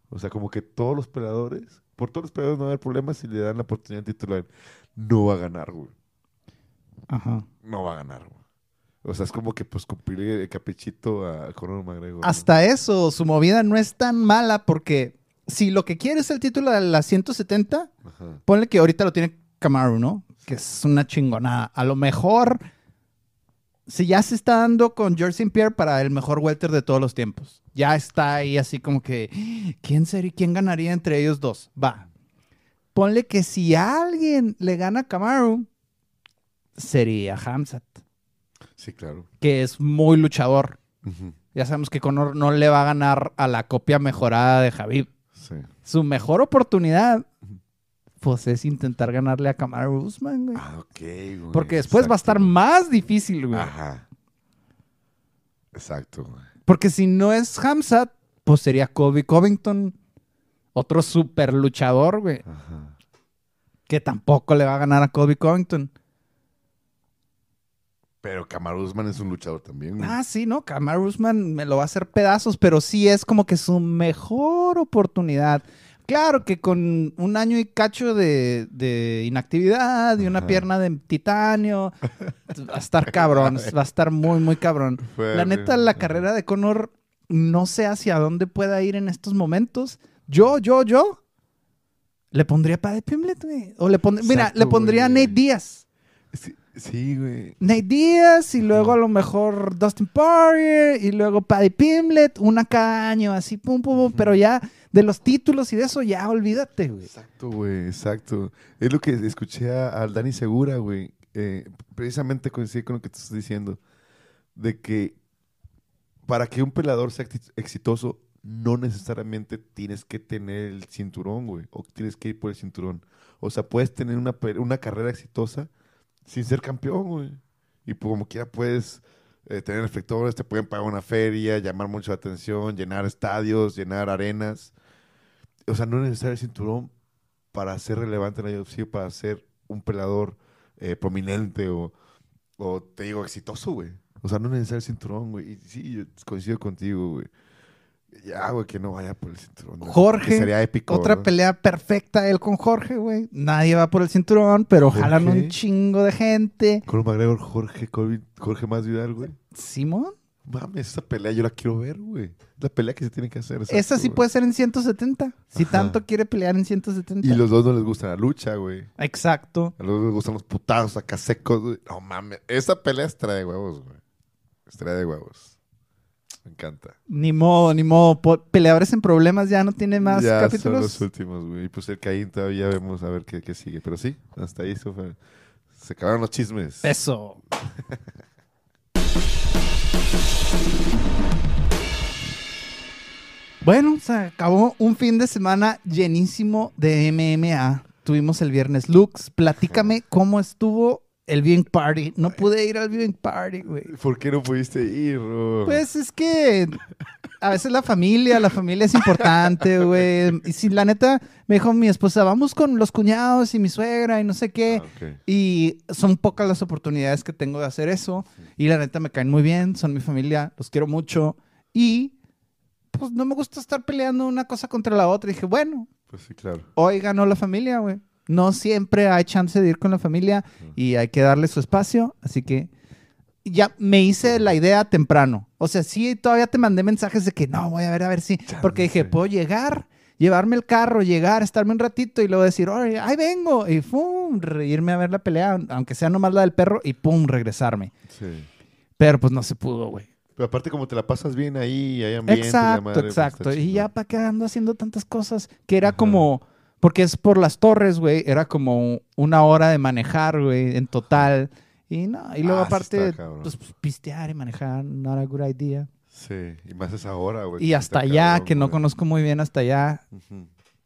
O sea, como que todos los peleadores, por todos los peleadores no va a haber problemas si le dan la oportunidad de titular. No va a ganar, güey. Ajá. No va a ganar, güey. O sea, es como que pues cumplir el caprichito a Conor McGregor. ¿no? Hasta eso, su movida no es tan mala porque si lo que quiere es el título de las 170, Ajá. ponle que ahorita lo tiene Kamaru, ¿no? Que es una chingonada. A lo mejor, si ya se está dando con George St. Pierre para el mejor welter de todos los tiempos. Ya está ahí así como que, ¿quién sería, quién ganaría entre ellos dos? Va. Ponle que si alguien le gana a Kamaru, sería Hamzat, Sí, claro. que es muy luchador. Ya sabemos que Conor no le va a ganar a la copia mejorada de Javib. Sí. Su mejor oportunidad, pues es intentar ganarle a Kamaru Usman, güey. Ah, ok, güey. Porque después va a estar más difícil, güey. Ajá. Exacto, güey. Porque si no es Hamzat, pues sería Kobe Covington, otro super luchador, güey. Ajá. Que tampoco le va a ganar a Kobe Covington. Pero Kamaru Usman es un luchador también, güey. Ah, sí, ¿no? Kamaru Usman me lo va a hacer pedazos, pero sí es como que su mejor oportunidad. Claro que con un año y cacho de, de inactividad y una Ajá. pierna de titanio, va a estar cabrón, va a estar muy, muy cabrón. Fue La neta, la carrera de Conor no sé hacia dónde pueda ir en estos momentos. Yo, yo, yo, le pondría Paddy Pimblett, güey. O le pondría, mira, le pondría a. Nate Díaz. Sí, sí, güey. Nate Díaz y luego a lo mejor Dustin Poirier y luego Paddy Pimblett, una cada año, así, pum, pum, pum, pero ya de los títulos y de eso ya olvídate, güey. Exacto, güey, exacto. Es lo que escuché a- al Dani Segura, güey. Eh, precisamente coincide con lo que tú estás diciendo. De que para que un peleador sea exi- exitoso, no necesariamente tienes que tener el cinturón, güey. O tienes que ir por el cinturón. O sea, puedes tener una, una carrera exitosa sin ser campeón, güey. Y pues, como quiera puedes eh, tener reflectores, te pueden pagar una feria, llamar mucho la atención, llenar estadios, llenar arenas. O sea, no es necesario el cinturón para ser relevante en la UFC, para ser un peleador eh, prominente o, o, te digo, exitoso, güey. O sea, no es necesario el cinturón, güey. Y sí, coincido contigo, güey. Ya, güey, que no vaya por el cinturón. Jorge, Que sería épico. Otra ¿no? pelea perfecta él con Jorge, güey. Nadie va por el cinturón, pero Jorge. jalan un chingo de gente. Conor McGregor, Jorge, Jorge más Vidal, güey. Simón, Mames, esa pelea yo la quiero ver, güey. La pelea que se tiene que hacer. esa sí güey. puede ser en 170. Si Ajá. tanto quiere pelear en 170. Y los dos no les gusta la lucha, güey. Exacto. A los dos les gustan los putazos acá secos, güey. No mames. Esa pelea es trae de huevos, güey. Es trae de huevos. Me encanta. Ni modo, ni modo. Peleadores en problemas ya no tiene más ya son capítulos. los últimos, güey. Y pues el Caín todavía vemos a ver qué, qué sigue. Pero sí, hasta ahí fue- se acabaron los chismes. Eso. Bueno, se acabó un fin de semana llenísimo de MMA. Tuvimos el viernes Lux. Platícame cómo estuvo el viewing party. No pude ir al viewing party, güey. ¿Por qué no pudiste ir, bro? Pues es que a veces la familia, la familia es importante, güey. Y si la neta me dijo mi esposa, vamos con los cuñados y mi suegra y no sé qué. Ah. Y son pocas las oportunidades que tengo de hacer eso. Y la neta me caen muy bien, son mi familia, los quiero mucho. Y pues no me gusta estar peleando una cosa contra la otra. Y dije, bueno, Pues sí, claro. hoy ganó la familia, güey. No siempre hay chance de ir con la familia y hay que darle su espacio. Así que ya me hice la idea temprano. O sea, sí, todavía te mandé mensajes de que no, voy a ver, a ver si. Porque dije, puedo llegar, llevarme el carro, llegar, estarme un ratito y luego decir, "Órale, ahí vengo. Y pum, irme a ver la pelea, aunque sea nomás la del perro, y pum, regresarme. Sí. Pero pues no se pudo, güey. Pero aparte, como te la pasas bien ahí, hay ambiente. y la Exacto, madre, pues, está exacto. Y chingón. ya para qué ando haciendo tantas cosas que era como Porque es por las torres, güey. Era como una hora de manejar, güey, en total. Y no, y luego Ah, aparte, está cabrón. pues pistear y manejar, not a good idea. Sí, y más esa hora, güey. Y hasta está allá, cabrón, que no güey. conozco muy bien hasta allá,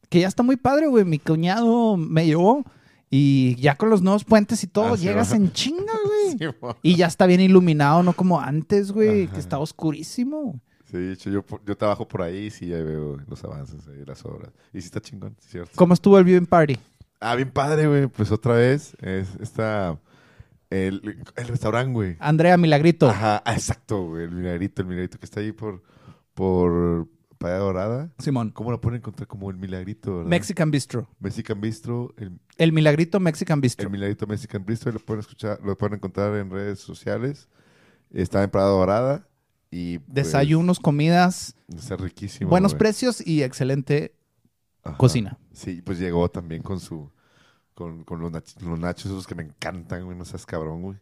que ya está muy padre, güey. Mi cuñado me llevó y ya con los nuevos puentes y todo, Ah, llegas en chinga, güey. Sí. Y ya está bien iluminado, no como antes, güey, Ajá. que estaba oscurísimo. Sí, yo, yo trabajo por ahí y sí, ya veo los avances ahí, las obras. Y sí está chingón, ¿cierto? ¿Cómo estuvo el viewing party? Ah, bien padre, güey. Pues otra vez, es esta... El, el restaurante, güey. Andrea Milagrito. Ajá, ah, exacto, güey. El milagrito, el milagrito que está ahí por, por Playa Dorada. Simón. ¿Cómo lo pueden encontrar? Como el milagrito, ¿verdad? Mexican Bistro. Mexican Bistro, el, El Milagrito Mexican Bistro. el milagrito Mexican Bistro, lo pueden escuchar, lo pueden encontrar en redes sociales. Está en Playa Dorada y pues, Desayunos, comidas, Está riquísimo. buenos güey. precios y excelente Ajá. cocina. Sí, pues llegó también con su con, con los, nach- los nachos esos que me encantan, güey, no seas cabrón, güey.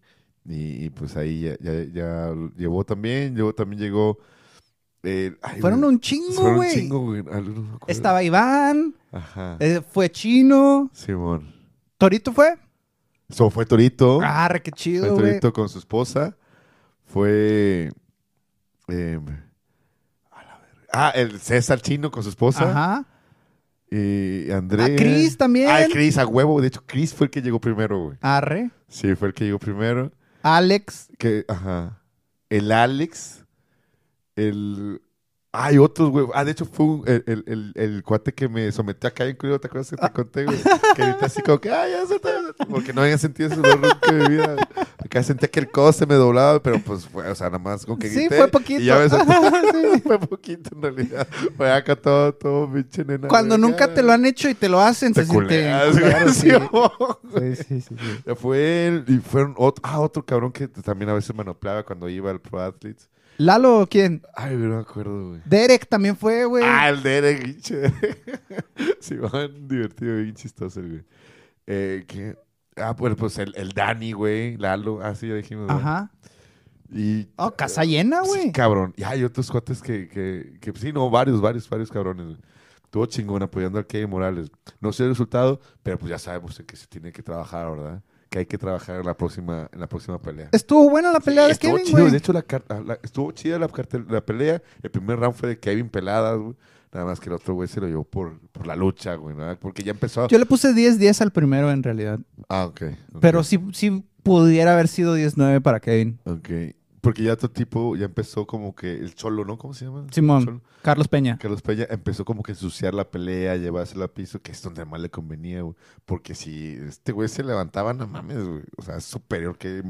Y, y, pues ahí ya, ya, ya llevó también, llevó también llegó eh, ay, Fueron un chingo, fueron un güey. chingo, güey. Ah, no. Estaba Iván, Ajá. eh, fue Chino, Simón. Torito fue. So, fue Torito. Ah, re, qué fue chido, güey. Torito con su esposa. Fue em, a la verga. Ah, el César Chino con su esposa. Ajá. Y Andrés. Ah, Chris también. Ah, Chris, a huevo. De hecho, Chris fue el que llegó primero, güey. Arre. Sí, fue el que llegó primero. Alex. Que, ajá. El Alex. El. Hay otros, güey. Ah, de hecho, fue un- el, el, el, el cuate que me sometió acá en Curio, ¿te acuerdas que te conté, güey? Que ahorita así como que, ay, ya se está. Porque no había sentido ese dolor que mi vida. Acá sentía que el codo se me doblaba, pero pues fue, o sea, nada más con que Sí, fue poquito. Y ya me soltó. Sí. fue poquito en realidad. Fue acá todo, todo pinche nena. Cuando güey, nunca te lo han hecho y te lo hacen, Te se siente culeas, culero, güey. sí. Sí. Sí, sí, sí, Fue él y fueron otro, ah, otro cabrón que también a veces manopleaba cuando iba al Pro Athletes. Lalo, ¿quién? Ay, no me acuerdo, güey. Derek también fue, güey. Ah, el Derek. Sí, van divertido, bien chistoso, güey. Eh, ¿qué? Ah, pues, pues el, el Dani, güey, Lalo. Ah, sí, ya dijimos. Ajá. Y. Oh, casa llena, Sí, güey. cabrón. Y hay otros cuates que, que, que, sí, no, varios, varios, varios cabrones. güey. Estuvo chingón apoyando al Kevin Morales. No sé el resultado, pero pues ya sabemos en que se tiene que trabajar, ¿verdad? Que hay que trabajar en la próxima, en la próxima pelea. Estuvo buena la pelea Sí, de estuvo Kevin, chido. De hecho, la, la- estuvo chida la, la pelea. El primer round fue de Kevin Peladas, güey. Nada más que el otro güey se lo llevó por, por la lucha, güey, ¿no? Porque ya empezó. Yo le puse 10-10 al primero, en realidad. Ah, ok. ok, Pero sí, sí pudiera haber sido 10-9 para Kevin. Ok. Porque ya otro tipo ya empezó como que el cholo, ¿no? ¿Cómo se llama? Simón. Carlos Peña. Carlos Peña empezó como que a ensuciar la pelea, llevársela al piso, que es donde más le convenía, güey. Porque si este güey se levantaba, no mames, güey. O sea, es superior que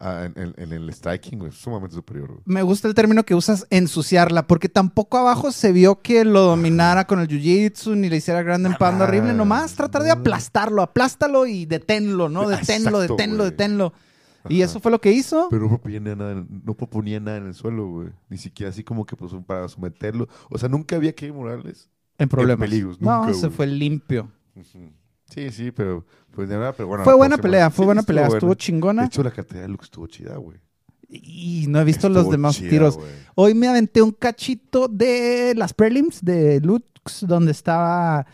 ah, en, en- en el striking, güey. Sumamente superior, güey. Me gusta el término que usas, ensuciarla, porque tampoco abajo se vio que lo dominara con el jiu-jitsu ni le hiciera grande empando Ah, horrible. Nomás tratar de aplastarlo, aplástalo y deténlo, ¿no? Deténlo, Exacto, deténlo, güey. deténlo. Y Ajá. eso fue lo que hizo. Pero no proponía nada, en- no proponía nada en el suelo, güey. Ni siquiera así como que pues, para someterlo. O sea, nunca había Kevin Morales. En problemas. peligros, no, se fue limpio. Sí, sí, pero pues de verdad, pero bueno. fue buena pelea, fue Sí, buena estuvo pelea. buena. Estuvo De chingona. hecho, la cartera de Luke estuvo chida, güey. Y no he visto los demás chida, tiros. Hoy me aventé un cachito de las prelims de Lux, donde estaba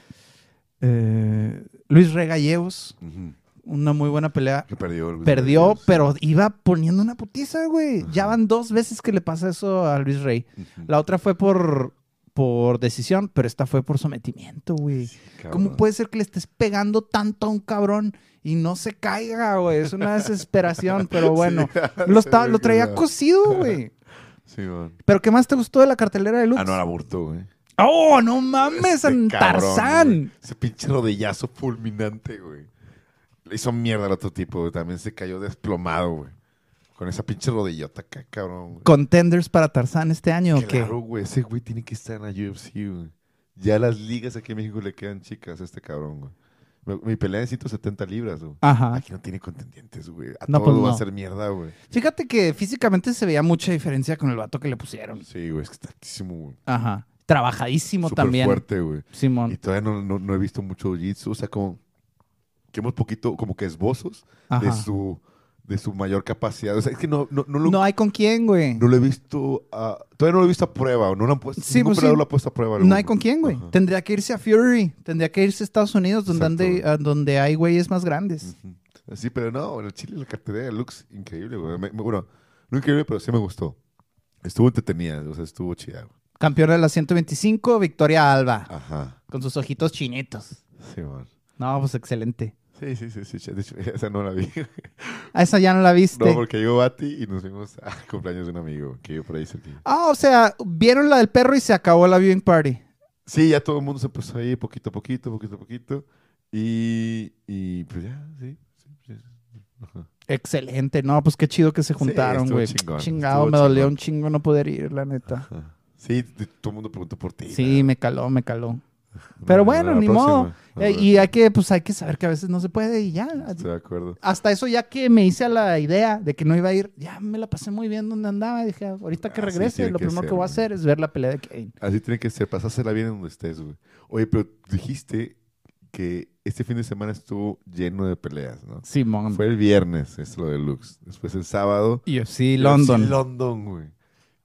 eh, Luis Regalleos. Ujú. Una muy buena pelea. Que perdió. Luis Perdió, Reyes. pero iba poniendo una putiza, güey. Ya van dos veces que le pasa eso a Luis Rey. La otra fue por, por decisión, pero esta fue por sometimiento, güey. ¿Cómo puede ser que le estés pegando tanto a un cabrón y no se caiga, güey? Es una desesperación, pero bueno. Lo, estaba- lo traía ya- cosido, güey. Sí, man. ¿Pero qué más te gustó de la cartelera de Lux? Ah, no, la burtó, güey. ¡Oh, no mames! Cabrón, Tarzán! güey. Ese pinche rodillazo fulminante, güey. Le hizo mierda al otro tipo, güey. También se cayó desplomado, güey. Con esa pinche rodillota acá, cabrón. güey. ¿Contenders para Tarzán este año o qué? Claro, güey. Ese güey tiene que estar en la UFC, güey. Ya las ligas aquí en México le quedan chicas a este cabrón, güey. Mi, mi pelea de 170 libras, güey. Ajá. Aquí no tiene contendientes, güey. A No, todo pues va a ser mierda, güey. Fíjate que físicamente se veía mucha diferencia con el vato que le pusieron. Sí, güey. Es que está altísimo, güey. Ajá. Trabajadísimo Súper también. fuerte, güey. Y Simón. todavía no, no, no he visto mucho jiu-jitsu. O sea, como que hemos poquito, como que esbozos de su de su mayor capacidad. O sea, es que no, no, no lo, No hay con quién, güey. no lo he visto, a- todavía no lo he visto a prueba, o no lo han puesto, Sí, pues sí. lo ha puesto a prueba. No hay con quién, güey. Ajá. Tendría que irse a Fury. Tendría que irse a Estados Unidos, donde, ande- a donde hay güeyes más grandes. Ujú. Sí, pero no, en el Chile la cartelera Lux, increíble, güey. Me- me- bueno, no increíble, pero sí me gustó. Estuvo entretenida, o sea, estuvo chida, güey. Campeona de la 125, Victoria Alba. Ajá. Con sus ojitos chinitos. Sí, man. No, pues excelente. Sí, sí, sí, sí. De hecho, esa no la vi. A esa ya no la viste. No, porque llegó Bati y nos fuimos al cumpleaños de un amigo que yo por ahí cerquilla. Ah, o sea, vieron la del perro y se acabó la viewing party. Sí, ya todo el mundo se empezó ahí poquito a poquito, poquito a poquito. Y, y pues ya, sí. sí, sí. Ajá. Excelente. No, pues qué chido que se juntaron, güey. Chingado, estuvo me dolió un chingo no poder ir, la neta. Ajá. Sí, todo el mundo preguntó por ti. Sí, me caló, me caló. Pero bueno, ni próxima. modo. Eh, y hay que, pues hay que saber que a veces no se puede y ya. Estoy de acuerdo. Hasta eso ya que me hice a la idea de que no iba a ir, ya me la pasé muy bien donde andaba. Dije, ahorita que regrese, lo que primero ser, que voy a hacer es ver la pelea de Kane. Así tiene que ser, pasársela bien en donde estés, güey. Oye, pero dijiste que este fin de semana estuvo lleno de peleas, ¿no? Simón. Fue el viernes, es lo de Lux. Después el sábado. UFC London. UFC London, güey.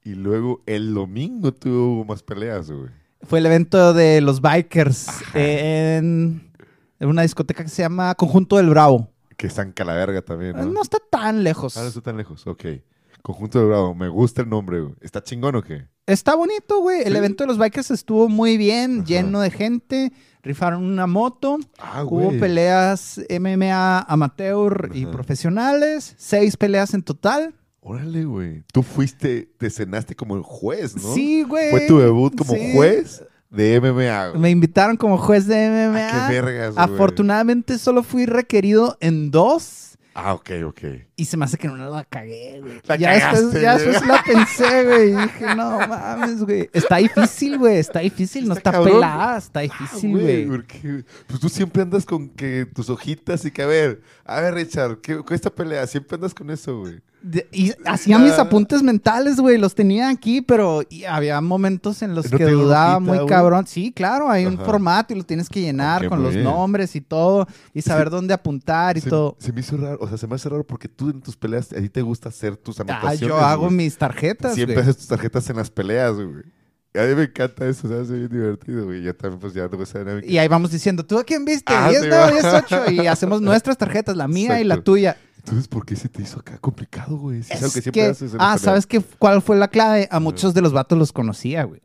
Y luego el domingo tuvo más peleas, güey. Fue el evento de los bikers en, en una discoteca que se llama Conjunto del Bravo. Que están calaverga también, ¿no? No, está tan lejos. Ah, no está tan lejos. Ok. Conjunto de Bravo. Me gusta el nombre, güey. ¿Está chingón o qué? Está bonito, güey. El Sí. evento de los bikers estuvo muy bien, Ajá. lleno de gente. Rifaron una moto. Ah, Hubo peleas MMA amateur y profesionales. Seis peleas en total. Órale, güey. Tú fuiste, te cenaste como el juez, ¿no? Sí, güey. Fue tu debut como Sí. juez de MMA, güey. Me invitaron como juez de MMA. Ah, qué vergas, güey. Afortunadamente solo fui requerido en dos. Ah, ok, ok. Y se me hace que una la cagué, güey. La ya después, cagaste, ya güey. después la pensé, güey. Y dije, no mames, güey. Está difícil, güey. Está difícil. No Está cabrón. pelada. Está Ah, difícil, güey, güey. porque pues tú siempre andas con que tus hojitas y que, a ver, a ver, Richard, ¿qué, con esta pelea? Siempre andas con eso, güey. De- y hacía mis Ah. apuntes mentales, güey. Los tenía aquí, pero y había momentos en los ¿No que dudaba hojita, muy güey? cabrón. Sí, claro, hay un formato y lo tienes que llenar con los bien. nombres y todo. Y saber dónde apuntar y se, todo. se me hizo raro, o sea, se me hace raro porque tú en tus peleas, a ti te gusta hacer tus Ah, anotaciones. yo hago güey. mis tarjetas, Siempre güey. haces tus tarjetas en las peleas, güey. A mí me encanta eso, se hace bien divertido, güey. Yo también, pues, ya tengo esa dinámica. Y ahí vamos diciendo, ¿tú a quién viste? Ah, 10, sí, 9, va. 10, 8. Y hacemos nuestras tarjetas, la mía y la tuya. Entonces, ¿por qué se te hizo acá complicado, güey? Si es, Es algo que siempre que- haces en ah. ¿sabes qué, cuál fue la clave? A muchos de los vatos los conocía, güey.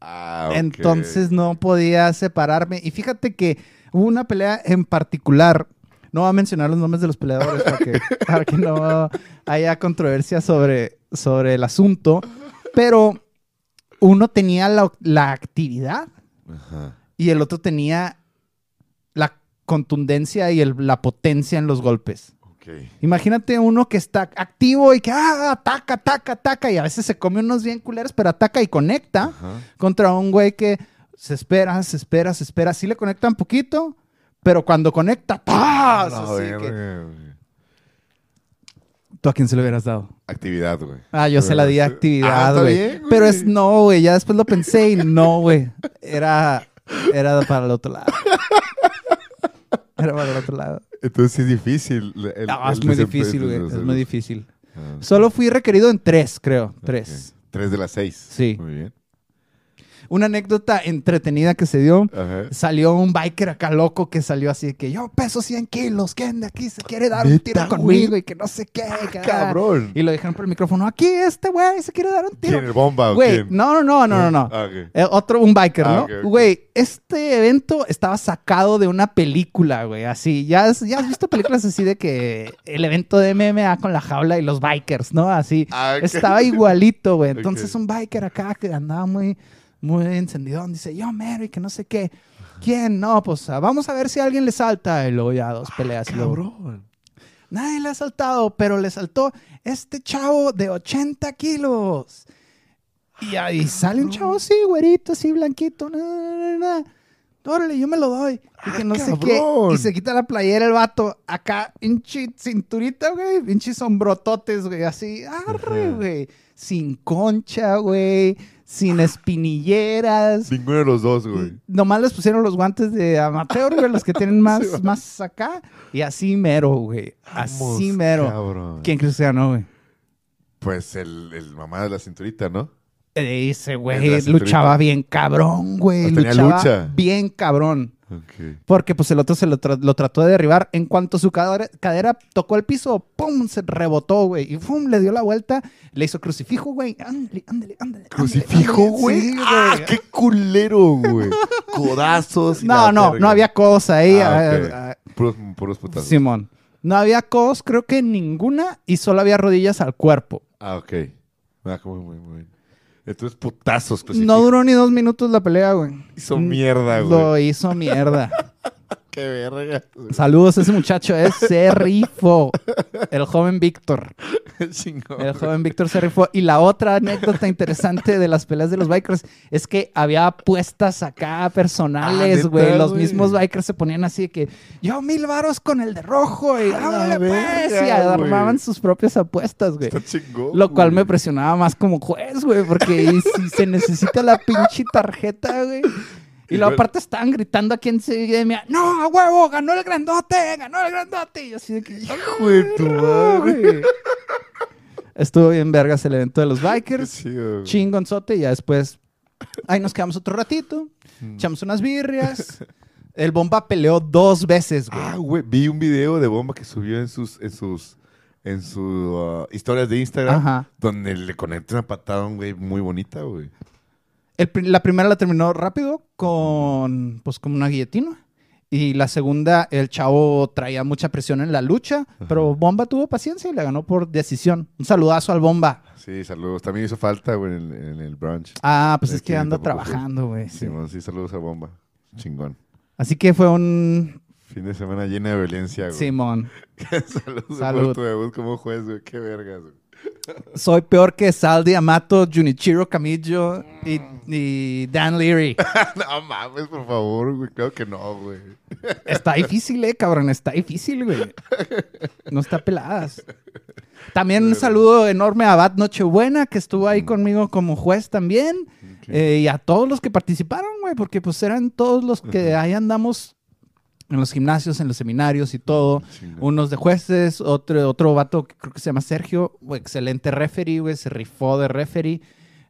Ah, ok. Entonces no podía separarme. Y fíjate que hubo una pelea en particular. No voy a mencionar los nombres de los peleadores para que, para que no haya controversia sobre, sobre el asunto. Pero uno tenía la, la actividad Ajá. y el otro tenía la contundencia y el- la potencia en los golpes. Ok. Imagínate uno que está activo y que ah, ataca, ataca, ataca y a veces se come unos bien culeros, pero ataca y conecta Ajá. contra un güey que se espera, se espera, se espera. Sí le conecta un poquito, pero cuando conecta. La Así que-. ¿Tú a quién se lo hubieras dado? Actividad, güey. Ah, yo se la di Ah, actividad, güey. bien, güey. pero es no, güey. Ya después lo pensé y no, güey. Era, era para el otro lado. Era para el otro lado. Entonces sí es difícil. el- No, el es muy difícil, güey. Es muy difícil. Ah, Solo fui requerido en tres, creo. Tres. Tres de las seis. Sí. Muy bien. Una anécdota entretenida que se dio. Ajá. Salió un biker acá loco que salió así de que yo peso 100 kilos, ¿quién de aquí se quiere dar un ¿Neta, tiro güey? conmigo? Y que no sé qué. que- Cabrón. Y lo dijeron por el micrófono, aquí este güey se quiere dar un tiro. ¿Quién? ¿El bomba o Güey, quién? no, no, no, no, no, no. Ah. Eh, otro, un biker, Ah, ¿no? Güey, este evento estaba sacado de una película, güey, así. ¿Ya has, ya has visto películas así de que el evento de MMA con la jaula y los bikers, ¿no? Así. Ah. Estaba igualito, güey. Entonces un biker acá que andaba muy, muy encendido dice, yo, Mary, que no sé qué. ¿Quién? No, pues ah, vamos a ver si alguien le salta. Y luego ya dos peleas. y luego, Cabrón. Nadie le ha saltado, pero le saltó este chavo de 80 kilos. Y ahí sale un chavo así, güerito, así, blanquito. Na, na, na. Órale, yo me lo doy. Y que Ah, no sé qué. Y se quita la playera el vato. Acá, pinche cinturita, güey. Pinches sombrototes, güey. Así, arre, güey. Sin concha, güey. Sin espinilleras. Ninguno de los dos, güey. Nomás les pusieron los guantes de amateur, güey, los que tienen más, más acá. Y así mero, güey. Así mero. cabrón. ¿Quién crees que ganó, güey? Pues el, el mamá de la cinturita, ¿no? Ese güey luchaba bien cabrón, güey. Tenía Luchaba lucha. bien cabrón. Porque pues el otro se lo, tra- lo trató de derribar. En cuanto su cadera, cadera tocó el piso, ¡pum! Se rebotó, güey. Y ¡pum! Le dio la vuelta. Le hizo crucifijo, güey. Ándale, ándale, ándale. ¿Crucifijo, güey? Sí, ¡Ah, güey. qué culero, güey! Codazos. y No, no, no había cosa ahí. Ah, ok. ah, Puros, puros putazos. Simón. No había cos, creo que ninguna. Y solo había rodillas al cuerpo. Ah, ok. Ah, muy, muy, muy bien. Entonces, putazos. No crucifijo. duró ni dos minutos la pelea, güey. Hizo mierda, güey. Lo hizo mierda. Qué verga. Saludos a ese muchacho, es se rifó. El joven Víctor. El joven Víctor se rifó. Y la otra anécdota interesante de las peleas de los bikers es que había apuestas acá Ah, personales, ¿neta, güey. Los mismos bikers se ponían así de que yo mil varos con el de rojo y pues. verga, Y armaban sus propias apuestas, güey. Está chingón. Lo cual me presionaba más como juez, güey, porque si se necesita la pinche tarjeta, güey. Y Y luego aparte estaban gritando aquí en Sevilla, no, a huevo, ganó el grandote, ganó el grandote. Y yo así de que, Hijo de tu madre. Estuvo bien vergas el evento de los bikers. güey. Chingonzote, y ya después ahí nos quedamos otro ratito, Mm. echamos unas birrias. El bomba peleó dos veces, güey. Ah, güey, vi un video de bomba que subió en sus, en sus, en sus uh, historias de Instagram, Ajá. donde le conecta una patada a un güey muy bonita, güey. El la primera la terminó rápido con, pues, como una guillotina. Y la segunda, el chavo traía mucha presión en la lucha, pero Bomba tuvo paciencia y le ganó por decisión. Un saludazo al Bomba. Sí, saludos. También hizo falta, güey, en, el- en el brunch. Ah, pues es que anda trabajando, güey. sí. Simón, sí, saludos a bomba. Chingón. Así que fue un Fin de semana llena de violencia, güey. Simón. saludos Salud. tu debut como juez, güey. Qué vergas, güey. Soy peor que Saldi Amato, Junichiro Camillo y, y Dan Leary. no mames, por favor, güey. Claro que no, güey. Está difícil, eh, cabrón. Está difícil, güey. No está peladas. También un saludo enorme a Bat Nochebuena, que estuvo ahí conmigo como juez también. Eh, y a todos los que participaron, güey, porque pues eran todos los que ahí andamos en los gimnasios, en los seminarios y todo. Unos de jueces, otro, otro vato que creo que se llama Sergio, excelente referee, güey, se rifó de referee.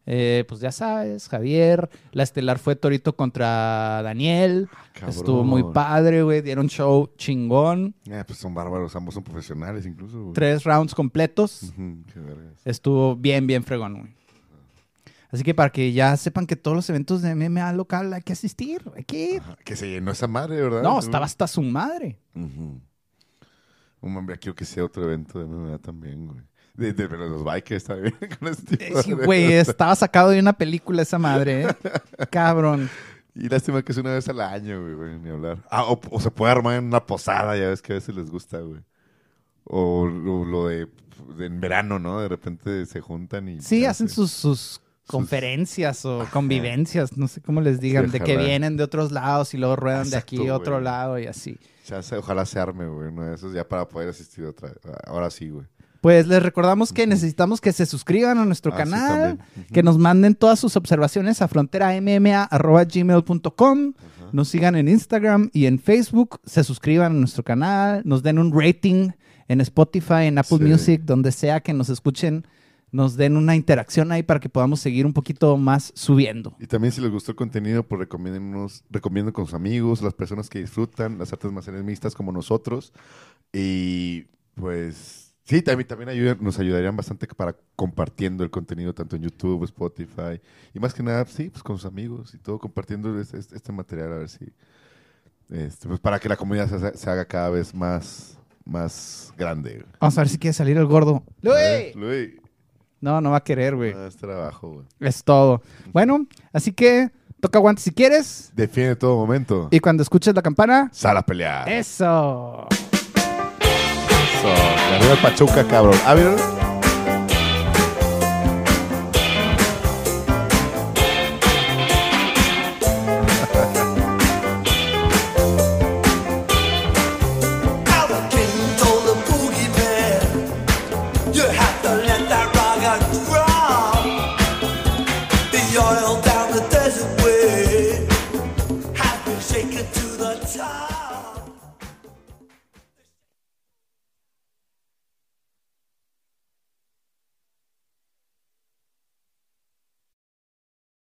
Eh, pues ya sabes, Javier. La estelar fue Torito contra Daniel. Cabrón. Estuvo muy padre, güey. Dieron show chingón. Eh, pues son bárbaros, ambos son profesionales incluso, güey. Tres rounds completos. Qué. Estuvo bien, bien fregón, güey. Así que para que ya sepan que todos los eventos de MMA local hay que asistir, hay que ir. Ajá, Que se llenó esa madre, ¿verdad? No, estaba hasta su madre. Ujú. Un hombre, quiero que sea otro evento de MMA también, güey. De, de, de los bikers también. Con este tipo Sí, güey, estaba sacado de una película esa madre, ¿eh? Cabrón. Y lástima que es una vez al año, güey, güey, ni hablar. Ah, o, o se puede armar en una posada, ya ves que a veces les gusta, güey. O, o lo de, de en verano, ¿no? De repente se juntan y... Sí, hacen sus conferencias o convivencias, no sé cómo les digan, Sí, de que vienen de otros lados y luego ruedan de aquí a otro lado y así. Ya ojalá se arme, güey, uno de esos ya para poder asistir otra Ahora sí, güey. Pues les recordamos que necesitamos que se suscriban a nuestro Ah, sí, canal, que nos manden todas sus observaciones a fronteramma.gmail.com, nos sigan en Instagram y en Facebook, se suscriban a nuestro canal, nos den un rating en Spotify, en Apple Sí. Music, donde sea que nos escuchen, nos den una interacción ahí para que podamos seguir un poquito más subiendo. Y también si les gustó el contenido, pues recomiéndennos, recomienden con sus amigos, las personas que disfrutan las artes marciales mixtas como nosotros. Y pues sí, también, también ayudan- nos ayudarían bastante para compartiendo el contenido tanto en YouTube, Spotify. Y más que nada, sí, pues con sus amigos y todo, compartiendo este, este- material a ver si... este, pues para que la comunidad se, se haga cada vez más, más grande. Vamos a ver si quiere salir el gordo. Ver, Luis. No, no va a querer, güey. Ah, es trabajo, güey. Es todo. Bueno, así que toca guantes si quieres. Defiende todo momento. Y cuando escuches la campana, Sal a pelear. eso. Eso. De arriba el Pachuca, cabrón. A ver.